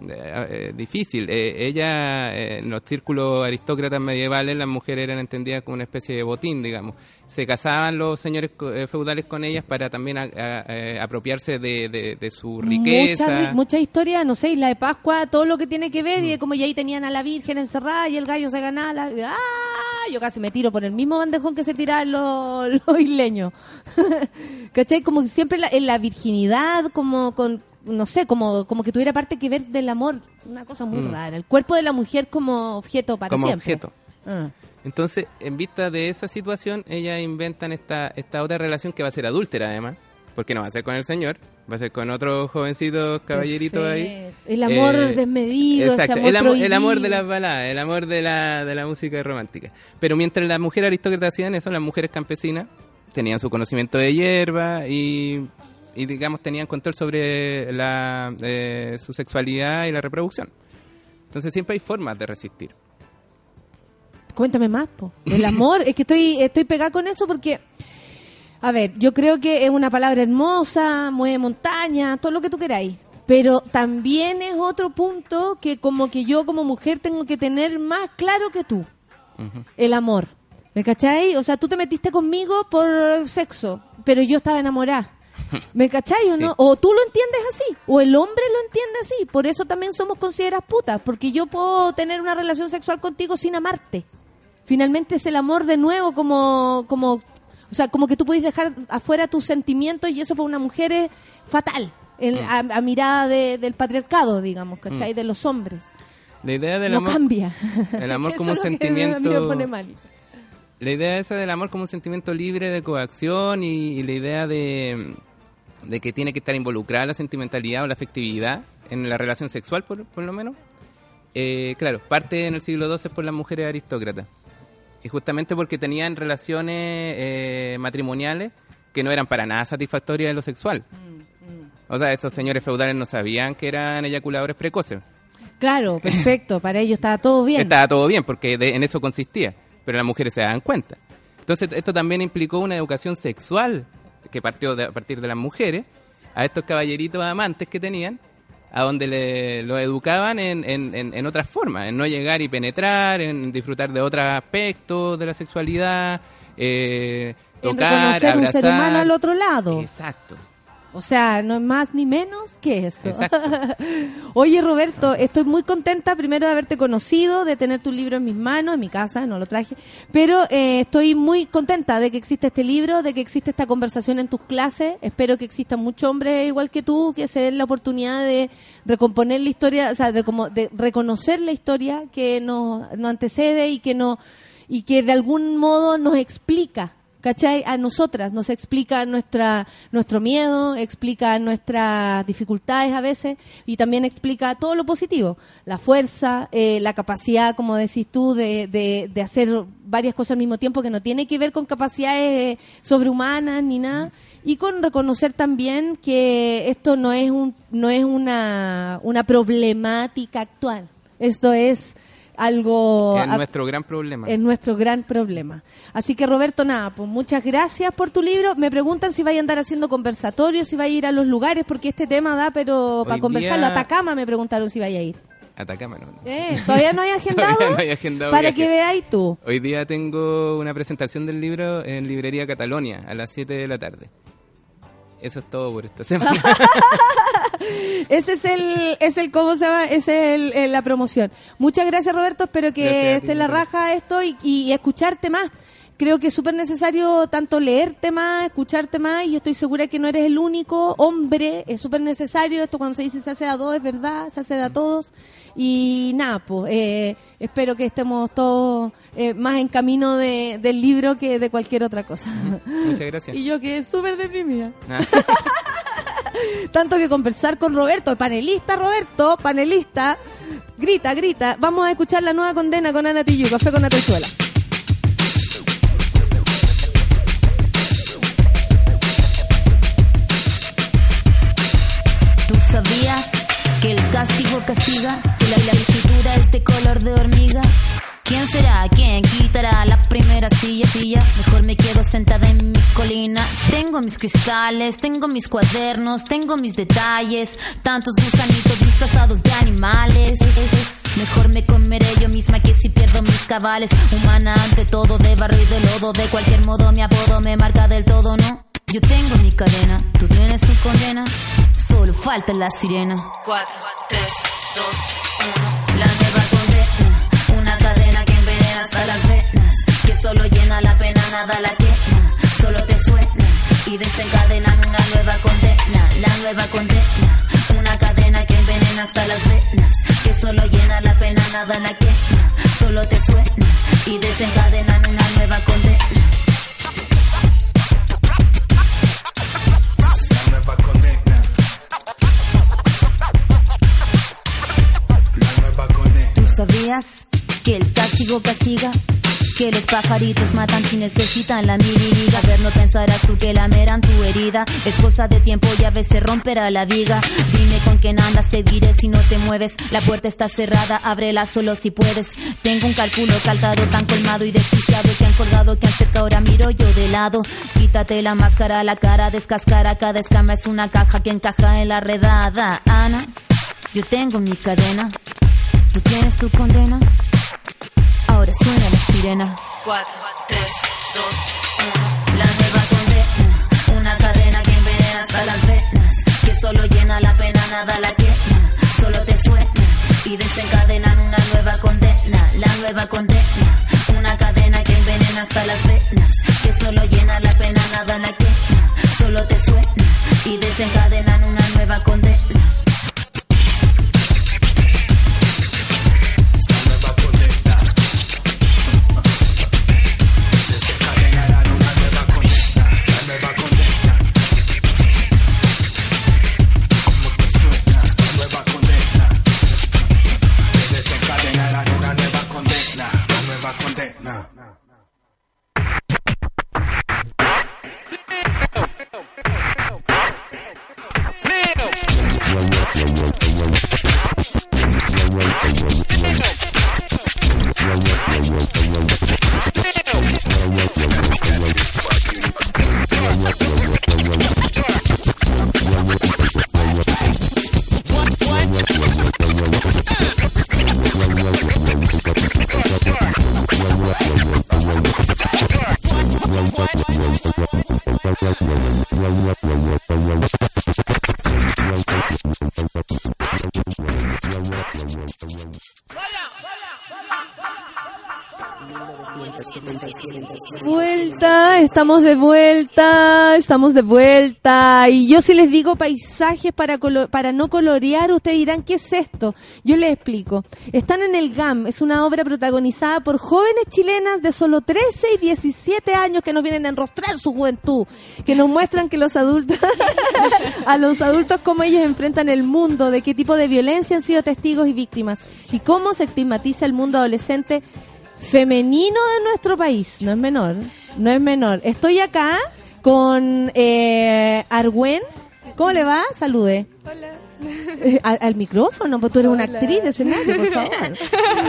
Speaker 13: eh, difícil. Eh, ella, eh, en los círculos aristócratas medievales, las mujeres eran entendidas como una especie de botín, digamos. Se casaban los señores eh, feudales con ellas para también a- a- eh, apropiarse de, de- de su riqueza.
Speaker 1: Mucha, mucha historia, no sé, Isla de Pascua, todo lo que tiene que ver,
Speaker 13: Mm.
Speaker 1: y como ya ahí tenían a la Virgen encerrada y el gallo se ganaba. La, ¡Ah! Yo casi me tiro por el mismo bandejón que se tiraban los, (laughs) los isleños. (laughs) ¿Cachai? Como siempre la, en la virginidad, como con no sé, como, como que tuviera parte que ver del amor. Una cosa muy
Speaker 13: Mm.
Speaker 1: rara. El cuerpo de la mujer como objeto para
Speaker 13: como
Speaker 1: siempre.
Speaker 13: objeto.
Speaker 1: Ah.
Speaker 13: Entonces, en vista de esa situación, ellas inventan esta, esta otra relación que va a ser adúltera además, porque no va a ser con el señor, va a ser con otro jovencito caballerito ahí.
Speaker 1: El amor
Speaker 13: Eh,
Speaker 1: desmedido, ese
Speaker 13: exacto,
Speaker 1: amor
Speaker 13: el, amor, el amor de las baladas, el amor de la, de la música romántica. Pero mientras las mujeres aristócratas hacían eso, las mujeres campesinas tenían su conocimiento de hierba y, y digamos, tenían control sobre la, eh, su sexualidad y la reproducción. Entonces siempre hay formas de resistir.
Speaker 1: Cuéntame más, po. El (laughs) amor, es que estoy, estoy pegada con eso porque, a ver, yo creo que es una palabra hermosa, mueve montaña, todo lo que tú queráis. Pero también es otro punto que como que yo como mujer tengo que tener más claro que tú. El amor. ¿Me cachai? O sea, tú te metiste conmigo por sexo, pero yo estaba enamorada. (laughs) ¿Me cachai o no?
Speaker 14: Sí.
Speaker 1: O tú lo entiendes así, o el hombre lo entiende así. Por eso también somos consideradas putas, porque yo puedo tener una relación sexual contigo sin amarte. Finalmente es el amor de nuevo como, como, o sea, como que tú puedes dejar afuera tus sentimientos y eso para una mujer es fatal. en-
Speaker 13: Mm.
Speaker 1: a, a mirada de- del patriarcado, digamos, ¿cachai?
Speaker 13: Mm.
Speaker 1: De los hombres.
Speaker 13: La idea del
Speaker 1: no
Speaker 13: amor,
Speaker 1: cambia.
Speaker 13: el amor (laughs) como un sentimiento. La idea esa del amor como un sentimiento libre de coacción y, y la idea de, de que tiene que estar involucrada la sentimentalidad o la afectividad en la relación sexual, por, por lo menos. Eh, claro, parte en el siglo XII por las mujeres aristócratas. Y justamente porque tenían relaciones eh, matrimoniales que no eran para nada satisfactorias en lo sexual. O sea, estos señores feudales no sabían que eran eyaculadores precoces.
Speaker 1: Claro, (laughs) perfecto. Para ellos estaba todo bien.
Speaker 13: Estaba todo bien, porque de- en eso consistía, pero las mujeres se daban cuenta. Entonces, esto también implicó una educación sexual que partió de- a partir de las mujeres a estos caballeritos amantes que tenían, a donde le, lo educaban en, en, en- en otras formas, en no llegar y penetrar, en disfrutar de otros aspectos de la sexualidad, eh,
Speaker 1: en
Speaker 13: tocar,
Speaker 1: reconocer un ser
Speaker 13: abrazar.
Speaker 1: humano al otro lado.
Speaker 13: Exacto.
Speaker 1: O sea, no es más ni menos que eso. (laughs) Oye, Roberto, estoy muy contenta primero de haberte conocido, de tener tu libro en mis manos, en mi casa, no lo traje, pero eh, estoy muy contenta de que existe este libro, de que existe esta conversación en tus clases. Espero que existan muchos hombres igual que tú que se den la oportunidad de recomponer la historia, o sea, de como de reconocer la historia que nos, nos antecede y que no y que de algún modo nos explica ¿cachai? A nosotras, nos explica nuestra, nuestro miedo, explica nuestras dificultades a veces y también explica todo lo positivo, la fuerza, eh, la capacidad, como decís tú, de, de, de hacer varias cosas al mismo tiempo que no tiene que ver con capacidades eh, sobrehumanas ni nada. Y con reconocer también que esto no es un no es una, una problemática actual, esto es algo
Speaker 13: Es nuestro gran problema.
Speaker 1: es nuestro gran problema. Así que Roberto, nada, pues muchas gracias por tu libro. Me preguntan si vais a andar haciendo conversatorios, si vais a ir a los lugares, porque este tema da, pero para
Speaker 13: Hoy
Speaker 1: conversarlo.
Speaker 13: día-
Speaker 1: Atacama me preguntaron si vais a ir.
Speaker 13: Atacama, no.
Speaker 1: Eh, ¿Todavía no hay (laughs) agendado?
Speaker 13: Todavía no hay agendado
Speaker 1: para
Speaker 13: viaje.
Speaker 1: que veáis tú.
Speaker 13: Hoy día tengo una presentación del libro en Librería Catalonia a las 7 de la tarde. Eso es todo por esta semana. (laughs)
Speaker 1: Ese es el, es el, ¿cómo se llama? Es el, el- la promoción. Muchas gracias, Roberto. Espero que
Speaker 13: Gracias ti,
Speaker 1: esté en la raja esto y, y escucharte más. Creo que es súper necesario tanto leerte más, escucharte más, y yo estoy segura que no eres el único hombre, es súper necesario, esto cuando se dice se hace a dos, es verdad, se hace de a todos, y nada, pues, eh, espero que estemos todos eh, más en camino de, del libro que de cualquier otra cosa.
Speaker 13: Muchas gracias. (laughs)
Speaker 1: Y yo quedé súper deprimida.
Speaker 13: Ah. (laughs)
Speaker 1: Tanto que conversar con Roberto, panelista Roberto, panelista, grita, grita. Vamos a escuchar la nueva condena con Ana Tiyu, café con Atenzuela.
Speaker 14: Que la, la es color de hormiga. ¿Quién será? ¿Quién quitará la primera silla? silla? Mejor me quedo sentada en mi colina. Tengo mis cristales, tengo mis cuadernos, tengo mis detalles. Tantos gusanitos disfrazados de animales. Es- es- es- Mejor me comeré yo misma que si pierdo mis cabales. Humana ante todo, de barro y de lodo. De cualquier modo, mi apodo me marca del todo, ¿no? Yo tengo mi cadena, tú tienes tu condena. Solo falta la sirena. 4, 3, 2, 1. La nueva condena. Una cadena que envenena hasta las venas. Que solo llena la pena, nada la quema. Solo te suena y desencadenan una nueva condena. La nueva condena. venas, que solo llena la pena, nada la quema, solo te suena y desencadenan una nueva condena. Sabías que el castigo castiga? Que los pajaritos matan si necesitan la miriniga. A ver, no pensarás tú que lameran tu herida. Es cosa de tiempo y a veces romperá la viga. Dime con quién andas, te diré si no te mueves. La puerta está cerrada, ábrela solo si puedes. Tengo un cálculo calzado tan colmado y desquiciado que han colgado que acerca ahora miro yo de lado. Quítate la máscara, la cara descascara. Cada escama es una caja que encaja en la redada. Ana, yo tengo mi cadena. ¿Tú tienes tu condena? Ahora suena la sirena. 4, 3, 2, 1. La nueva condena. Una cadena que envenena hasta las venas. Que solo llena la pena, nada la quema. Solo te suena y desencadenan una nueva condena. La nueva condena. Una cadena que envenena hasta las venas. Que solo llena la pena, nada la quema. Solo te suena y desencadenan una nueva condena.
Speaker 3: Валя! Валя! Валя!
Speaker 1: Vuelta, estamos de vuelta, estamos de vuelta. Y yo si les digo paisajes para, colo- para no colorear, ustedes dirán, ¿qué es esto? Yo les explico. Están en el GAM, es una obra protagonizada por jóvenes chilenas de solo 13 y 17 años que nos vienen a enrostrar su juventud, que nos muestran que los adultos, (laughs) a los adultos cómo ellos enfrentan el mundo, de qué tipo de violencia han sido testigos y víctimas, y cómo se estigmatiza el mundo adolescente femenino de nuestro país. No es menor, no es menor. Estoy acá con eh, Argüen. ¿Cómo le va? Salude. Eh, al, al micrófono, pues tú eres una
Speaker 15: Hola.
Speaker 1: actriz de escenario, por (laughs) favor.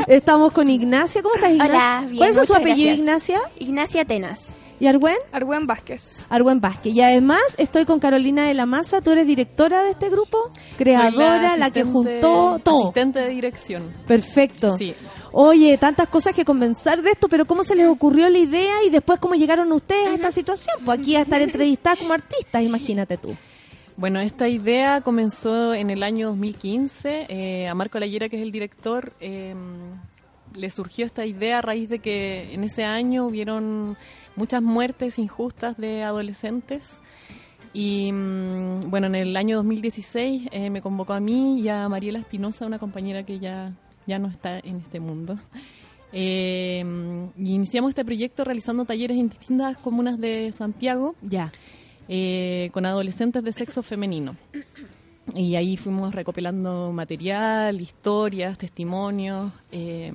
Speaker 1: Estamos con Ignacia. ¿Cómo estás, Ignacia?
Speaker 15: Hola, bien,
Speaker 1: ¿Cuál es su apellido,
Speaker 15: gracias.
Speaker 1: Ignacia?
Speaker 15: Ignacia Atenas.
Speaker 1: ¿Y Argüen?
Speaker 15: Argüen Vázquez.
Speaker 1: Argüen Vázquez. Y además estoy con Carolina de la Maza. ¿Tú eres directora de este grupo? Creadora,
Speaker 16: Soy
Speaker 1: la, que juntó todo.
Speaker 16: Asistente de dirección.
Speaker 1: Perfecto.
Speaker 16: Sí.
Speaker 1: Oye, tantas cosas que conversar de esto, pero ¿cómo se les ocurrió la idea y después cómo llegaron ustedes a esta situación? Pues aquí a estar entrevistadas como artistas, imagínate tú.
Speaker 16: Bueno, esta idea comenzó en el año 2015. eh, a Marco Layera, que es el director, eh, le surgió esta idea a raíz de que en ese año hubieron muchas muertes injustas de adolescentes. Y mm, bueno, en el año 2016 eh, me convocó a mí y a Mariela Espinosa, una compañera que ya, ya no está en este mundo. Eh, y iniciamos este proyecto realizando talleres en distintas comunas de Santiago.
Speaker 1: Ya.
Speaker 16: eh, con adolescentes de sexo femenino. Y ahí fuimos recopilando material, historias, testimonios. eh,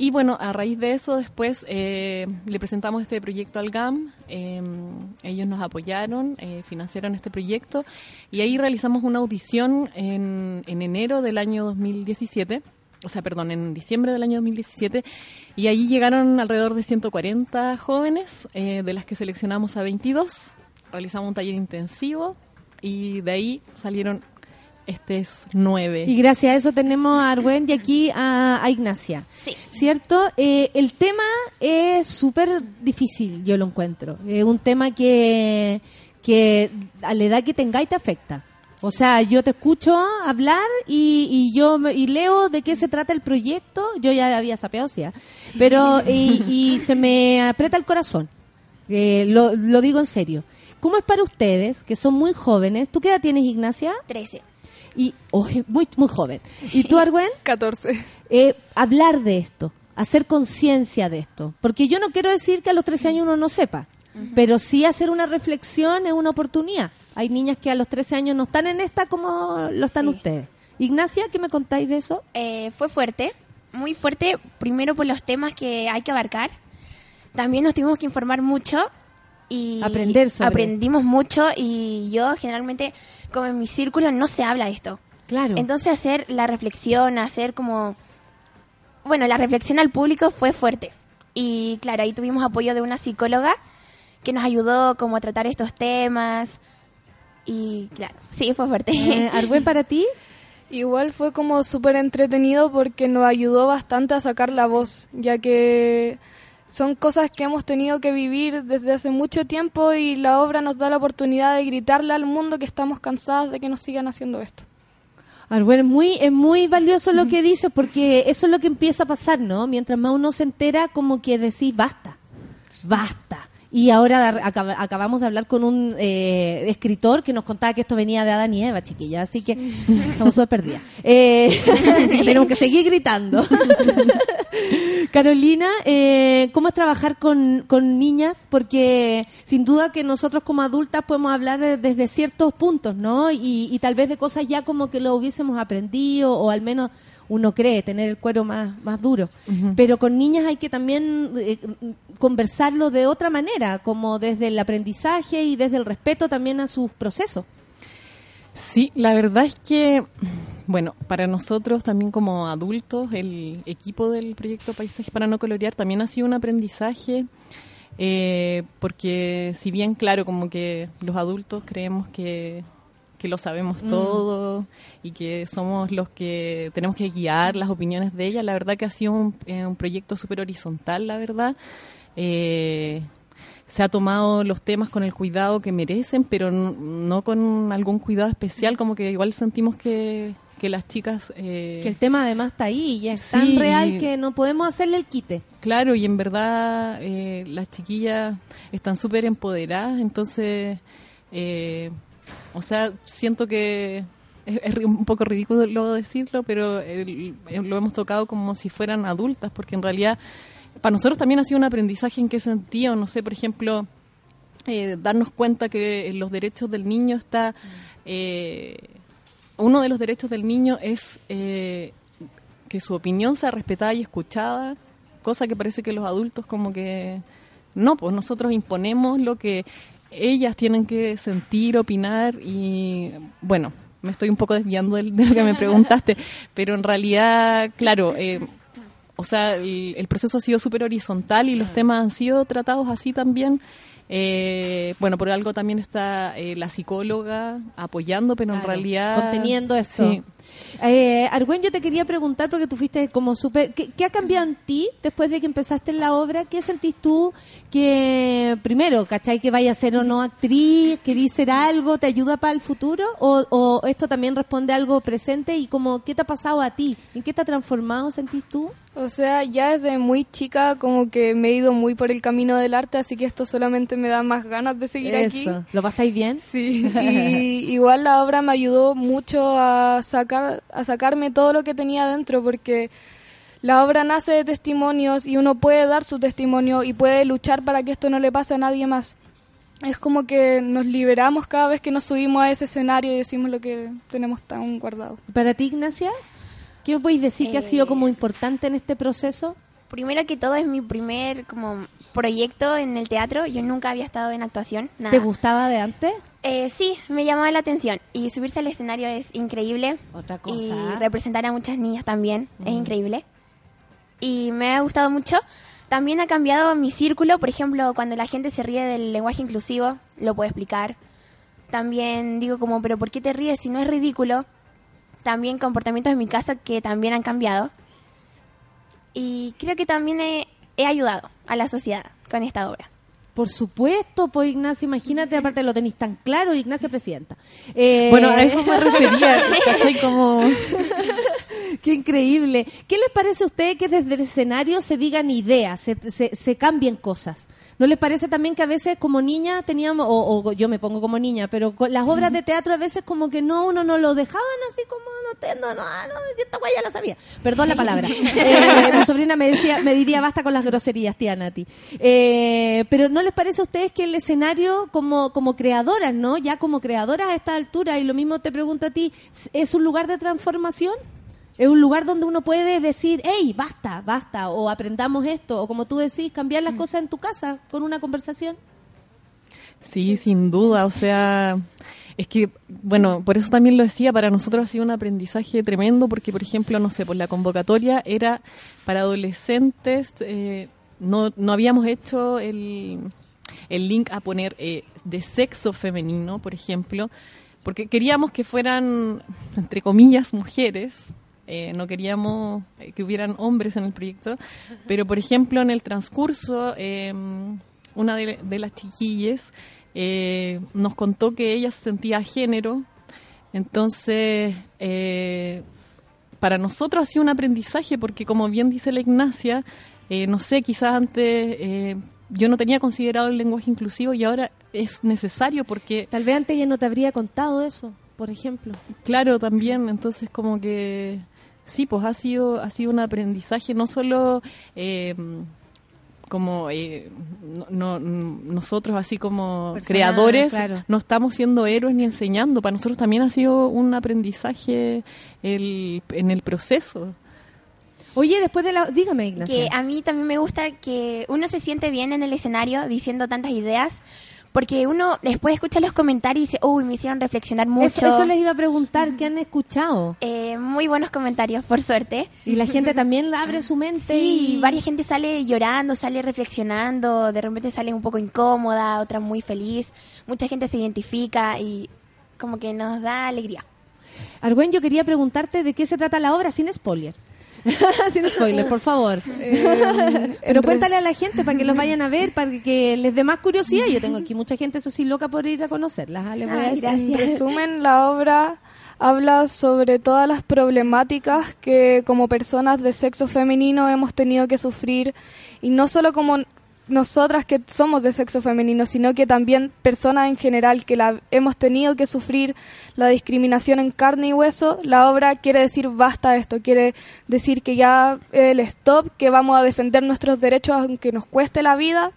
Speaker 16: y bueno, a raíz de eso después eh, le presentamos este proyecto al GAM. eh, ellos nos apoyaron, eh, financiaron este proyecto y ahí realizamos una audición en, en enero del año 2017. O sea, perdón, en diciembre del año 2017. Y ahí llegaron alrededor de 140 jóvenes, de las que seleccionamos a 22. Realizamos un taller intensivo y de ahí salieron estos nueve.
Speaker 1: Y gracias a eso tenemos a Argüen y aquí a, a Ignacia.
Speaker 15: Sí.
Speaker 1: ¿Cierto? Eh, el tema es súper difícil, yo lo encuentro. Es un tema que, que a la edad que tengáis te afecta. O sea, yo te escucho hablar y, y yo me- y leo de qué se trata el proyecto. Yo ya había sapeado, sí, ¿ah? pero y, y se me aprieta el corazón. Eh, lo, lo digo en serio. ¿Cómo es para ustedes, que son muy jóvenes? ¿Tú qué edad tienes, Ignacia?
Speaker 15: 13.
Speaker 1: Y, oh, muy, muy joven. ¿Y tú, Arwen? (laughs)
Speaker 15: 14.
Speaker 1: Eh, hablar de esto, hacer conciencia de esto. Porque yo no quiero decir que a los 13 años uno no sepa, pero sí hacer una reflexión es una oportunidad. Hay niñas que a los 13 años no están en esta como lo están ustedes. Ignacia, ¿qué me contáis de eso?
Speaker 17: Eh, fue fuerte, muy fuerte, primero por los temas que hay que abarcar. También nos tuvimos que informar mucho y
Speaker 1: Aprender sobre.
Speaker 17: aprendimos mucho y yo generalmente como en mi círculo no se habla de esto.
Speaker 1: Claro.
Speaker 17: Entonces hacer la reflexión, hacer como bueno, la reflexión al público fue fuerte. Y claro, ahí tuvimos apoyo de una psicóloga que nos ayudó como a tratar estos temas. Y claro, sí, fue fuerte.
Speaker 1: Eh, (laughs) Arwen, para ti.
Speaker 15: Igual fue como súper entretenido porque nos ayudó bastante a sacar la voz, ya que son cosas que hemos tenido que vivir desde hace mucho tiempo y la obra nos da la oportunidad de gritarle al mundo que estamos cansadas de que nos sigan haciendo esto.
Speaker 1: Arwen, es muy, es muy valioso lo que dices porque eso es lo que empieza a pasar, ¿no? Mientras más uno se entera, como que decís, basta, basta. Y ahora acab- acabamos de hablar con un eh, escritor que nos contaba que esto venía de Adán y Eva, chiquilla, así que estamos súper perdidas. Eh, (laughs) (laughs) tenemos que seguir gritando. (laughs) (laughs) Carolina, eh, ¿cómo es trabajar con, con niñas? Porque sin duda que nosotros como adultas podemos hablar desde ciertos puntos, ¿no? Y, y tal vez de cosas ya como que lo hubiésemos aprendido o al menos uno cree tener el cuero más, más duro. Pero con niñas hay que también eh, conversarlo de otra manera, como desde el aprendizaje y desde el respeto también a sus procesos.
Speaker 16: Sí, la verdad es que, bueno, para nosotros también como adultos, el equipo del proyecto Paisaje para no colorear también ha sido un aprendizaje, eh, porque si bien, claro, como que los adultos creemos que, que lo sabemos
Speaker 1: Mm.
Speaker 16: todo y que somos los que tenemos que guiar las opiniones de ella, la verdad que ha sido un, eh, un proyecto súper horizontal, la verdad. Eh, se ha tomado los temas con el cuidado que merecen, pero no con algún cuidado especial, como que igual sentimos que, que las chicas... eh,
Speaker 1: Que el tema además está ahí y es
Speaker 16: Sí,
Speaker 1: tan real que no podemos hacerle el quite.
Speaker 16: Claro, y en verdad eh, las chiquillas están súper empoderadas, entonces, eh, o sea, siento que es, un poco ridículo decirlo, pero el- lo hemos tocado como si fueran adultas, porque en realidad para nosotros también ha sido un aprendizaje en qué sentido, no sé, por ejemplo, eh, darnos cuenta que los derechos del niño está... eh, uno de los derechos del niño es eh, que su opinión sea respetada y escuchada, cosa que parece que los adultos como que no, pues nosotros imponemos lo que ellas tienen que sentir, opinar y bueno, me estoy un poco desviando de, lo que me preguntaste, (laughs) pero en realidad, claro, eh, o sea, el, el proceso ha sido súper horizontal y los temas han sido tratados así también. Eh, bueno, por algo también está eh, la psicóloga apoyando, pero en realidad...
Speaker 1: conteniendo eso.
Speaker 16: Sí.
Speaker 1: Eh, Argüen, yo te quería preguntar, porque tú fuiste como súper... ¿qué, qué ha cambiado en ti después de que empezaste en la obra? ¿Qué sentís tú que, primero, cachai, que vaya a ser o no actriz, querís ser algo, te ayuda para el futuro? ¿O, o esto también responde a algo presente? ¿Y como qué te ha pasado a ti? ¿En qué te ha transformado, sentís tú?
Speaker 15: O sea, ya desde muy chica como que me he ido muy por el camino del arte, así que esto solamente me da más ganas de seguir aquí.
Speaker 1: ¿Lo pasáis bien?
Speaker 15: Sí. (laughs) Y igual la obra me ayudó mucho a sacar a sacarme todo lo que tenía dentro porque la obra nace de testimonios y uno puede dar su testimonio y puede luchar para que esto no le pase a nadie más. Es como que nos liberamos cada vez que nos subimos a ese escenario y decimos lo que tenemos tan guardado.
Speaker 1: ¿Para ti, Ignacia? ¿Qué me podéis decir que ha sido como importante en este proceso?
Speaker 17: Primero que todo es mi primer como proyecto en el teatro. Yo nunca había estado en actuación. Nada.
Speaker 1: ¿Te gustaba de antes?
Speaker 17: Eh, sí, me llamaba la atención. Y subirse al escenario es increíble.
Speaker 1: Otra
Speaker 17: Y
Speaker 1: cosa.
Speaker 17: representar a muchas niñas también es increíble. Y me ha gustado mucho. También ha cambiado mi círculo. Por ejemplo, cuando la gente se ríe del lenguaje inclusivo, lo puedo explicar. También digo como, pero ¿por qué te ríes si no es ridículo? También comportamientos en mi casa que también han cambiado. Y creo que también he, he ayudado a la sociedad con esta obra.
Speaker 1: Por supuesto, pues Ignacia, imagínate, aparte lo tenéis tan claro, Ignacia presidenta. Eh,
Speaker 16: Bueno, a eso me (laughs) refería, ¿cachai? Como... (laughs)
Speaker 1: Qué increíble. ¿Qué les parece a ustedes que desde el escenario se digan ideas, se, se, se cambien cosas? ¿No les parece también que a veces como niña teníamos, o, o yo me pongo como niña, pero con las obras de teatro a veces como que no, uno no lo dejaban así como, no tengo, no, ah, no, esta guay ya la sabía. Perdón la palabra. (laughs) Eh, mi sobrina me decía, me diría basta con las groserías, tía Nati. Eh, pero ¿no les parece a ustedes que el escenario como, como creadoras, ¿no? Ya como creadoras a esta altura, y lo mismo te pregunto a ti, ¿es un lugar de transformación? Es un lugar donde uno puede decir, hey, basta, basta, o aprendamos esto, o como tú decís, cambiar las cosas en tu casa con una conversación.
Speaker 16: Sí, sin duda, o sea, es que, bueno, por eso también lo decía, para nosotros ha sido un aprendizaje tremendo, porque, por ejemplo, no sé, por la convocatoria era para adolescentes, eh, no, no habíamos hecho el, el link a poner eh, de sexo femenino, por ejemplo, porque queríamos que fueran, entre comillas, mujeres, eh, no queríamos eh, que hubieran hombres en el proyecto, pero por ejemplo en el transcurso eh, una de, de las chiquillas eh, nos contó que ella se sentía género, entonces eh, para nosotros ha sido un aprendizaje porque como bien dice la Ignacia, no sé, quizás antes yo no tenía considerado el lenguaje inclusivo y ahora es necesario porque...
Speaker 1: Tal vez antes ella no te habría contado eso, por ejemplo.
Speaker 16: Claro, también, entonces como que sí, pues ha sido ha sido un aprendizaje no solo eh, como eh, no, no- nosotros así como
Speaker 1: Personal,
Speaker 16: creadores
Speaker 1: claro.
Speaker 16: no estamos siendo héroes ni enseñando, para nosotros también ha sido un aprendizaje el, en el proceso.
Speaker 1: Oye, después de la... Dígame,
Speaker 17: Que
Speaker 1: Ignacia.
Speaker 17: a mí también me gusta que uno se siente bien en el escenario diciendo tantas ideas, porque uno después escucha los comentarios y dice, uy, me hicieron reflexionar mucho.
Speaker 1: Eso, eso les iba a preguntar, ¿qué han escuchado?
Speaker 17: Eh, muy buenos comentarios, por suerte.
Speaker 1: Y la gente también abre su mente.
Speaker 17: Sí,
Speaker 1: y...
Speaker 17: varias gente sale llorando, sale reflexionando, de repente sale un poco incómoda, otra muy feliz. Mucha gente se identifica y como que nos da alegría.
Speaker 1: Argüen, yo quería preguntarte de qué se trata la obra sin spoiler. (laughs) sin spoiler, por favor. (laughs)
Speaker 15: Eh,
Speaker 1: Pero cuéntale a la gente para que los vayan a ver, para que les dé más curiosidad. Yo tengo aquí mucha gente, eso sí, loca por ir a conocerlas. ah, les voy a
Speaker 17: Ay,
Speaker 1: decir.
Speaker 15: En resumen, (laughs) la obra habla sobre todas las problemáticas que como personas de sexo femenino hemos tenido que sufrir y no solo como nosotras que somos de sexo femenino, sino que también personas en general que la hemos tenido que sufrir la discriminación en carne y hueso. La obra quiere decir basta esto, quiere decir que ya el stop, que vamos a defender nuestros derechos aunque nos cueste la vida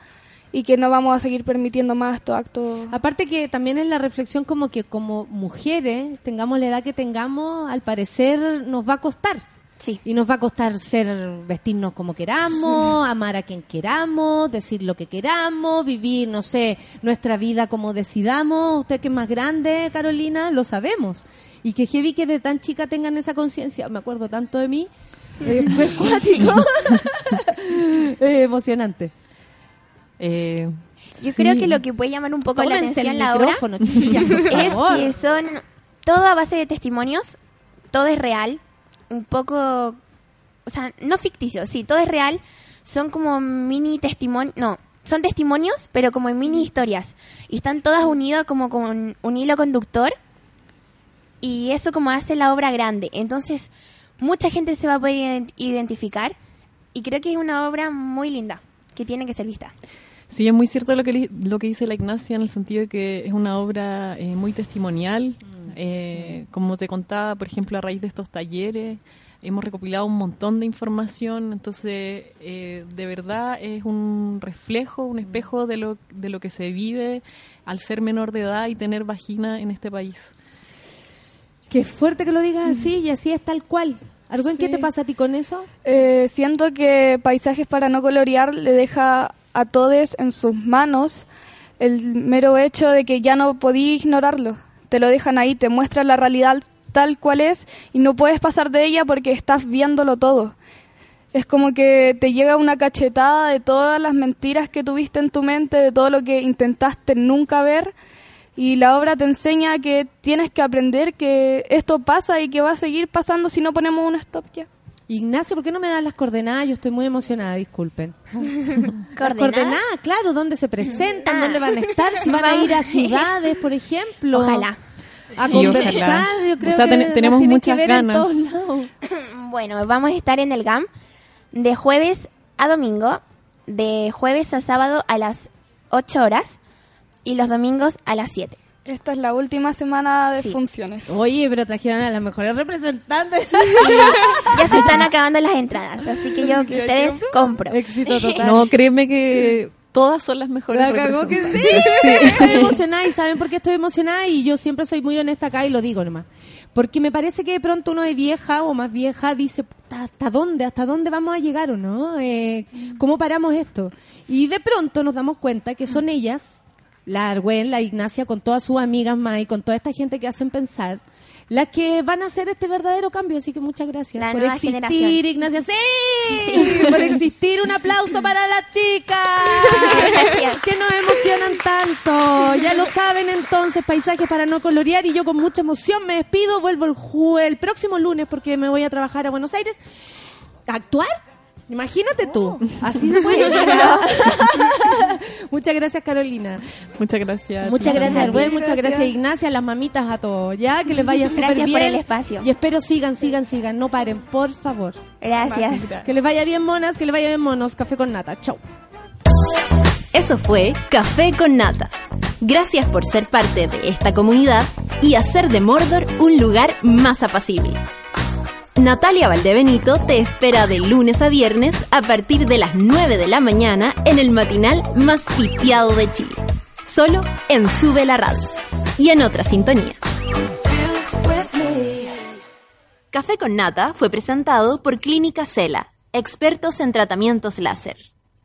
Speaker 15: y que no vamos a seguir permitiendo más estos actos.
Speaker 1: Aparte que también es la reflexión como que como mujeres, tengamos la edad que tengamos, al parecer nos va a costar.
Speaker 17: Sí.
Speaker 1: Y nos va a costar ser, vestirnos como queramos, amar a quien queramos, decir lo que queramos, vivir, no sé, nuestra vida como decidamos. Usted que es más grande, Carolina, lo sabemos. Y que heavy que de tan chica tengan esa conciencia, me acuerdo tanto de mí, eh. (laughs) Eh, emocionante.
Speaker 16: Eh,
Speaker 17: Yo
Speaker 16: sí.
Speaker 17: creo que lo que puede llamar un poco la
Speaker 1: Tómense
Speaker 17: atención la obra (laughs) es que son todo a base de testimonios, todo es real, un poco, o sea, no ficticio, sí, todo es real, son como mini testimonios, no, son testimonios, pero como en mini historias, y están todas unidas como con un hilo conductor, y eso como hace la obra grande, entonces mucha gente se va a poder ident- identificar, y creo que es una obra muy linda, que tiene que ser vista.
Speaker 16: Sí, es muy cierto lo que, lo que dice la Ignacia en el sentido de que es una obra eh, muy testimonial. Eh, como te contaba, por ejemplo, a raíz de estos talleres, hemos recopilado un montón de información. Entonces, eh, de verdad es un reflejo, un espejo de lo, de lo que se vive al ser menor de edad y tener vagina en este país.
Speaker 1: Qué fuerte que lo digas así y así es tal cual. Argüen, ¿qué
Speaker 15: Sí.
Speaker 1: te pasa a ti con eso?
Speaker 15: Eh, siento que Paisajes para no colorear le deja a todos en sus manos el mero hecho de que ya no podí ignorarlo. Te lo dejan ahí, te muestran la realidad tal cual es y no puedes pasar de ella porque estás viéndolo todo. Es como que te llega una cachetada de todas las mentiras que tuviste en tu mente, de todo lo que intentaste nunca ver. Y la obra te enseña que tienes que aprender que esto pasa y que va a seguir pasando si no ponemos un stop ya.
Speaker 1: Ignacio, ¿por qué no me das las coordenadas? Yo estoy muy emocionada, disculpen. (laughs)
Speaker 17: ¿Coordenadas?
Speaker 1: coordenadas, claro, dónde se presentan, dónde van a estar, si van a ir a ciudades, por ejemplo.
Speaker 17: Ojalá.
Speaker 1: A
Speaker 16: Sí,
Speaker 1: conversar,
Speaker 16: ojalá.
Speaker 1: yo creo
Speaker 16: O sea,
Speaker 1: que
Speaker 16: ten- tenemos muchas
Speaker 1: que ver en
Speaker 16: ganas.
Speaker 1: todos lados. (clears throat)
Speaker 17: Bueno, vamos a estar en el GAM de jueves a domingo, de jueves a sábado a las 8 horas y los domingos a las 7.
Speaker 15: Esta es la última semana de
Speaker 17: Sí.
Speaker 15: funciones.
Speaker 1: Oye, pero trajeron a las mejores representantes. (laughs)
Speaker 17: Ya se están (laughs) acabando las entradas, así que yo que ustedes compro.
Speaker 1: Éxito (laughs) total.
Speaker 16: No, créeme que todas son las mejores.
Speaker 1: La cagó que sí.
Speaker 16: representantes.
Speaker 1: Estoy emocionada y ¿saben por qué estoy emocionada? Y yo siempre soy muy honesta acá y lo digo nomás. Porque me parece que de pronto uno de vieja o más vieja dice, "Puta, ¿hasta dónde? ¿Hasta dónde vamos a llegar o no? Eh, ¿Cómo paramos esto? Y de pronto nos damos cuenta que son ellas, la Argüen, la Ignacia, con todas sus amigas más y con toda esta gente que hacen pensar, las que van a hacer este verdadero cambio. Así que muchas gracias
Speaker 17: La
Speaker 1: por existir,
Speaker 17: generación.
Speaker 1: Ignacia. ¡Sí! (laughs) Por existir. Un aplauso para las chicas.
Speaker 17: Gracias.
Speaker 1: que nos emocionan tanto. Ya lo saben entonces, paisajes para no colorear. Y yo con mucha emoción me despido. Vuelvo el, el próximo lunes porque me voy a trabajar a Buenos Aires. ¿A ¿Actuar? Imagínate tú. Así se puede llegar. (laughs) (laughs) Muchas gracias, Carolina.
Speaker 16: Muchas gracias.
Speaker 1: Muchas gracias. Arbel. Muchas gracias, Ignacia. Las mamitas a todos. Ya, que les vaya súper (laughs)
Speaker 17: Gracias
Speaker 1: bien.
Speaker 17: por el espacio.
Speaker 1: Y espero sigan, sigan, sigan. No paren, por favor.
Speaker 17: Gracias.
Speaker 1: Que les vaya bien, monas. Que les vaya bien, monos. Café con nata. Chau.
Speaker 8: Eso fue Café con Nata. Gracias por ser parte de esta comunidad y hacer de Mordor un lugar más apacible. Natalia Valdebenito te espera de lunes a viernes a partir de las 9 de la mañana en el matinal más pitiado de Chile. Solo en Sube la Radio y en otra sintonía. Café con Nata fue presentado por Clínica Cela, expertos en tratamientos láser.